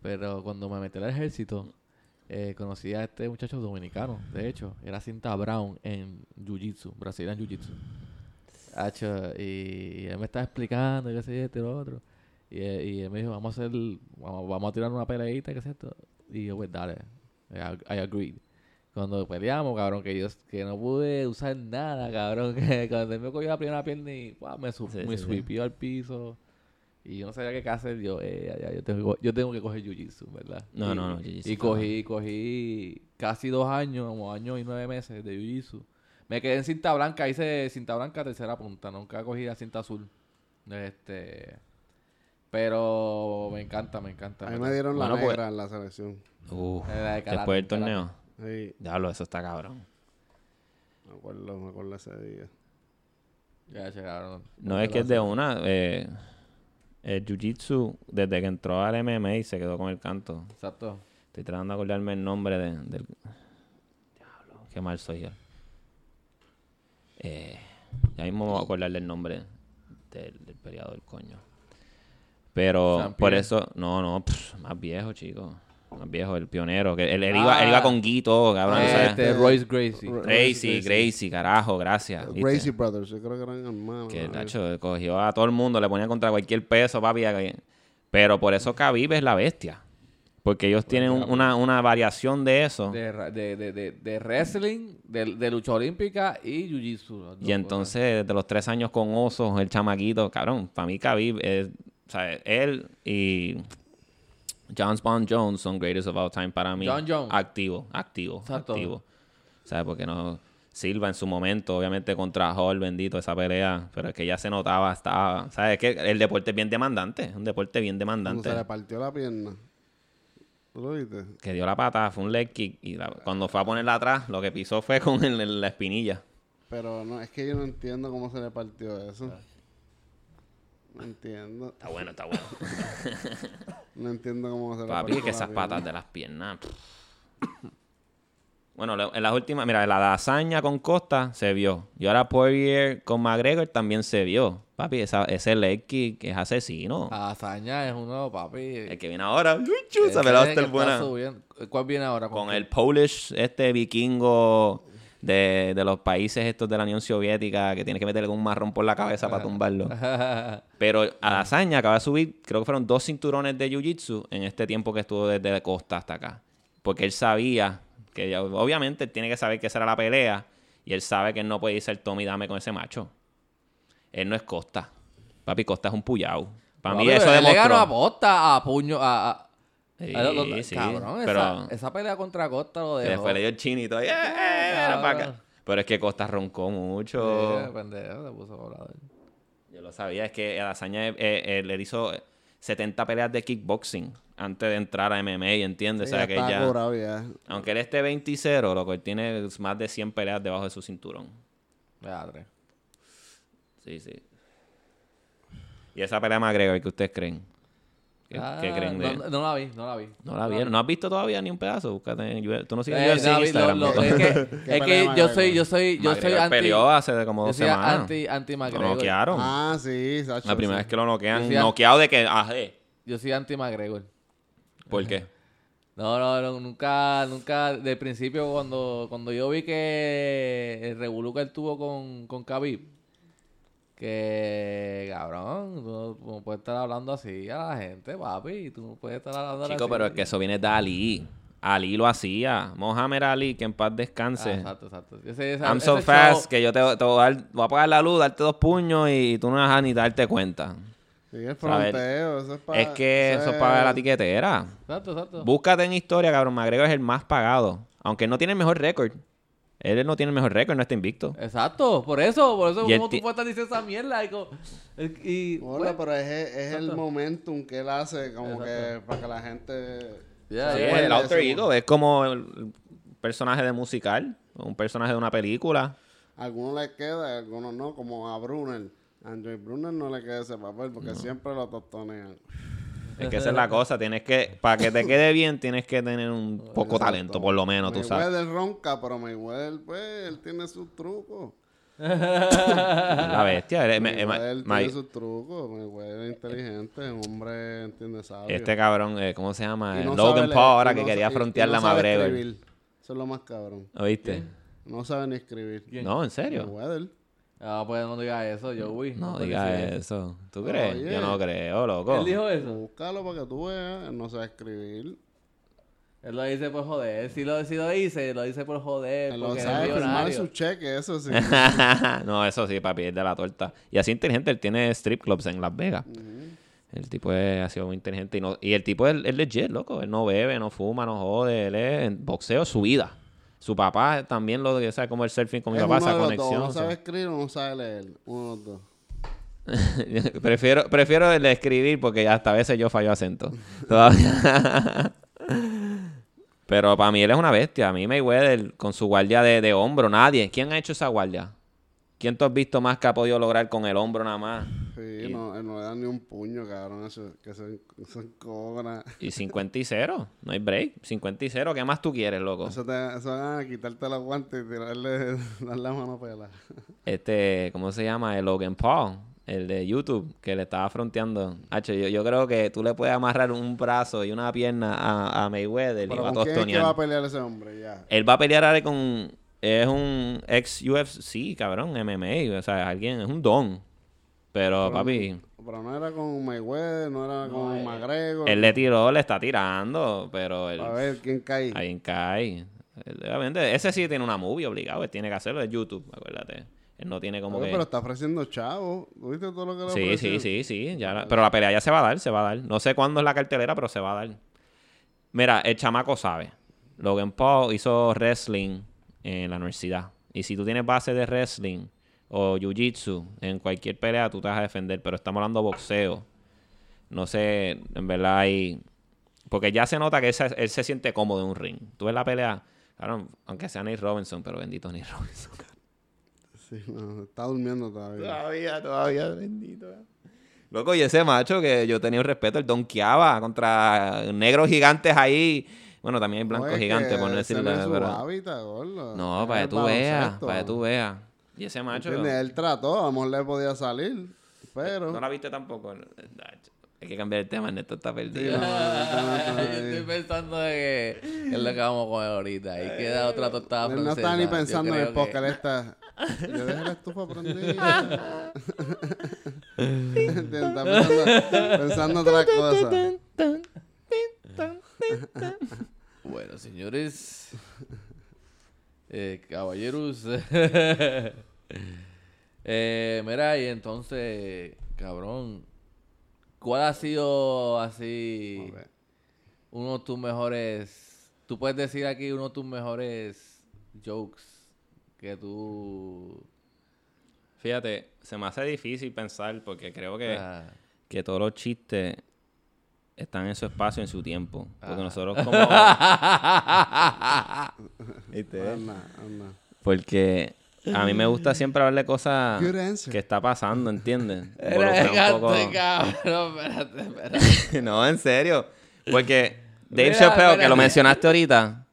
Pero cuando me metí al ejército, eh, conocí a este muchacho dominicano. De hecho, era cinta brown en Jiu-Jitsu, Brazilian Jiu-Jitsu. Hacho, y, y él me estaba explicando, qué sé yo, esto y lo otro. Y, eh, y él me dijo, vamos a hacer, vamos, vamos a tirar una peleita, qué sé esto. Y yo, pues dale, I, I agreed. Cuando peleamos, cabrón, que yo que no pude usar nada, cabrón, que cuando él me cogió la primera pierna y me, su- Sí, me sí, sí. sweepió al piso. Y yo no sabía qué hacer, yo, eh, ya, ya, yo, tengo, yo tengo que coger jiu-jitsu, ¿verdad? No, Y- no, no, jiu-jitsu Y cogí, cogí casi dos años, como año y nueve meses de jiu-jitsu. Me quedé en cinta blanca, hice cinta blanca tercera punta, nunca cogí la cinta azul. Este, pero me encanta, me encanta. A mí me dieron la Bueno, pues- negra en la selección. Uf, la de karate, después del torneo. Sí, Diablo, eso está cabrón. me acuerdo, me acuerdo ese día. Ya, che, cabrón. No es que es de una. Eh, el jiu-jitsu, desde que entró al MMA, se quedó con el canto. Exacto. Estoy tratando de acordarme el nombre de- del. Diablo, qué mal soy yo. Eh, ya mismo me voy a acordar del nombre del, del peleador, coño. Pero San por Pierre. eso, no, no, pff, más viejo, chico. Más viejo, el pionero. Que él, él iba, él iba con Guito, cabrón. Ah, ¿sabes? Este, Royce Gracie. Gracie, Gracie. Gracie, carajo, gracias. ¿viste? Gracie Brothers, yo creo que eran hermanos. Que. Nacho cogió a todo el mundo, le ponía contra cualquier peso, papi. Pero por eso Khabib es la bestia. Porque ellos tienen un- una, una variación de eso. De, ra- de, de, de, de wrestling, de, de lucha olímpica y jiu-jitsu. las dos Y entonces, desde los tres años con osos, el chamaquito, cabrón, para mí Khabib es, o sea, él y John Spawn Jones son greatest of all time para mí. John Jones. Activo, activo, Exacto. activo. ¿Sabes? Porque no... Silva en su momento, obviamente contra Hall, bendito, esa pelea, pero es que ya se notaba, estaba, ¿sabes? Que el deporte es bien demandante, es un deporte bien Cuando demandante. se le partió la pierna. ¿Tú lo viste? Que dio la pata, fue un leg kick, y la- cuando fue a ponerla atrás, lo que pisó fue con el- el- la espinilla. Pero no, es que yo no entiendo cómo se le partió eso. No entiendo. Está bueno, está bueno. No entiendo cómo se le Papi, partió que esas pierna. patas de las piernas. Bueno, en las últimas, mira, la lasaña con Costa se vio. Y ahora Poirier con McGregor también se vio. Papi, esa, ese leg kick es asesino. Hazaña es uno, papi. El que viene ahora. Ese esa a que estar está buena. ¿Cuál viene ahora? Con el Polish, este vikingo de, de los países estos de la Unión Soviética, que tiene que meterle un marrón por la cabeza para tumbarlo. Pero Adesanya acaba de subir, creo que fueron dos cinturones de Jiu-Jitsu en este tiempo que estuvo desde Costa hasta acá. Porque él sabía que, obviamente, él tiene que saber que esa era la pelea. Y él sabe que él no puede irse el Tommy Dame con ese macho. Él no es Costa. Papi, Costa es un puyao. Para mí eso él Le ganó a demostró. Posta, a puño, a... a- Sí, a los dos- sí, cabrón, esa, pero- esa pelea contra Costa lo dejó. después le dio el chinito. ¡eh, eh, acá! Cabrón. Pero es que Costa roncó mucho. Sí, pendejo, se puso volador. Yo lo sabía, es que Adesanya eh, eh, le hizo 70 peleas de kickboxing antes de entrar a MMA, ¿entiendes? Sí, o sea que ya. aunque él esté 20 y 0, loco, él tiene más de 100 peleas debajo de su cinturón. Madre. Sí, sí. ¿Y esa pelea más McGregor, qué ustedes creen? ¿Qué, Ah, qué creen de no, no la vi, no la vi. ¿No la vieron? ¿No has visto todavía ni un pedazo? Búscate en Tú no sigues Eh, no en la vi, Instagram. lo- lo- es que, ¿Qué es pelea que de yo soy, yo soy, yo soy anti... peleó hace como Yo dos soy semanas. anti, anti Lo McGregor. noquearon. Ah, sí, Sacho, la primera sí. vez que lo noquean, noqueado de que... Ah, eh. Yo soy anti McGregor. ¿Por qué? No, no, no, nunca, nunca, de principio cuando, cuando yo vi que el revolú que él tuvo con, con Khabib, que cabrón, tú no puedes estar hablando así a la gente, papi, tú no puedes estar hablando Chico, así. pero es que eso viene de Ali. Ali lo hacía. Mohamed Ali, que en paz Ah, descanse. exacto, exacto. Ese- ese- I'm ese so show- fast que yo te, te voy, a dar- voy a apagar la luz, darte dos puños y tú no vas a ni darte cuenta. Sí, el ¿Sabes? fronteo, eso es para... es que eso es para la tiquetera. Exacto, exacto. Búscate en historia, cabrón. McGregor es el más pagado. Aunque no tiene el mejor récord. Él no tiene el mejor récord, no está invicto. Exacto, por eso, por eso, ¿cómo tú puedes estar diciendo esa mierda? Y, co- y, Bueno, pues, pero es, es el momentum que él hace como Exacto. que para que la gente... Sí, es el alter ego. Es como el personaje de musical. Un personaje de una película. A algunos les queda, algunos no, como a Brunner. A Andrew Brunner no le queda ese papel porque siempre lo tostonean. Es que esa es la cosa. Tienes que... Para que te quede bien, tienes que tener un poco Exacto. talento, por lo menos, tú sabes. Mayweather ronca, pero Mayweather, pues, él tiene sus trucos. La bestia. él- Mayweather ma- tiene sus trucos. Mayweather es inteligente, es un hombre, entiende, sabio. Este cabrón, eh, ¿cómo se llama? Y no Logan Paul ahora que no quería frontear no la. Eso es lo más cabrón. ¿Oíste? No sabe ni escribir. ¿Quién? No, en serio. Mayweather. Ah, pues no digas eso, Joey. No digas decir eso. ¿Tú crees? Oye. Yo no creo, loco. Él dijo eso. Búscalo para que tú veas. Él no sabe escribir. Él lo dice por joder. Si lo, si lo dice, lo dice por joder. Él lo Porque sabe firmar su cheque, eso sí. no, eso sí, papi, es de la torta. Y así inteligente, él tiene strip clubs en Las Vegas. El tipo es, ha sido muy inteligente. Y, no, y el tipo es, es legit, loco. Él no bebe, no fuma, no jode. Él es en boxeo su vida. Su papá también lo sabe como el surfing con mi Es papá, esa los dos. conexión. No sabe escribir o no sabe leer. Uno de los dos. prefiero, prefiero el de escribir porque hasta a veces yo fallo acento. Todavía. Pero para mí él es una bestia. A mí Mayweather con su guardia de, de hombro, nadie. ¿Quién ha hecho esa guardia? ¿Quién tú has visto más que ha podido lograr con el hombro nada más? Sí, no, él no le da ni un puño, cabrón. Eso, que se, se cobra. Y 50 y 0. No hay break. 50 y 0. ¿Qué más tú quieres, loco? Eso te eso van a quitarte los guantes y tirarle dar la mano pela. Este, ¿cómo se llama? El Logan Paul. El de YouTube, que le estaba fronteando. Hacho, yo, yo creo que tú le puedes amarrar un brazo y una pierna a, a Mayweather y va a ¿con quién es que va a pelear ese hombre? Ya. Él va a pelear ahora con. Es un ex UFC, cabrón, MMA. O sea, alguien, es un don. Pero, Pero- papi, Pero no era con Mayweather, no era con McGregor. él le tiró, le está tirando, pero él. A ver quién cae. Ahí cae. Obviamente, ese sí tiene una movie obligado, él tiene que hacerlo de YouTube, acuérdate. Él no tiene como Oye, que. Pero está ofreciendo chavo. ¿Viste todo lo que le Sí, sí, sí, sí. Ya la- Pero la pelea ya se va a dar, se va a dar. No sé cuándo es la cartelera, pero se va a dar. Mira, el chamaco sabe. Logan Paul hizo wrestling en la universidad. Y si tú tienes base de wrestling o jiu-jitsu en cualquier pelea, tú te vas a defender. Pero estamos hablando de boxeo. No sé, en verdad hay... Porque ya se nota que él se, él se siente cómodo en un ring. Tú ves la pelea, claro, aunque sea Nate Robinson, pero bendito Nate Robinson. Sí, no, está durmiendo todavía. Todavía, todavía, bendito. Loco, y ese macho que yo tenía un respeto, el donkeaba contra negros gigantes ahí. Bueno, también hay blancos No, gigantes, por no su pero- hábitat. No, para que tú veas, para que tú veas. Y ese macho. ¿Entiendes? Él trató, a lo mejor le podía salir, pero... ¿No la viste tampoco? Hay que cambiar el tema, Neto está Sí, perdido. no, no, no, no, no, Yo estoy pensando de que es lo que vamos a comer ahorita. Ahí queda otra tostada Él no está ni pensando en el podcast, que- está... Yo dejé la estufa prendida. Está pensando, pensando otra cosa. Bueno, señores. eh, caballeros. eh, mira, y entonces, cabrón. ¿Cuál ha sido así uno de tus mejores... Tú puedes decir aquí uno de tus mejores jokes que tú... Fíjate, se me hace difícil pensar porque creo que, ah, que todos los chistes están en su espacio, en su tiempo. Porque Ah. nosotros como... ¿Viste? Anda, anda. Porque a mí me gusta siempre hablar de cosas que está pasando, ¿entiendes? Era Involucrar un poco- cabrón. Espérate, espérate. no, en serio. Porque Dave Mira, Chappelle, que lo mencionaste ahorita,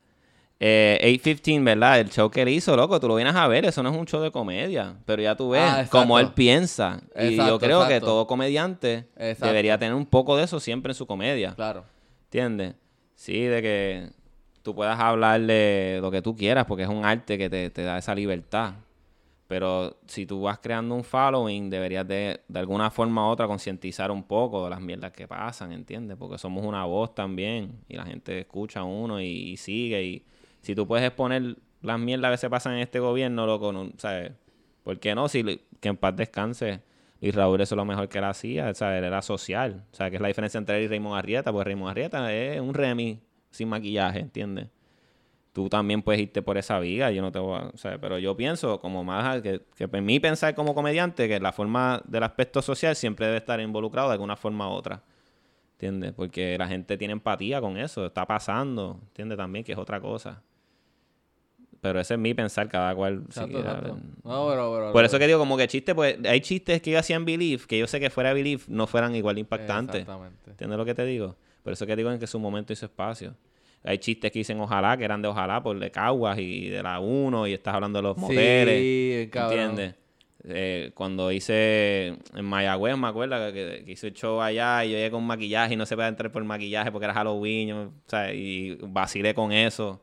eh, 815, ¿verdad? El show que él hizo, loco, tú lo vienes a ver, eso no es un show de comedia. Pero ya tú ves Ah, cómo él piensa. y yo Exacto, creo que todo comediante Exacto. debería tener un poco de eso siempre en su comedia. Claro. ¿Entiendes? Sí, de que tú puedas hablar de lo que tú quieras, porque es un arte que te, te da esa libertad. Pero si tú vas creando un following, deberías de, de alguna forma u otra concientizar un poco de las mierdas que pasan, ¿entiendes? Porque somos una voz también y la gente escucha a uno y, sigue. Y si tú puedes exponer las mierdas que se pasan en este gobierno, loco, no, ¿sabes? ¿Por qué no? Si, que en paz descanse. Y Raúl eso es lo mejor que él hacía, ¿sabes? Él era social. O sea, que es la diferencia entre él y Raymond Arrieta. Pues Raymond Arrieta es un Remy sin maquillaje, ¿entiendes? tú también puedes irte por esa viga, yo no te voy a, o sea, pero yo pienso como más que, que en mí pensar como comediante que la forma del aspecto social siempre debe estar involucrado de alguna forma u otra, ¿entiendes? Porque la gente tiene empatía con eso, está pasando, ¿entiendes? También que es otra cosa. Pero ese es mi pensar, cada cual. Exacto. No, pero, pero- Por eso que digo, como que chistes, pues hay chistes que yo hacía en Believe, que yo sé que fuera de Believe no fueran igual de impactantes. Exactamente. ¿Entiendes lo que te digo? Por eso que digo en que su momento y su espacio. Hay chistes que dicen ojalá, que eran de ojalá, por de Caguas y de la 1, y estás hablando de los moteles. Sí. ¿Entiendes? Eh, cuando hice en Mayagüez, me acuerdo que, que hice el show allá y yo llegué con maquillaje y no se podía entrar por maquillaje porque era Halloween, yo, o sea, y vacilé con eso.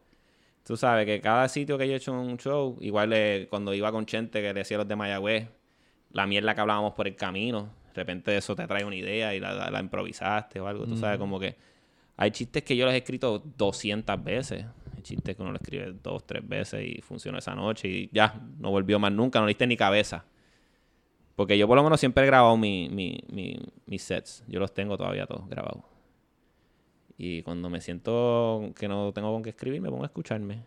Tú sabes que cada sitio que yo he hecho un show, igual eh, cuando iba con Chente, que le decía los de Mayagüez, la mierda que hablábamos por el camino, de repente eso te trae una idea y la, la- la improvisaste o algo, tú sabes, como que hay chistes que yo los he escrito 200 veces. Hay chistes que uno lo escribe dos, tres veces y funcionó esa noche y ya, no volvió más nunca, no le diste ni cabeza. Porque yo por lo menos siempre he grabado mi, mi- mi- mis sets. Yo los tengo todavía todos grabados. Y cuando me siento que no tengo con qué escribir, me pongo a escucharme.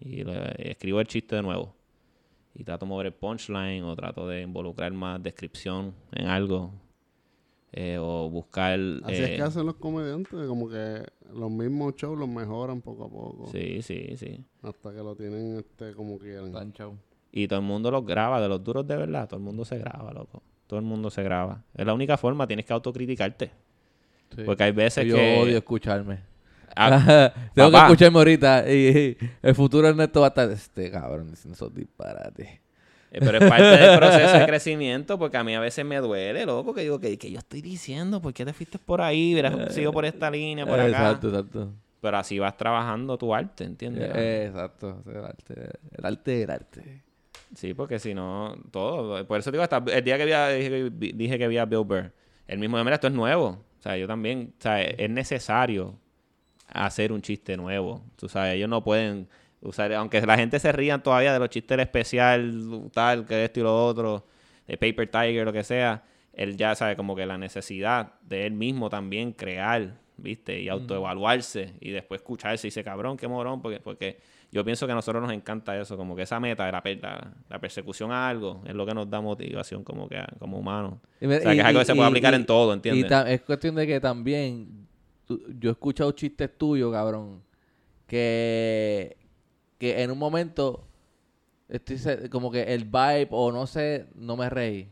Y le- escribo el chiste de nuevo. Y trato de mover el punchline o trato de involucrar más descripción en algo. Eh, o buscar... Así eh, es que hacen los comediantes, como que los mismos shows los mejoran poco a poco. Sí, sí, sí. Hasta que lo tienen este como quieren. Tan chau. Y todo el mundo los graba, de los duros de verdad, todo el mundo se graba, loco. Todo el mundo se graba. Es la única forma, tienes que autocriticarte. Sí. Porque hay veces Yo que... odio escucharme. Ah, Tengo papá. que escucharme ahorita y, y el futuro Ernesto va a estar este cabrón diciendo esos disparates. Eh, Pero es parte del proceso de crecimiento, porque a mí a veces me duele, loco, que digo, que, que yo estoy diciendo? ¿Por qué te fuiste por ahí? Hubieras sido por esta línea, por acá. Exacto, exacto. Pero así vas trabajando tu arte, ¿entiendes? Eh, exacto. El arte, el arte del arte. Sí, porque si no, todo. Por eso digo, hasta el día que vi a- dije, que vi- dije que vi a Bill Burr, el mismo de mira, esto es nuevo. O sea, yo también, o sea, es necesario hacer un chiste nuevo. Tú sabes, ellos no pueden usar, aunque la gente se rían todavía de los chistes especial, tal, que esto y lo otro, de Paper Tiger, lo que sea, él ya sabe como que la necesidad de él mismo también crear, ¿viste? Y autoevaluarse y después escucharse y dice, cabrón, qué morón, porque, porque yo pienso que a nosotros nos encanta eso, como que esa meta de la, la, la persecución a algo es lo que nos da motivación como que como humanos. Y O sea, que es algo que se puede aplicar en todo, ¿entiendes? es cuestión de que también tú- yo he escuchado chistes tuyos, cabrón, que, que en un momento estoy como que el vibe o no sé, no me reí.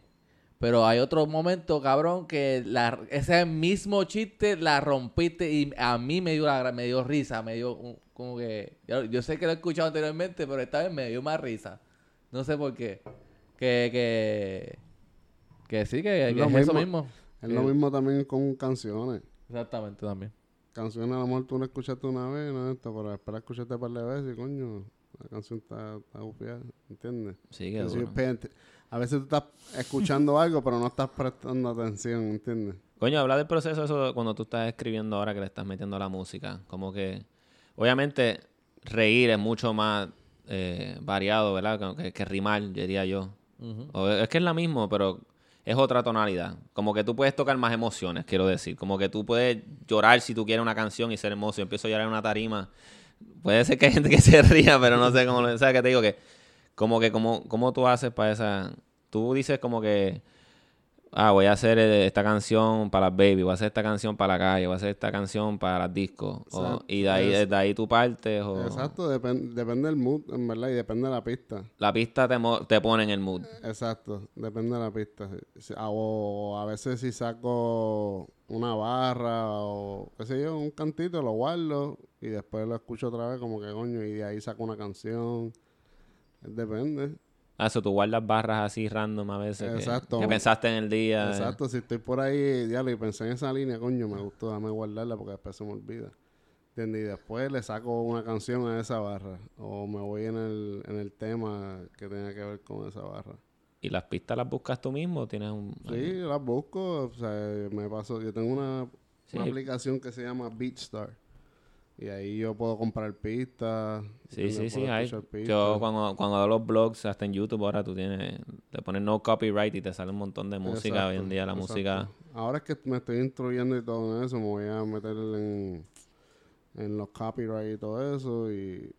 Pero hay otro momento, cabrón, que la, ese mismo chiste la rompiste y a mí me dio, la, me dio risa, me dio un- como que... Yo, yo sé que lo he escuchado anteriormente, pero esta vez me dio más risa. No sé por qué. Que, que, que sí, que, Es que eso mismo. mismo. Es lo mismo también con canciones. Exactamente también. Canciones a lo mejor tú la escuchaste una vez, no esto, pero después escuchaste un par de veces coño, la canción está, está bufiada, ¿entiendes? Sí, que pay- A veces tú estás escuchando algo, pero no estás prestando atención, ¿entiendes? Coño, habla del proceso eso cuando tú estás escribiendo ahora que le estás metiendo a la música. Como que, obviamente, reír es mucho más eh, variado, ¿verdad? Que, que rimar, diría yo. O es que es la misma, pero es otra tonalidad. Como que tú puedes tocar más emociones, quiero decir. Como que tú puedes llorar si tú quieres una canción y ser hermoso. Empiezo a llorar en una tarima. Puede ser que hay gente que se ría, pero no sé cómo lo... ¿Sabes qué te digo? Que como que como, cómo tú haces para esa... Tú dices como que... Ah, voy a hacer eh, esta canción para las baby, voy a hacer esta canción para la calle, voy a hacer esta canción para las discos. o- y de ahí, Es- de ahí tú partes. O Exacto, depen- depende del mood, en verdad, y depende de la pista. La pista te, mo- te pone en el mood. Exacto, depende de la pista. O a veces si saco una barra o qué sé yo, un cantito, lo guardo y después lo escucho otra vez como que coño y de ahí saco una canción. Depende. Ah, Eso, tú guardas barras así random a veces. que- Exacto. Que, pensaste en el día. Exacto, si estoy por ahí diablo, y pensé en esa línea, coño, me gustó, dame guardarla porque después se me olvida. ¿Entiendes? Y después le saco una canción a esa barra. O me voy en el, en el tema que tenga que ver con esa barra. ¿Y las pistas las buscas tú mismo? o ¿Tienes un...? Sí, las busco. O sea, me paso... Yo tengo una, Sí. una aplicación que se llama BeatStar. Y ahí yo puedo comprar pistas. Sí, sí, sí. Hay. Yo cuando, cuando hago los blogs, hasta en YouTube ahora tú tienes... Te pones no copyright y te sale un montón de música hoy en día. La exacto. música... Ahora es que me estoy instruyendo y todo en eso, me voy a meter en, en los copyright y todo eso y,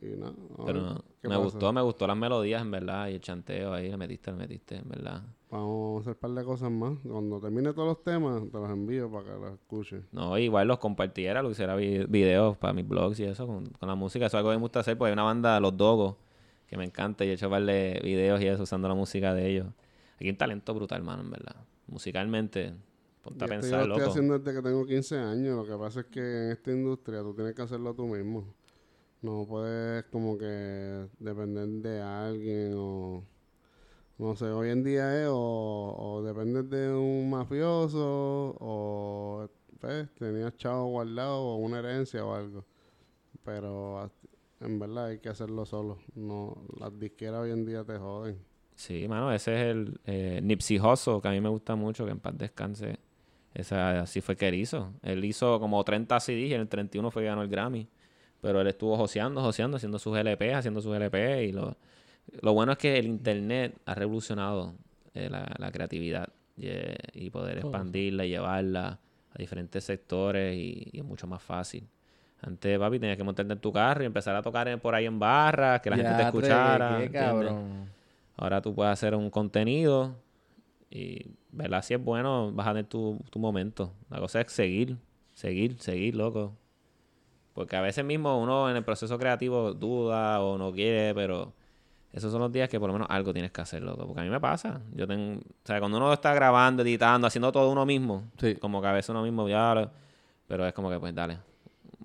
y nada. Pero qué me pasa. gustó, me gustó las melodías, en verdad. Y el chanteo ahí, le metiste, le metiste, en verdad. Vamos a hacer un par de cosas más. Cuando termine todos los temas, te los envío para que los escuches. No, igual los compartiera, lo hiciera vi- videos para mis blogs y eso con, con la música. Eso es algo que me gusta hacer porque hay una banda, Los Dogos, que me encanta y he hecho de videos y eso usando la música de ellos. Aquí hay un talento brutal, mano, en verdad. Musicalmente, ponte a pensar, yo lo estoy haciendo desde que tengo 15 años. Lo que pasa es que en esta industria tú tienes que hacerlo tú mismo. No puedes como que depender de alguien o... No sé, hoy en día es o, o dependes de un mafioso o pues, tenías chavo guardado o una herencia o algo. Pero en verdad hay que hacerlo solo. No, las disqueras hoy en día te joden. Sí, mano, ese es el eh, Nipsey Hussle, que a mí me gusta mucho, que en paz descanse. Esa, así fue que él hizo. Él hizo como 30 CDs y en el 31 fue que ganó el Grammy. Pero él estuvo joseando, joseando, haciendo sus LP, haciendo sus LP. Y lo, lo bueno es que el Internet ha revolucionado eh, la, la creatividad y, eh, y poder expandirla y llevarla a diferentes sectores y, y es mucho más fácil. Antes, papi, tenías que montarte en tu carro y empezar a tocar en- por ahí en barras, que la gente te escuchara. Qué ¿entiendes? cabrón. Ahora tú puedes hacer un contenido y, ¿verdad? Si es bueno, vas a tener tu, tu momento. La cosa es seguir, seguir, seguir, loco. Porque a veces mismo uno en el proceso creativo duda o no quiere, pero esos son los días que por lo menos algo tienes que hacer, loco. Porque a mí me pasa. Yo tengo, o sea, cuando uno está grabando, editando, haciendo todo uno mismo, Sí. como que a veces uno mismo ya, lo- pero es como que pues dale,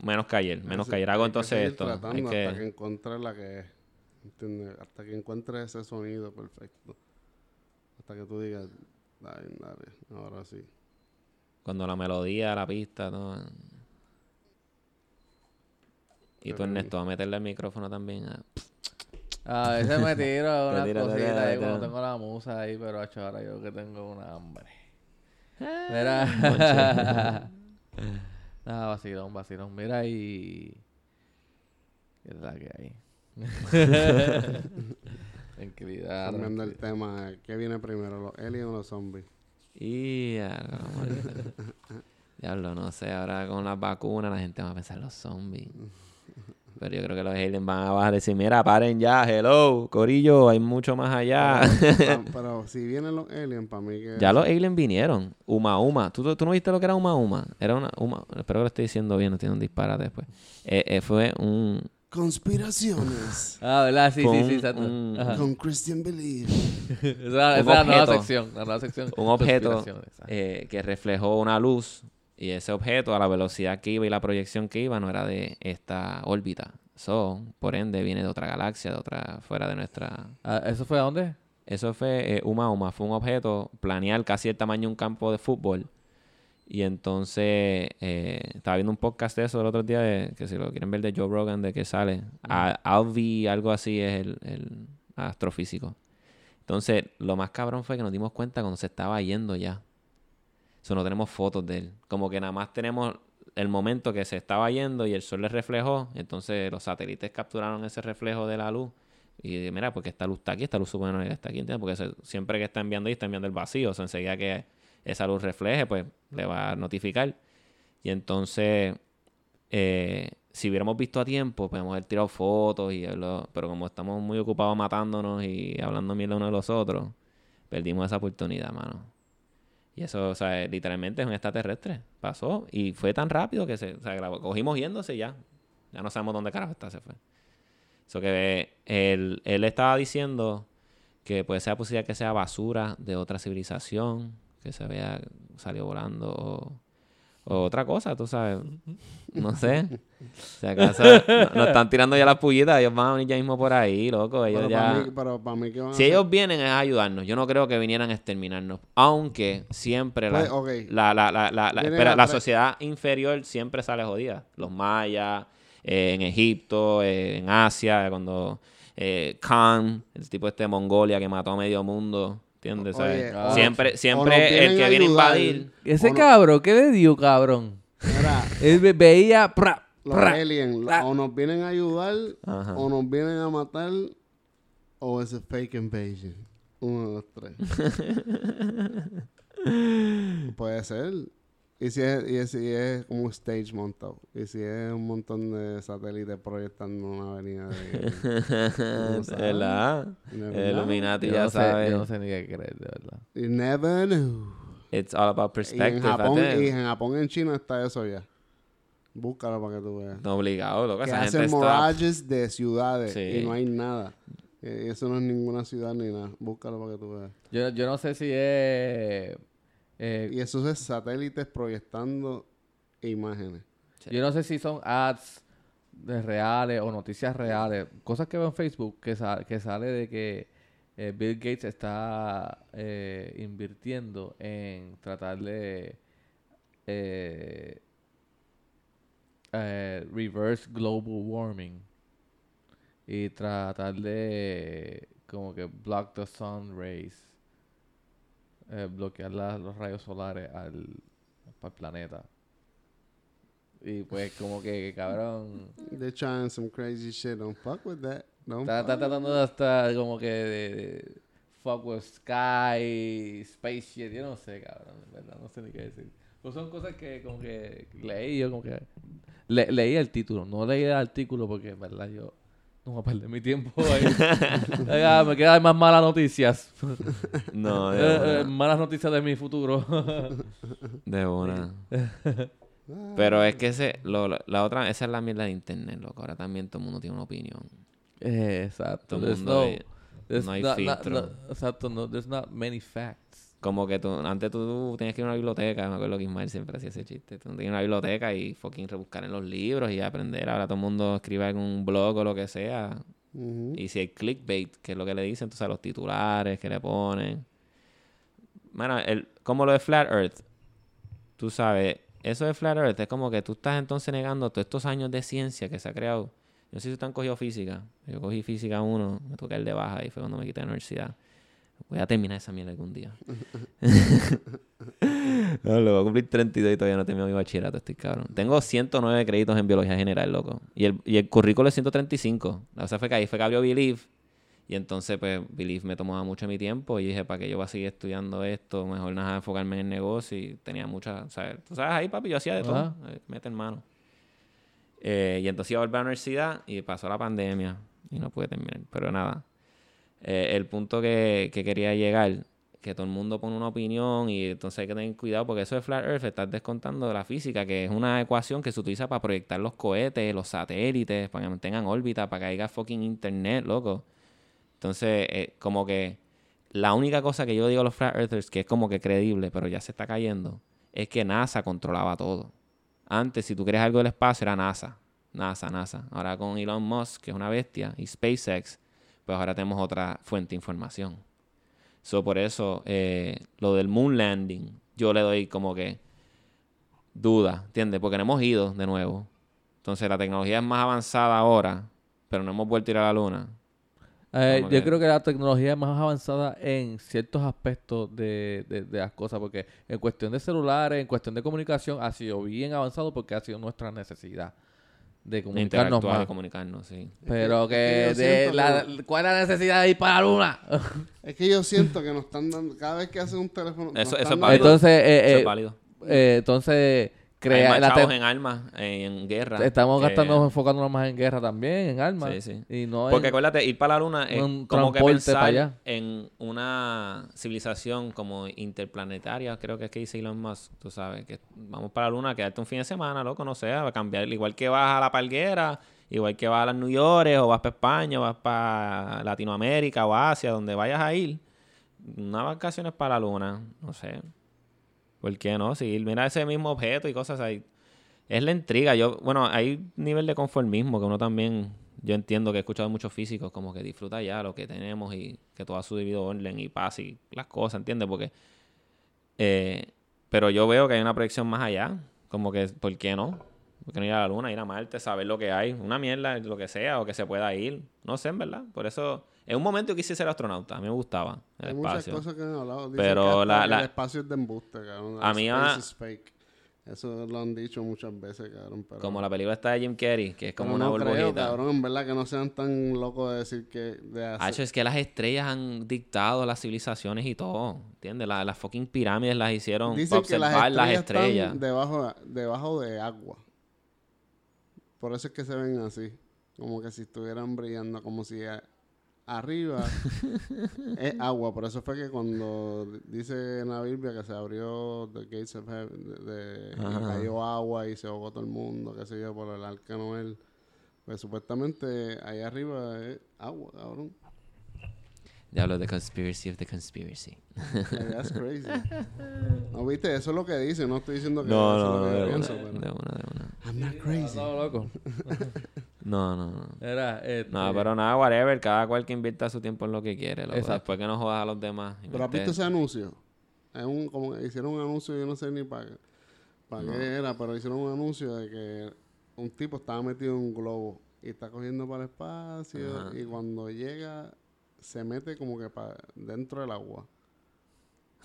menos que ayer, menos Así que ayer hago entonces esto. tratando Hay que, hasta que encuentres la que es. ¿Entiendes? Hasta que encuentres ese sonido perfecto. Hasta que tú digas, dale, dale, ahora sí. Cuando la melodía, la pista, todo. Y tú, Ernesto, a meterle el micrófono también. A veces me tiro unas tira, cositas tira, ahí cuando tengo la musa ahí, pero hecho, ahora yo que tengo una hambre. Ah, Mira. Nada, vacilón, vacilón. Mira y. ¿Qué es la que hay? Tranquilidad. Cambiando el tema, ¿qué viene primero, los aliens o los zombies? Y Diablo, no sé, ahora con las vacunas la gente va a pensar los zombies. Pero yo creo que los aliens van a decir, mira, paren ya, hello, Corillo, hay mucho más allá. Pa- Pero si vienen los aliens, para mí que... ya los aliens vinieron. Uma Uma. ¿Tú, tú no viste lo que era Uma Uma? Era una Uma. Espero que lo esté diciendo bien, no tiene un disparate después. Eh, eh, fue un. Conspiraciones Ah, ¿verdad? Sí, fue sí, sí, exacto. un- con Christian Believe. Esa, es un la nueva sección. La nueva sección. un objeto eh, que reflejó una luz y ese objeto a la velocidad que iba y la proyección que iba no era de esta órbita. So, por ende, viene de otra galaxia, de otra, fuera de nuestra... Ah, ¿Eso fue a dónde? Eso fue eh, Uma Uma, fue un objeto planear casi el tamaño de un campo de fútbol. Y entonces, eh, estaba viendo un podcast de eso el otro día, de- que si lo quieren ver de Joe Rogan, de que sale. A- Alvi, algo así, es el, el astrofísico. Entonces, lo más cabrón fue que nos dimos cuenta cuando se estaba yendo ya. Eso no tenemos fotos de él. Como que nada más tenemos el momento que se estaba yendo y el sol le reflejó. Entonces, los satélites capturaron ese reflejo de la luz. Y mira, porque esta luz está aquí, esta luz que está aquí, ¿entiendes? Porque siempre que está enviando ahí, está enviando el vacío. O sea, enseguida que esa luz refleje, pues le va a notificar. Y entonces, eh, si hubiéramos visto a tiempo, podemos haber tirado fotos, y pero como estamos muy ocupados matándonos y hablando mierda uno de los otros, perdimos esa oportunidad, mano. Y eso, o sea, literalmente es un extraterrestre. Pasó y fue tan rápido que se, o sea, grabó- cogimos yéndose ya. Ya no sabemos dónde carajo está, se fue. Eso que él, él estaba diciendo que puede ser posibilidad que sea basura de otra civilización, que se vea, salió volando, O otra cosa, tú sabes. No sé. Si acaso no- nos están tirando ya las pullitas, ellos van a venir ya mismo por ahí, loco. Ellos Pero ya... para mí, pero para mí que van a Si hacer- ellos vienen es a ayudarnos. Yo no creo que vinieran a exterminarnos. Aunque siempre la, Pues, la, la, la, la, espera, la sociedad inferior siempre sale jodida. Los mayas, eh, en Egipto, eh, en Asia, cuando eh, Khan, el tipo este de Mongolia que mató a medio mundo. ¿Entiendes? Oye, ¿Sabes? ah, siempre siempre el que viene a invadir. Ese cabrón, ¿qué le dio, cabrón? Mira, Él ve- veía... pra, los pra. aliens pra. o nos vienen a ayudar Ajá. o nos vienen a matar o es a fake invasion. Uno de los tres. Puede ser. Y si es, y si es como un stage montado. Y si es un montón de satélites proyectando una avenida de... El. Illuminati ya no, sé, sabe. yo no sé ni qué creer, de verdad. You never know. It's all about Y en perspective. Japón, y en Japón y en China está eso ya. Búscalo para que tú veas. No obligado, loco. que Esa gente hacen está... de ciudades Sí. y no hay nada. Eh, eso no es ninguna ciudad ni nada. Búscalo para que tú veas. Yo, yo no sé si es... eh, Y eso es satélites proyectando imágenes. Yo no sé si son ads de reales o noticias reales. Cosas que veo en Facebook que, sa- que sale de que eh, Bill Gates está eh, invirtiendo en tratar de eh, eh, reverse global warming y tratar de como que block the sun rays eh, bloquear la- los rayos solares al, al planeta y pues como que cabrón They're trying some crazy shit. Don't fuck with that. Don't está, está fuck. tratando de hasta como que de, de fuck with sky space shit yo no sé cabrón en verdad no sé ni qué decir pues son cosas que como que leí yo como que le- leí el título no leí el artículo porque en verdad yo no voy a perder mi tiempo ahí Oiga, me quedan más malas noticias No, de Eh, eh, malas noticias de mi futuro De una. Pero es que ese, lo- la- la otra, esa es la mierda de internet, loco. Ahora también todo el mundo tiene una opinión. Eh, exacto Todo el There's mundo no, there's no hay not- not- filtro. no- exacto no there's not many facts Como que tú, antes tú tenías que ir a una biblioteca, me acuerdo que Ismael siempre hacía ese chiste. Tú tenías que ir a una biblioteca y fucking rebuscar en los libros y aprender. Ahora todo el mundo escribe en un blog o lo que sea. Y si hay clickbait, que es lo que le dicen, tú sabes, los titulares que le ponen. Bueno, el, como lo de Flat Earth, tú sabes, eso de Flat Earth es como que tú estás entonces negando todos estos años de ciencia que se ha creado. Yo no sé si ustedes han cogido física. Yo cogí física 1, me toqué el de baja y fue cuando me quité de la universidad. Voy a terminar esa mierda algún día. no, lo voy a cumplir 32 y todavía no termino mi bachillerato, estoy cabrón. Tengo 109 créditos en biología general, loco. Y el, y el currículo es 135. La cosa fue que ahí fue que abrió Believe. Y entonces, pues, Believe me tomaba mucho mi tiempo. Y dije, ¿para qué yo voy a seguir estudiando esto? Mejor nada, enfocarme en el negocio. Y tenía mucha, o sea, tú sabes, ahí, papi, yo hacía de todo. Eh, Mete en mano. Eh, y entonces iba a volver a la universidad y pasó la pandemia. Y no pude terminar. Pero nada. Eh, el punto que, que quería llegar, que todo el mundo pone una opinión y entonces hay que tener cuidado porque eso de Flat Earth estás descontando de la física, que es una ecuación que se utiliza para proyectar los cohetes, los satélites, para que mantengan órbita, para que haya fucking internet, loco. Entonces, eh, como que la única cosa que yo digo a los Flat Earthers, que es como que creíble, pero ya se está cayendo, es que NASA controlaba todo. Antes, si tú querías algo del espacio, era NASA. NASA, NASA. Ahora con Elon Musk, que es una bestia, y SpaceX, pues ahora tenemos otra fuente de información. So, por eso, eh, lo del moon landing, yo le doy como que duda, ¿entiendes? Porque no hemos ido de nuevo. Entonces, la tecnología es más avanzada ahora, pero no hemos vuelto a ir a la luna. Eh, yo que- creo que la tecnología es más avanzada en ciertos aspectos de, de- de las cosas, porque en cuestión de celulares, en cuestión de comunicación, ha sido bien avanzado porque ha sido nuestra necesidad de comunicarnos más. comunicarnos, sí. Pero que- es que yo de siento la, que- ¿cuál es la necesidad de ir para la luna? Es que yo siento que nos están dando, cada vez que hacen un teléfono, Eso- eso están es válido. Entonces, eh, Eso eh, es válido. eh, entonces crea la en armas, eh, en guerra. estamos que- gastando, enfocándonos más en guerra también, en armas. Sí, sí. Y no Porque en- acuérdate, ir para la luna es como que pensar allá. en una civilización como interplanetaria, creo que es que dice Elon Musk, tú sabes, que vamos para la luna, quedarte un fin de semana, loco, no sé, va a cambiar, igual que vas a la Palguera, igual que vas a las New York, o vas para España, o vas para Latinoamérica o Asia, donde vayas a ir, una vacaciones para la luna, no sé. ¿Por qué no? Si mira ese mismo objeto y cosas ahí. Es la intriga. Yo, bueno, hay nivel de conformismo que uno también, yo entiendo que he escuchado muchos físicos como que disfruta ya lo que tenemos y que todo ha su orden y paz y las cosas, ¿entiendes? Porque, eh, pero yo veo que hay una proyección más allá. Como que, ¿por qué no? ¿Por qué no ir a la luna, ir a Marte, saber lo que hay? Una mierda, lo que sea, o que se pueda ir. No sé, en verdad. Por eso, en un momento quise ser astronauta. A mí me gustaba el Hay muchas espacio. cosas que han hablado. Dicen Pero que la- el espacio es de embuste, cabrón. A mí, ah, is fake. Eso lo han dicho muchas veces, cabrón. Pero, Como la película está de Jim Carrey, que es como pero una no burbujita. creo, cabrón, en verdad que no sean tan locos de decir que... De hacer- Hacho, es que las estrellas han dictado las civilizaciones y todo. ¿Entiendes? La- las fucking pirámides las hicieron para que las observar estrellas, las estrellas. están debajo, debajo de agua. Por eso es que se ven así. Como que si estuvieran brillando, como si a- arriba es agua. Por eso fue que cuando dice en la Biblia que se abrió the gates of heaven, de- de- cayó agua y se ahogó todo el mundo, qué sé yo, por el arca de Noel. Pues supuestamente ahí arriba es agua, cabrón. Diablo, the conspiracy of the conspiracy. Yeah, That's crazy. No, viste, eso es lo que dice. No estoy diciendo que No, eso no, es lo que de yo pienso, de pero... una, de una. I'm not crazy. Todo loco. No, no, no. Era, este, No, pero nada, whatever. Cada cual que invierta su tiempo en lo que quiere. loco. Exacto. Después que no jodas a los demás. Pero has visto ese anuncio. Es un, como que hicieron un anuncio, yo no sé ni para qué era, pero hicieron un anuncio de que un tipo estaba metido en un globo y está cogiendo para el espacio Ajá. y cuando llega se mete como que para dentro del agua.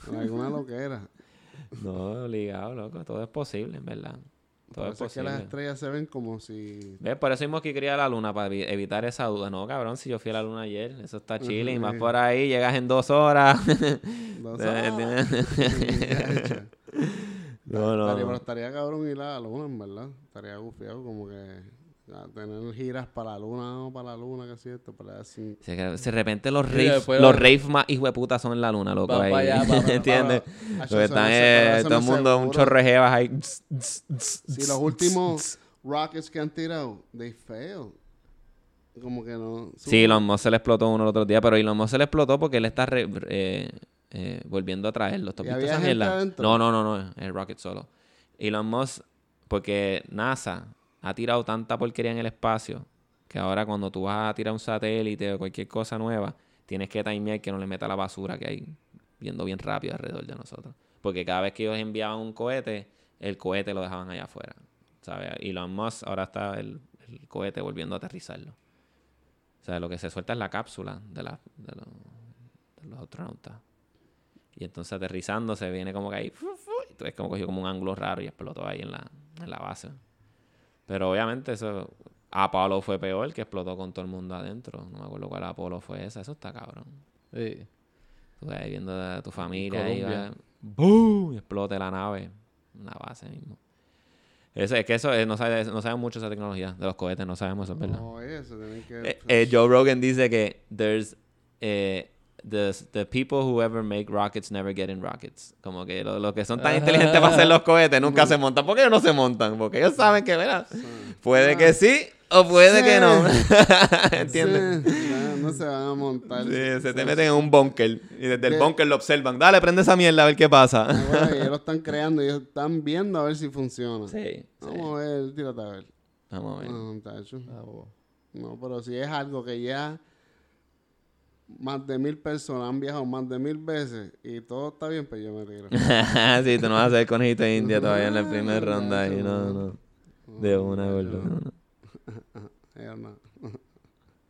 En alguna loquera. No, obligado, loco. Todo es posible, en verdad. Todo Por es eso es que las estrellas se ven como si... ¿Ves? Por eso mismo que quería la luna, para evi- evitar esa duda. No, cabrón, si yo fui a la luna ayer, eso está chile. Y más por ahí, llegas en dos horas. Dos horas. No, no. Estaría, pero estaría cabrón ir a la luna, en verdad. Estaría gufiado como que a tener giras para la luna o para la luna, que es cierto, para así. Si de repente los Sí, raves, los raves más hijos de puta son en la luna, loco. Va ahí. allá, ¿Entiendes? Están no eh, todo el no mundo, un chorro de jevas ahí. Si los últimos rockets que han tirado, they fail. Como que no. Sí, Elon Musk se le explotó uno el otro día, pero Elon Musk se le explotó porque él está re- eh, eh, volviendo a traerlo. No, no, no, no, el Rocket solo. Elon Musk, porque NASA ha tirado tanta porquería en el espacio que ahora cuando tú vas a tirar un satélite o cualquier cosa nueva, tienes que timear que no le meta la basura que hay yendo bien rápido alrededor de nosotros. Porque cada vez que ellos enviaban un cohete, el cohete lo dejaban allá afuera. ¿Sabes? Elon Musk ahora está el, cohete volviendo a aterrizarlo. O sea, lo que se suelta es la cápsula de, la, de, los, de los astronautas. Y entonces aterrizando se viene como que ahí. como cogió como un ángulo raro y explotó ahí en la, en la base. Pero obviamente eso. Apolo fue peor, que explotó con todo el mundo adentro. No me acuerdo cuál Apolo fue esa. Eso está cabrón. Sí. Tú ahí viendo a tu familia Colombia. va, ¡boom! y explote la nave. Una base mismo. Eso, es que eso eh, no sabe, no saben mucho esa tecnología de los cohetes, no sabemos eso, es verdad. No, eso, tienen que. Eh, eh, Joe Rogan dice que there's eh, the, the people who ever make rockets never get in rockets. Como que los lo que son tan inteligentes para hacer los cohetes nunca se montan. ¿Por qué ellos no se montan? Porque ellos saben que, mira, puede que sí o puede que no. ¿Entiendes? Sí, no, no se van a montar. Sí, se te meten en un búnker y desde el búnker lo observan. Dale, prende esa mierda a ver qué pasa. Ah, bueno, y ellos lo están creando, ellos están viendo a ver si funciona. Sí, Vamos a ver, tírate a ver. Vamos a ver. No. Ah, bo. No, pero si es algo que ya más de mil personas han viajado más de mil veces y todo está bien, pues yo me tiro. sí, tú no vas a ser conejito de India todavía en la primera ronda. ahí, no, no, no. De una, gordo. no. no.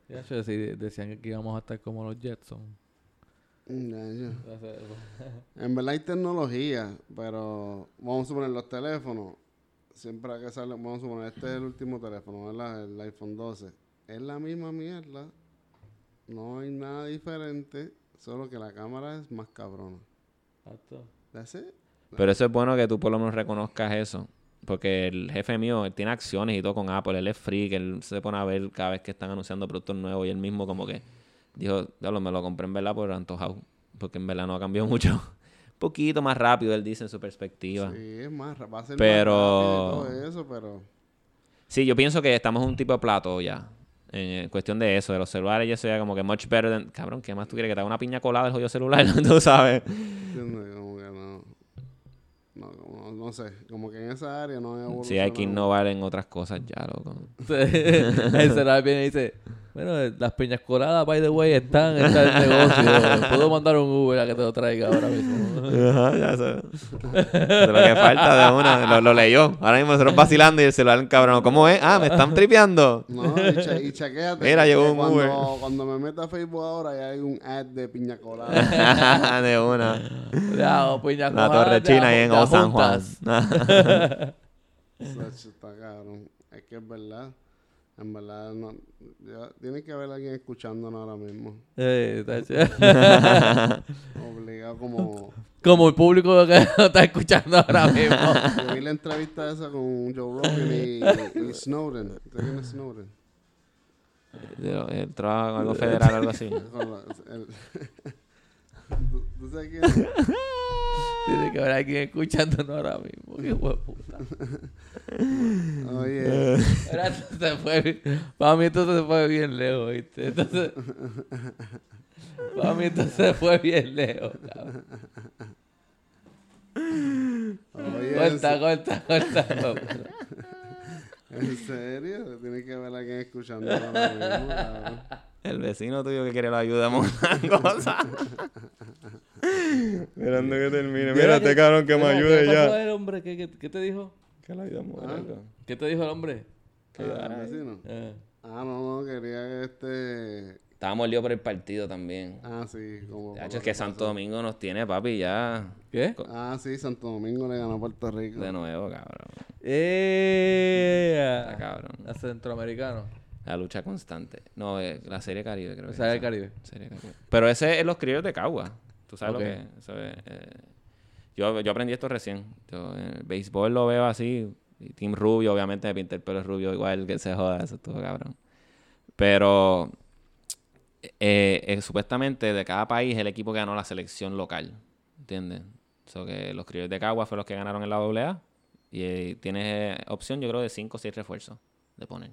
Ya, yo decí- decían que íbamos a estar como los a ser- En verdad hay tecnología, pero vamos a suponer los teléfonos. Siempre que sale, vamos a suponer, este es el último teléfono, ¿verdad? El iPhone 12. Es la misma mierda. No hay nada diferente, solo que la cámara es más cabrona. Exacto. That's it. Pero eso es bueno que tú por lo menos reconozcas eso. Porque el jefe mío él tiene acciones y todo con Apple. Él es freak. Él se pone a ver cada vez que están anunciando productos nuevos. Y él mismo como que dijo, diablo, me lo compré en verdad por antojado. Porque en verdad no ha cambiado mucho. Un poquito más rápido, él dice en su perspectiva. Sí. Sí, es más, va a ser Pero- más rápido y todo eso, pero... yo pienso que estamos en un tipo de plato ya. En cuestión de eso, de los celulares, y eso ya como que much better than... Cabrón, ¿qué más tú quieres? Que te haga una piña colada del jodido celular, tú sabes. ¿entiendes? Como que no... no sé, como que en esa área no he Sí, hay que innovar en otras cosas ya, loco. el celular viene y dice, bueno, las piñas coladas, by the way, están, está el negocio. Puedo mandar un Uber a que te lo traiga ahora mismo. Ajá, ya es lo que falta de una. Lo, lo leyó. Ahora mismo nosotros vacilando y el celular cabrón. ¿Cómo es? Ah, me están tripeando. No, y, cha- y chequéate. Mira, llegó un cuando, Uber. Cuando me meto a Facebook ahora ya hay un ad de piña colada. de una. Ya, o piñas La coladas, Torre ya, China ahí en O San Juan. está cabrón. Es que es verdad. En verdad, no, ya- tiene que haber alguien escuchándonos ahora mismo. Eh, está. Obligado como... Como el público que nos está escuchando ahora mismo. Yo vi la entrevista esa con Joe Rogan y, y Snowden. ¿Sabes quién es Snowden? El trabajo en algo federal, algo así. ¿Tú, sabes quién es? Que haber alguien escuchándonos ahora mismo. Qué huevo puta. Oye, Ahora esto se fue. Para mí esto se fue bien lejos, ¿viste? Entonces. Para mí esto se fue bien lejos, cabrón. oye, Corta, corta, corta. ¿en serio? Tiene que haber alguien escuchándonos ahora mismo, cabrón. El vecino tuyo que quiere la ayuda en una cosa. Esperando que termine. Mira, este cabrón que me ayude ¿Qué pasó ya. el hombre? ¿Qué, qué, qué te dijo? Que la ayudamos, loco. ¿Qué te dijo el hombre? Ah, ¿el vecino? Eh. Ah, no, no, quería que este... Estábamos líos por el partido también. Ah, sí, como... De hecho, es que Santo Domingo nos tiene, papi, ya. ¿Qué? Ah, sí, Santo Domingo le ganó a Puerto Rico. De nuevo, cabrón. ¡Eh! Está cabrón. A centroamericano. La lucha constante. No, eh, la Serie Caribe, creo que Serie. Caribe. Serie Caribe. Pero ese es los criollos de Cagua. ¿Tú sabes lo que es? Eso es, eh, yo, yo aprendí esto recién. Yo, en el béisbol lo veo así. Y Team Rubio, obviamente me pinté el pelo rubio igual que se joda. Eso estuvo cabrón. Pero eh, eh, supuestamente de cada país el equipo que ganó la selección local. ¿Entiendes? So que los criollos de Cagua fueron los que ganaron en la AA. Y eh, tienes eh, opción, yo creo, de 5 o 6 refuerzos de poner.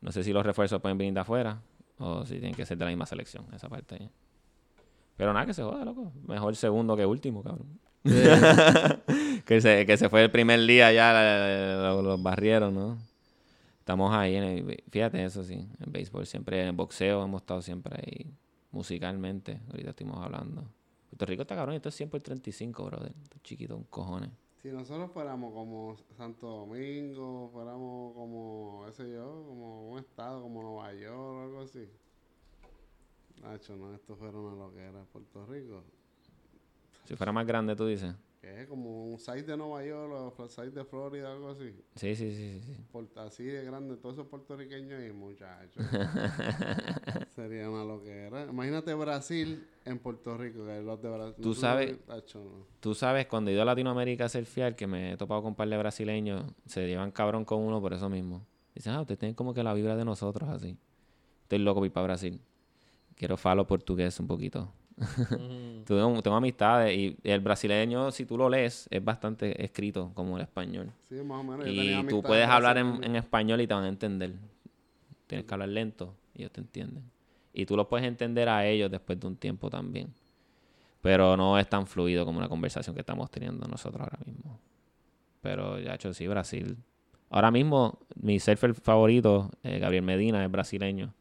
No sé si los refuerzos pueden venir de afuera o si tienen que ser de la misma selección, esa parte ahí. Pero nada, que se joda, loco. Mejor segundo que último, cabrón. que, se, que se fue el primer día ya, los barrieron, ¿no? Estamos ahí, en el- fíjate eso sí, en béisbol siempre, en el boxeo hemos estado siempre ahí, musicalmente, ahorita estuvimos hablando. Puerto Rico está cabrón, esto es 100 por 35, brother. Esto es chiquito, un cojones. Si nosotros fuéramos como Santo Domingo, fuéramos como, qué sé yo, como un estado como Nueva York o algo así. Nacho, no, esto fuera una loquera. Puerto Rico, Si fuera más grande, tú dices. Que es como un site de Nueva York o fl- site de Florida, algo así. Sí, sí, sí, sí, sí. Por- así de grande, todos esos puertorriqueños y muchachos. Sería una loquera. Imagínate Brasil en Puerto Rico, que los de Brasil. Tú sabes-. Tú sabes, cuando he ido a Latinoamérica a ser fiel, que me he topado con un par de brasileños, se llevan cabrón con uno por eso mismo. Dicen, ah, ustedes tienen como que la vibra de nosotros así. Estoy loco para Brasil. Quiero falo portugués un poquito. tengo, tengo amistades y el brasileño, si tú lo lees, es bastante escrito como el español. Sí, más o menos. yo tenía Y tú puedes hablar en, español y te van a entender. Tienes que hablar lento y ellos te entienden. Y tú los puedes entender a ellos después de un tiempo también. Pero no es tan fluido como una conversación que estamos teniendo nosotros ahora mismo. Pero ya hecho sí, Brasil. Ahora mismo, mi surfer favorito, eh, Gabriel Medina, es brasileño.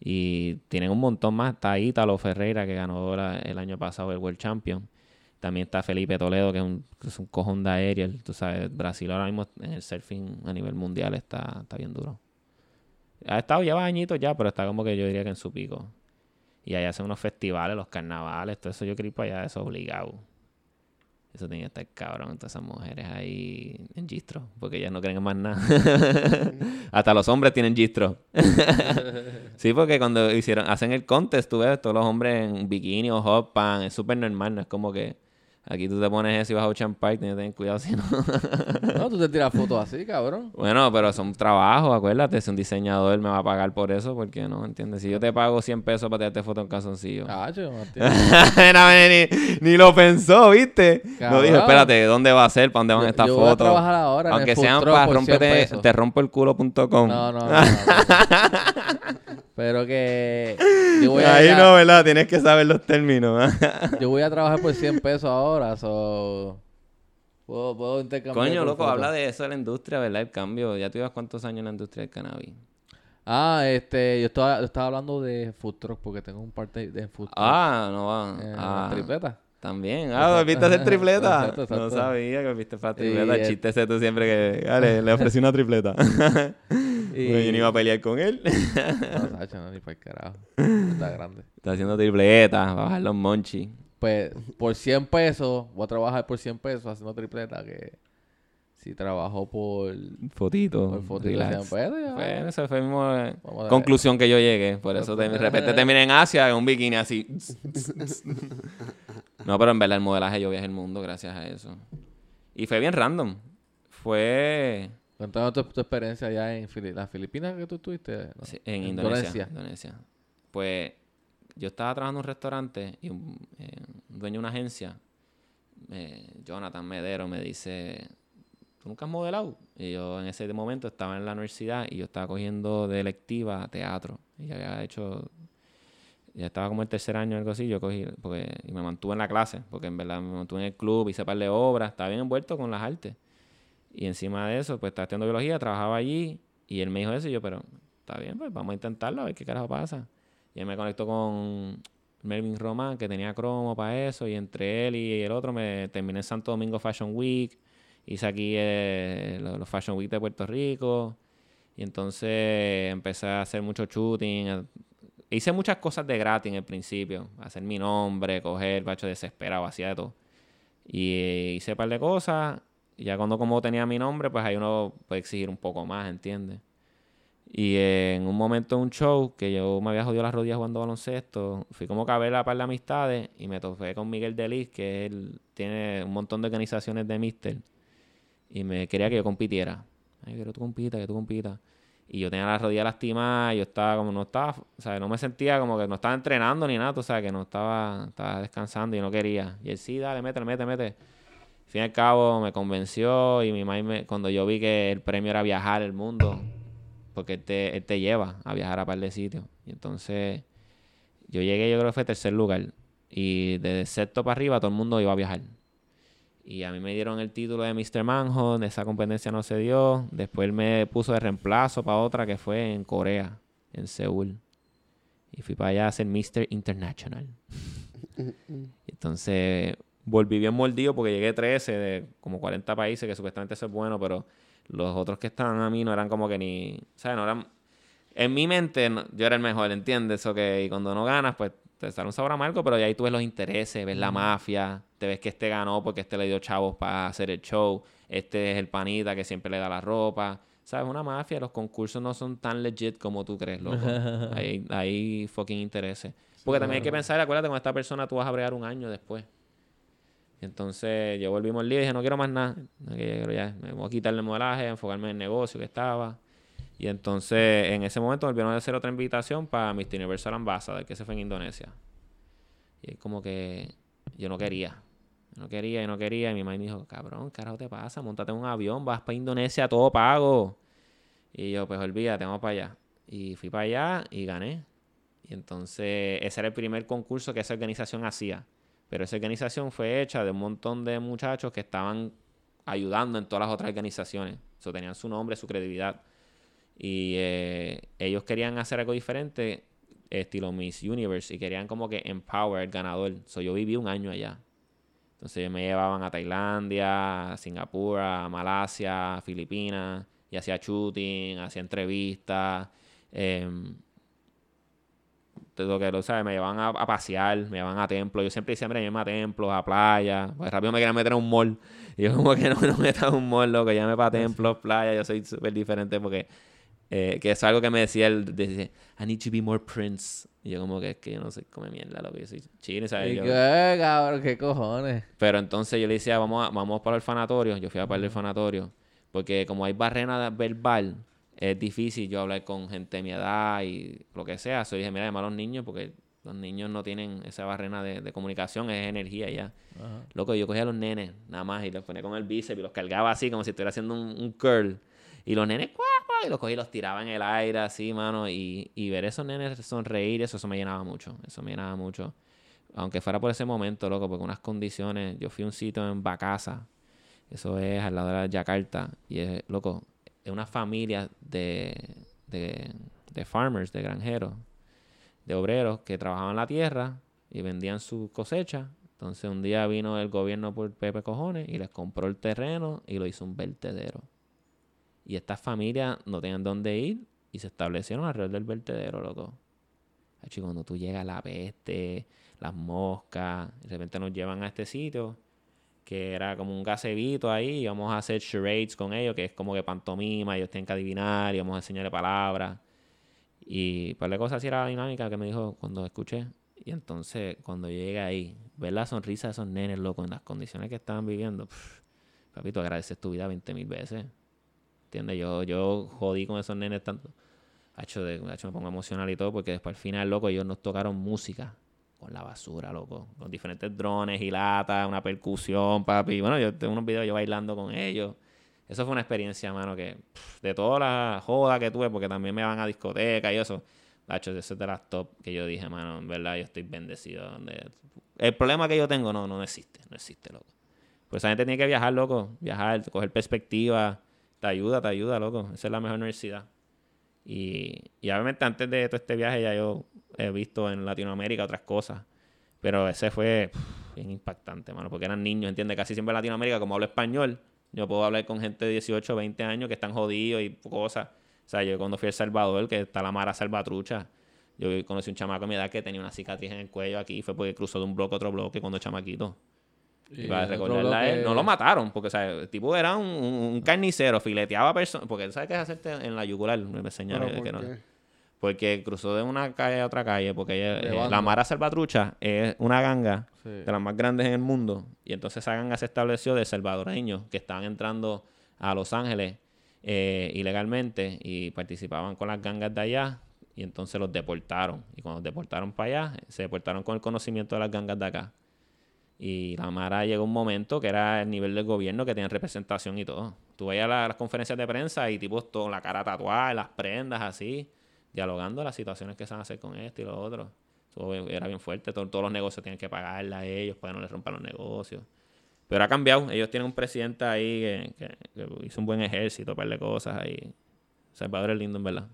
Y tienen un montón más. Está Ítalo Ferreira, que ganó la- el año pasado el World Champion. También está Felipe Toledo, que es un, es un cojón de aerial. Tú sabes, Brasil ahora mismo en el surfing a nivel mundial está, está bien duro. Ha estado, lleva añitos ya, pero está como que yo diría que en su pico. Y ahí hacen unos festivales, los carnavales, todo eso yo creo que allá es obligado. Eso tiene que estar cabrón, todas esas mujeres ahí en gistro, porque ellas no creen en más nada. Hasta los hombres tienen gistro. sí, porque cuando hicieron, hacen el contest, tú ves todos los hombres en bikini o hot pan, es súper normal, no es como que aquí tú te pones eso y vas a Ocean Park, tienes que tener cuidado si no. No, tú te tiras fotos así, cabrón. Bueno, pero son trabajos, acuérdate, si un diseñador me va a pagar por eso, porque no, ¿entiendes? Si yo te pago 100 pesos para tirarte foto en calzoncillo. Cacho, Martín. Ni, ni lo pensó, ¿viste? No Cabrón. dijo, espérate, ¿dónde va a ser? ¿Para dónde van Yo- estas yo voy a fotos? trabajar ahora en el Aunque sean para por 100 romperte, pesos. te rompo el culo.com. No, no, no. no, no. Pero que yo voy a, Ahí no, ¿verdad? Tienes que saber los términos. yo voy a trabajar por 100 pesos ahora, so... Puedo, puedo intercambiar. Coño, loco, foto. habla de eso de la industria, ¿verdad? El cambio. ¿Ya tú llevas cuántos años en la industria del cannabis? Ah, este, yo estaba, yo estaba hablando de food truck porque tengo un parte de food truck. Ah, no va. eh, ah, tripleta. También. Ah, volviste a hacer tripleta. Exacto, No sabía que volviste para tripleta. El eh, chiste ese tú siempre que. Dale, le ofrecí una tripleta. Y- yo no iba a pelear con él. No, Sacha, no, ni para el carajo. Está grande. Está haciendo tripleta, va a bajar los monchis. Pues por 100 pesos, voy a trabajar por 100 pesos haciendo tripleta que si trabajo por, Fotito. por foto y de relax. 100 pesos, ya. Fue, esa fue la ver. conclusión que yo llegué. Por eso de, repente terminé en Asia en un bikini así. no, pero en verdad el modelaje yo viajé el mundo gracias a eso. Y fue bien random. Fue Cuéntame tu, tu experiencia allá en Fili- las Filipinas que tú tuviste. ¿no? sí, en Indonesia, Indonesia. Pues yo estaba trabajando en un restaurante y un, eh, un dueño de una agencia, eh, Jonathan Medero, me dice, ¿tú nunca has modelado? Y yo en ese momento estaba en la universidad y yo estaba cogiendo de electiva teatro. Y ya había hecho, ya estaba como el tercer año o algo así, yo cogí, porque, y me mantuve en la clase, porque en verdad me mantuve en el club, hice par de obras, estaba bien envuelto con las artes. Y encima de eso, pues estaba estudiando biología, trabajaba allí, y él me dijo eso, y yo, pero está bien, pues vamos a intentarlo, a ver qué carajo pasa. Y él me conectó con Melvin Román, que tenía cromo para eso, y entre él y el otro me terminé en Santo Domingo Fashion Week, hice aquí eh, los, Fashion Week de Puerto Rico, y entonces empecé a hacer mucho shooting, hice muchas cosas de gratis en el principio, hacer mi nombre, coger, bacho desesperado, hacía de todo. Y eh, hice un par de cosas, y ya cuando como tenía mi nombre, pues ahí uno puede exigir un poco más, ¿entiendes? Y eh, en un momento de un show que yo me había jodido las rodillas jugando baloncesto, fui como que a ver a par de amistades y me topé con Miguel Delis, que él tiene un montón de organizaciones de Mister, y me quería que yo compitiera. Ay, quiero que tú compitas, que tú compitas. Y yo tenía las rodillas lastimadas, yo estaba como, no estaba, o sea, no me sentía como que no estaba entrenando ni nada, o sea, que no estaba, estaba descansando y no quería. Y él, sí, dale, mete, mete, mete. Al fin y al cabo me convenció y mi mamá cuando yo vi que el premio era viajar el mundo, porque él te, él te lleva a viajar a par de sitios. Y entonces yo llegué, yo creo que fue tercer lugar. Y desde sexto para arriba todo el mundo iba a viajar. Y a mí me dieron el título de Mr. Manhunt, esa competencia no se dio. Después él me puso de reemplazo para otra que fue en Corea, en Seúl. Y fui para allá a ser Mr. International. Entonces volví bien mordido porque llegué 13 de como 40 países, que supuestamente eso es bueno, pero los otros que estaban a mí no eran como que ni, ¿sabes? No eran... En mi mente yo era el mejor, ¿entiendes? Y cuando no ganas, pues te sale un sabor amargo, pero ya ahí tú ves los intereses, ves la mafia, te ves que este ganó porque este le dio chavos para hacer el show, este es el panita que siempre le da la ropa. ¿Sabes? Una mafia, los concursos no son tan legit como tú crees, loco. Hay, hay fucking intereses. Porque también hay que pensar, acuérdate, con esta persona tú vas a bregar un año después. Y entonces yo volví mordido y dije, no quiero más nada. No quiero ya, me voy a quitar el modelaje, enfocarme en el negocio que estaba. Y entonces en ese momento me volvieron a hacer otra invitación para Mr. Universal Ambassador, que se fue en Indonesia. Y es como que yo no quería. No quería, yo no quería. Y mi mamá me dijo, cabrón, ¿qué carajo te pasa? Montate en un avión, vas para Indonesia, todo pago. Y yo, pues olvídate, vamos para allá. Y fui para allá y gané. Y entonces ese era el primer concurso que esa organización hacía. Pero esa organización fue hecha de un montón de muchachos que estaban ayudando en todas las otras organizaciones. So, tenían su nombre, su credibilidad. Y eh, ellos querían hacer algo diferente, estilo Miss Universe, y querían como que empower al ganador. So, yo viví un año allá. Entonces me llevaban a Tailandia, a Singapur, a Malasia, a Filipinas, y hacía shooting, hacía entrevistas. de lo que lo sabes, me llevaban a, a pasear, me llevaban a templos. Yo siempre decía, mira, llévame a templos, a playa. Pues rápido me querían meter en un mall. Y yo como que no, no me metas en un mall, loco, llévame para templos, playa. Yo soy súper diferente porque... eh, que es algo que me decía él, dice, I need to be more prince. Y yo como que es que yo no soy come mierda, lo que yo soy chino, ¿sabes? ¿Y Yo- qué, cabrón? ¿Qué cojones? pero entonces yo le decía, vamos, a- vamos para el orfanatorio. Yo fui a para el orfanatorio. Porque como hay barrera verbal, es difícil yo hablar con gente de mi edad y lo que sea. So, yo dije, mira, llama a los niños porque los niños no tienen esa barrera de, de comunicación, es energía ya. Ajá. Loco, yo cogía a los nenes nada más y los ponía con el bíceps y los cargaba así como si estuviera haciendo un, un curl. Y los nenes, ¡cuá, cuá! Y los cogía y los tiraba en el aire así, mano. Y, y ver esos nenes sonreír, eso, eso me llenaba mucho. Eso me llenaba mucho. Aunque fuera por ese momento, loco, porque unas condiciones. Yo fui a un sitio en Bacasa, Eso es al lado de la Yakarta. Y es, loco, es una familia de, de, de farmers, de granjeros, de obreros que trabajaban la tierra y vendían sus cosechas. Entonces un día vino el gobierno por Pepe Cojones y les compró el terreno y lo hizo un vertedero. Y estas familias no tenían dónde ir y se establecieron alrededor del vertedero, loco. Y cuando tú llegas la peste, las moscas, de repente nos llevan a este sitio que era como un gazebito ahí, y vamos a hacer charades con ellos, que es como que pantomima, ellos tienen que adivinar, y vamos a enseñarle palabras. Y par de cosas así era la dinámica que me dijo cuando escuché. Y entonces, cuando llegué ahí, ver la sonrisa de esos nenes, loco, en las condiciones que estaban viviendo, pff, papito, agradeces tu vida 20 mil veces. ¿Entiendes? Yo, yo jodí con esos nenes tanto. Hacho, de, hacho, me pongo emocional y todo, porque después al final, loco, ellos nos tocaron música con la basura, loco. Con diferentes drones y latas, una percusión, papi. Bueno, yo tengo unos videos yo bailando con ellos. Eso fue una experiencia, mano, que de toda la joda que tuve, porque también me van a discoteca y eso. Hacho, eso es de las top que yo dije, mano, en verdad yo estoy bendecido. El problema que yo tengo no, no existe, no existe, loco. Pues esa gente tiene que viajar, loco. Viajar, coger perspectiva. Te ayuda, te ayuda, loco. Esa es la mejor universidad. Y, y obviamente antes de todo este viaje ya yo he visto en Latinoamérica otras cosas. Pero ese fue bien impactante, mano. Porque eran niños, ¿entiendes? Casi siempre en Latinoamérica, como hablo español, yo puedo hablar con gente de 18, 20 años que están jodidos y cosas. O sea, yo cuando fui a El Salvador, que está la Mara Salvatrucha, yo conocí un chamaco a mi edad que tenía una cicatriz en el cuello aquí. Fue porque cruzó de un bloque a otro bloque cuando chamaquito. Y, para en otro recordarle a él, no lo mataron, porque o sea, el tipo era un, un- carnicero, fileteaba personas, porque él sabe qué es hacerte en la yugular, me señalé. Porque cruzó de una calle a otra calle, porque ella- eh, la Mara Salvatrucha es una ganga Sí. de las más grandes en el mundo. Y entonces esa ganga se estableció de salvadoreños que estaban entrando a Los Ángeles eh, ilegalmente y participaban con las gangas de allá. Y entonces los deportaron. Y cuando los deportaron para allá, se deportaron con el conocimiento de las gangas de acá. Y la Mara llegó un momento que era el nivel del gobierno que tenían representación y todo. Tú veías la- las conferencias de prensa y tipos con la cara tatuada, las prendas así, dialogando las situaciones que se van a hacer con esto y lo otro. Era bien fuerte. Todo- todos los negocios tienen que pagarle a ellos para no les rompan los negocios. Pero ha cambiado. Ellos tienen un presidente ahí que hizo un buen ejército, un par de cosas ahí. Salvador es lindo, en verdad.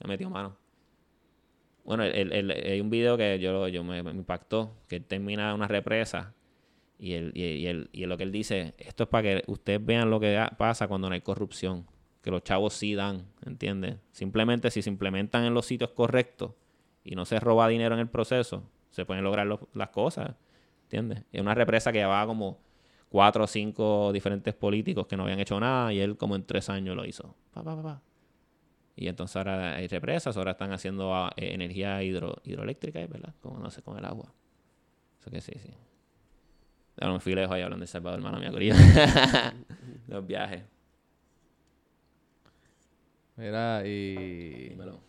Le metió mano. Bueno, el- el- hay un video que yo, yo me, impactó, que él termina una represa y, él, y, y y lo que él dice, esto es para que ustedes vean lo que pasa cuando no hay corrupción, que los chavos sí dan, ¿entiendes? Simplemente si se implementan en los sitios correctos y no se roba dinero en el proceso, se pueden lograr las cosas, ¿entiendes? Es una represa que llevaba como cuatro o cinco diferentes políticos que no habían hecho nada y él como en tres años lo hizo. Pa, pa, pa, pa. Y entonces ahora hay represas, ahora están haciendo ah, eh, energía hidro, hidroeléctrica, ¿verdad? Como no sé, con el agua. Eso que sí, sí. Ahora me fui lejos ahí hablando de Salvador, hermano mía, Corillo. Los viajes. Mira, y... Dímelo.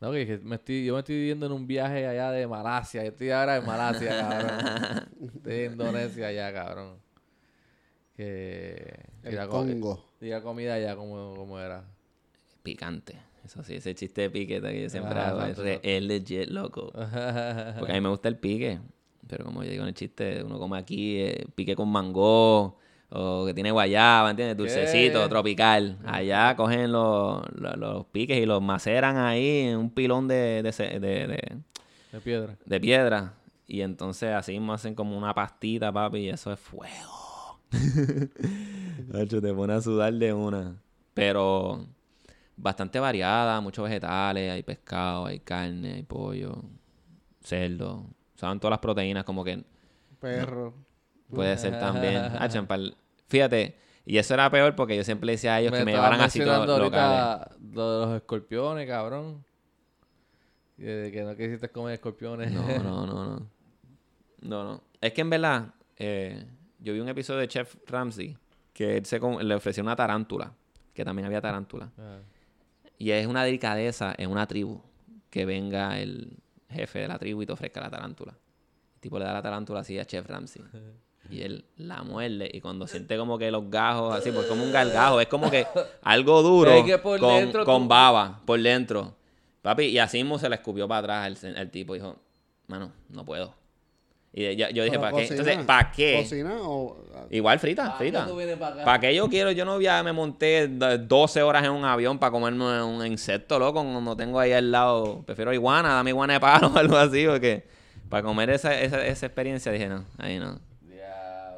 No, que me estoy, yo me estoy viviendo en un viaje allá de Malasia. Yo estoy ahora en Malasia, cabrón. Estoy en Indonesia allá, cabrón. Que... y El Congo. Y la comida allá, como, como era. Picante. Eso sí, ese chiste de piquete que yo siempre Ajá, hago. Es, re- es legit, loco. Porque a mí me gusta el pique. Pero como yo digo en el chiste, uno come aquí eh, pique con mango o que tiene guayaba, ¿entiendes? Dulcecito, ¿Qué? tropical. Allá cogen los, los, los piques y los maceran ahí en un pilón de, de, de- de- de piedra. de piedra. Y entonces así mismo hacen como una pastita, papi, y eso es fuego. Te pone a sudar de una. Pero bastante variada, muchos vegetales, hay pescado, hay carne, hay pollo, cerdo. Usaban todas las proteínas, como que Perro. puede ser también. Ah, champal. Fíjate, y eso era peor porque yo siempre decía a ellos que me llevaran a sitios mencionando locales. ahorita lo de los escorpiones, cabrón. Y de que no quisiste comer escorpiones. No, no, no, no. No, no. Es que en verdad, eh, yo vi un episodio de Chef Ramsay que él se le ofreció una tarántula, que también había tarántula. Ah. Y es una delicadeza en una tribu que venga el jefe de la tribu y te ofrezca la tarántula. El tipo le da la tarántula así a Chef Ramsay. Y él la muerde y cuando siente como que los gajos así, pues como un gargajo, es como que algo duro Es que por con, dentro con tú- baba por dentro. Papi, y así mismo se le escupió para atrás el, el tipo dijo, mano, no puedo. Y yo, yo dije, ¿para qué? Entonces, ¿para qué? ¿Cocina o...? Igual frita, ¿Para qué frita. para? ¿Para qué yo quiero? Yo no ya me monté d- 12 horas en un avión para comerme un insecto, loco, cuando tengo ahí al lado. Prefiero iguana, dame iguana de palo o algo así, porque para comer esa, esa, esa experiencia dije, no, ahí no.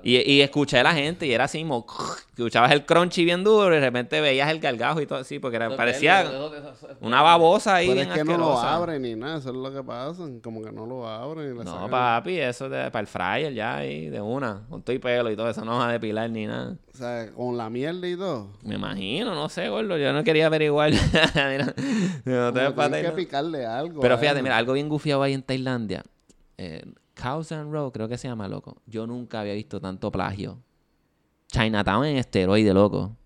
Y, y escuché a la gente y era así, como, escuchabas el crunchy bien duro y de repente veías el gargajo y todo así, porque era, parecía verlo, eso- eso- eso- una babosa ahí Pero bien es que no lo abren ni nada, eso es lo que pasa. Como que no lo abren y le No, sacan- papi, eso es para el fryer ya ahí, de una, con todo y pelo y todo eso, no va a depilar ni nada. O sea, con la mierda y todo. Me imagino, no sé, gordo. Yo no quería averiguar. mira, no te que picarle algo. Pero fíjate, él. mira, algo bien gufiado ahí en Tailandia. Eh, Cows and Row, creo que se llama, loco. Yo nunca había visto tanto plagio. Chinatown en esteroide, loco.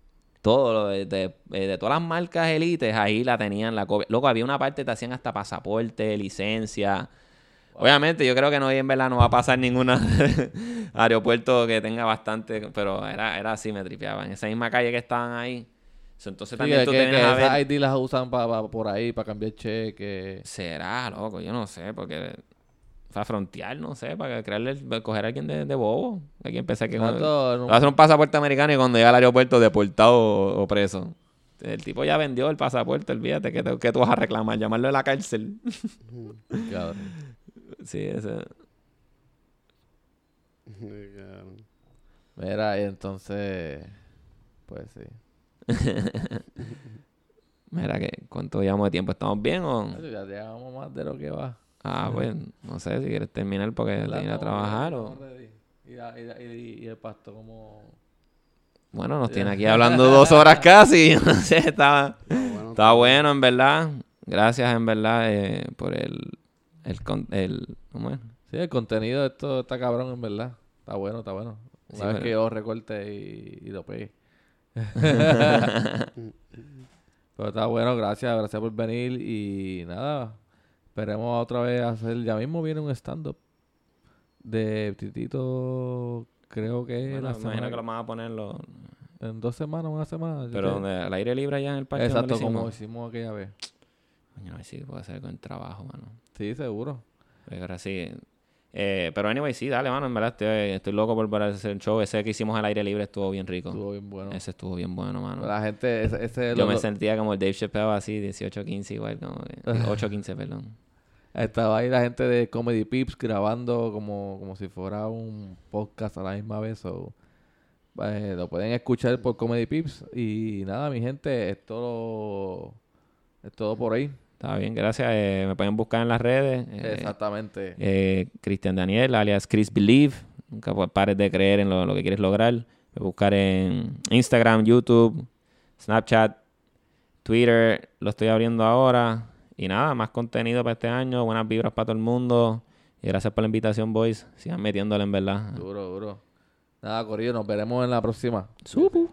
Todo, lo de, de- eh, de todas las marcas élites, ahí la tenían la copia. Loco, había una parte que te hacían hasta pasaporte, licencia. Obviamente, yo creo que no, en verdad no va a pasar ningún aeropuerto que tenga bastante, pero era, era así, me tripeaba. En esa misma calle que estaban ahí. Entonces Sí, también tú que, te vienes que a ver. esas ID las usan pa- pa- por ahí para cambiar cheque. Será, loco, yo no sé, porque para frontear, no sé, para crearle, el- coger a alguien de, de bobo. Hay que empezar que Tanto, no- va a hacer un pasaporte americano y cuando llega al aeropuerto deportado o, o preso. El tipo ya vendió el pasaporte, olvídate que, te- que tú vas a reclamar, llamarlo de la cárcel. Cabrón. sí, ese. Cabrón. Mira, y entonces, pues sí. Mira, que ¿cuánto llevamos de tiempo? ¿Estamos bien o...? Ya llegamos más de lo que va. Ah, pues, no sé, si quieres terminar porque ¿Verdad? tienes que Estamos trabajar o... Y, la- y, la- y- y el pasto como... Bueno, nos tiene aquí hablando dos horas casi. No sé, estaba... bueno, Está bueno, en verdad. Gracias, en verdad, eh, por el, el, el... ¿Cómo es? Sí, el contenido de esto está cabrón, en verdad. Está bueno, está bueno. Una Sí, vez pero- que yo recorte y, lo pegue. Pero está bueno, gracias, gracias por venir y nada. Esperemos otra vez hacer, ya mismo viene un stand-up de Titito, creo que Bueno, la me imagino semana- que lo van a poner los- en dos semanas, una semana. Pero donde, al aire libre allá en el parque Exacto, lo hicimos. como hicimos aquella vez. Coño, a ver si puedo hacer con el trabajo, mano. Sí, seguro. Porque ahora sí. Eh, pero anyway, sí, dale, mano. En verdad estoy, estoy loco por hacer el show. Ese que hicimos al aire libre estuvo bien rico. Estuvo bien bueno. Ese estuvo bien bueno, mano. La gente, ese, ese Yo lo- me sentía como el Dave Chappelle así, 18-15 igual, como que- 8-15, perdón. Estaba ahí la gente de Comedy Pips grabando como, como si fuera un podcast a la misma vez. so, eh, lo pueden escuchar por Comedy Pips. Y nada, mi gente, es todo, es todo por ahí. Está bien, gracias. Eh, me pueden buscar en las redes. eh, Exactamente. eh, Cristian Daniel, alias Chris Believe. Nunca pares de creer en lo, lo que quieres lograr. Me buscar en Instagram, YouTube, Snapchat, Twitter. Lo estoy abriendo ahora. Y nada, más contenido para este año. Buenas vibras para todo el mundo. Y gracias por la invitación, boys. Sigan metiéndole en verdad. Duro, duro. Nada, Corillo, nos veremos en la próxima. Supu.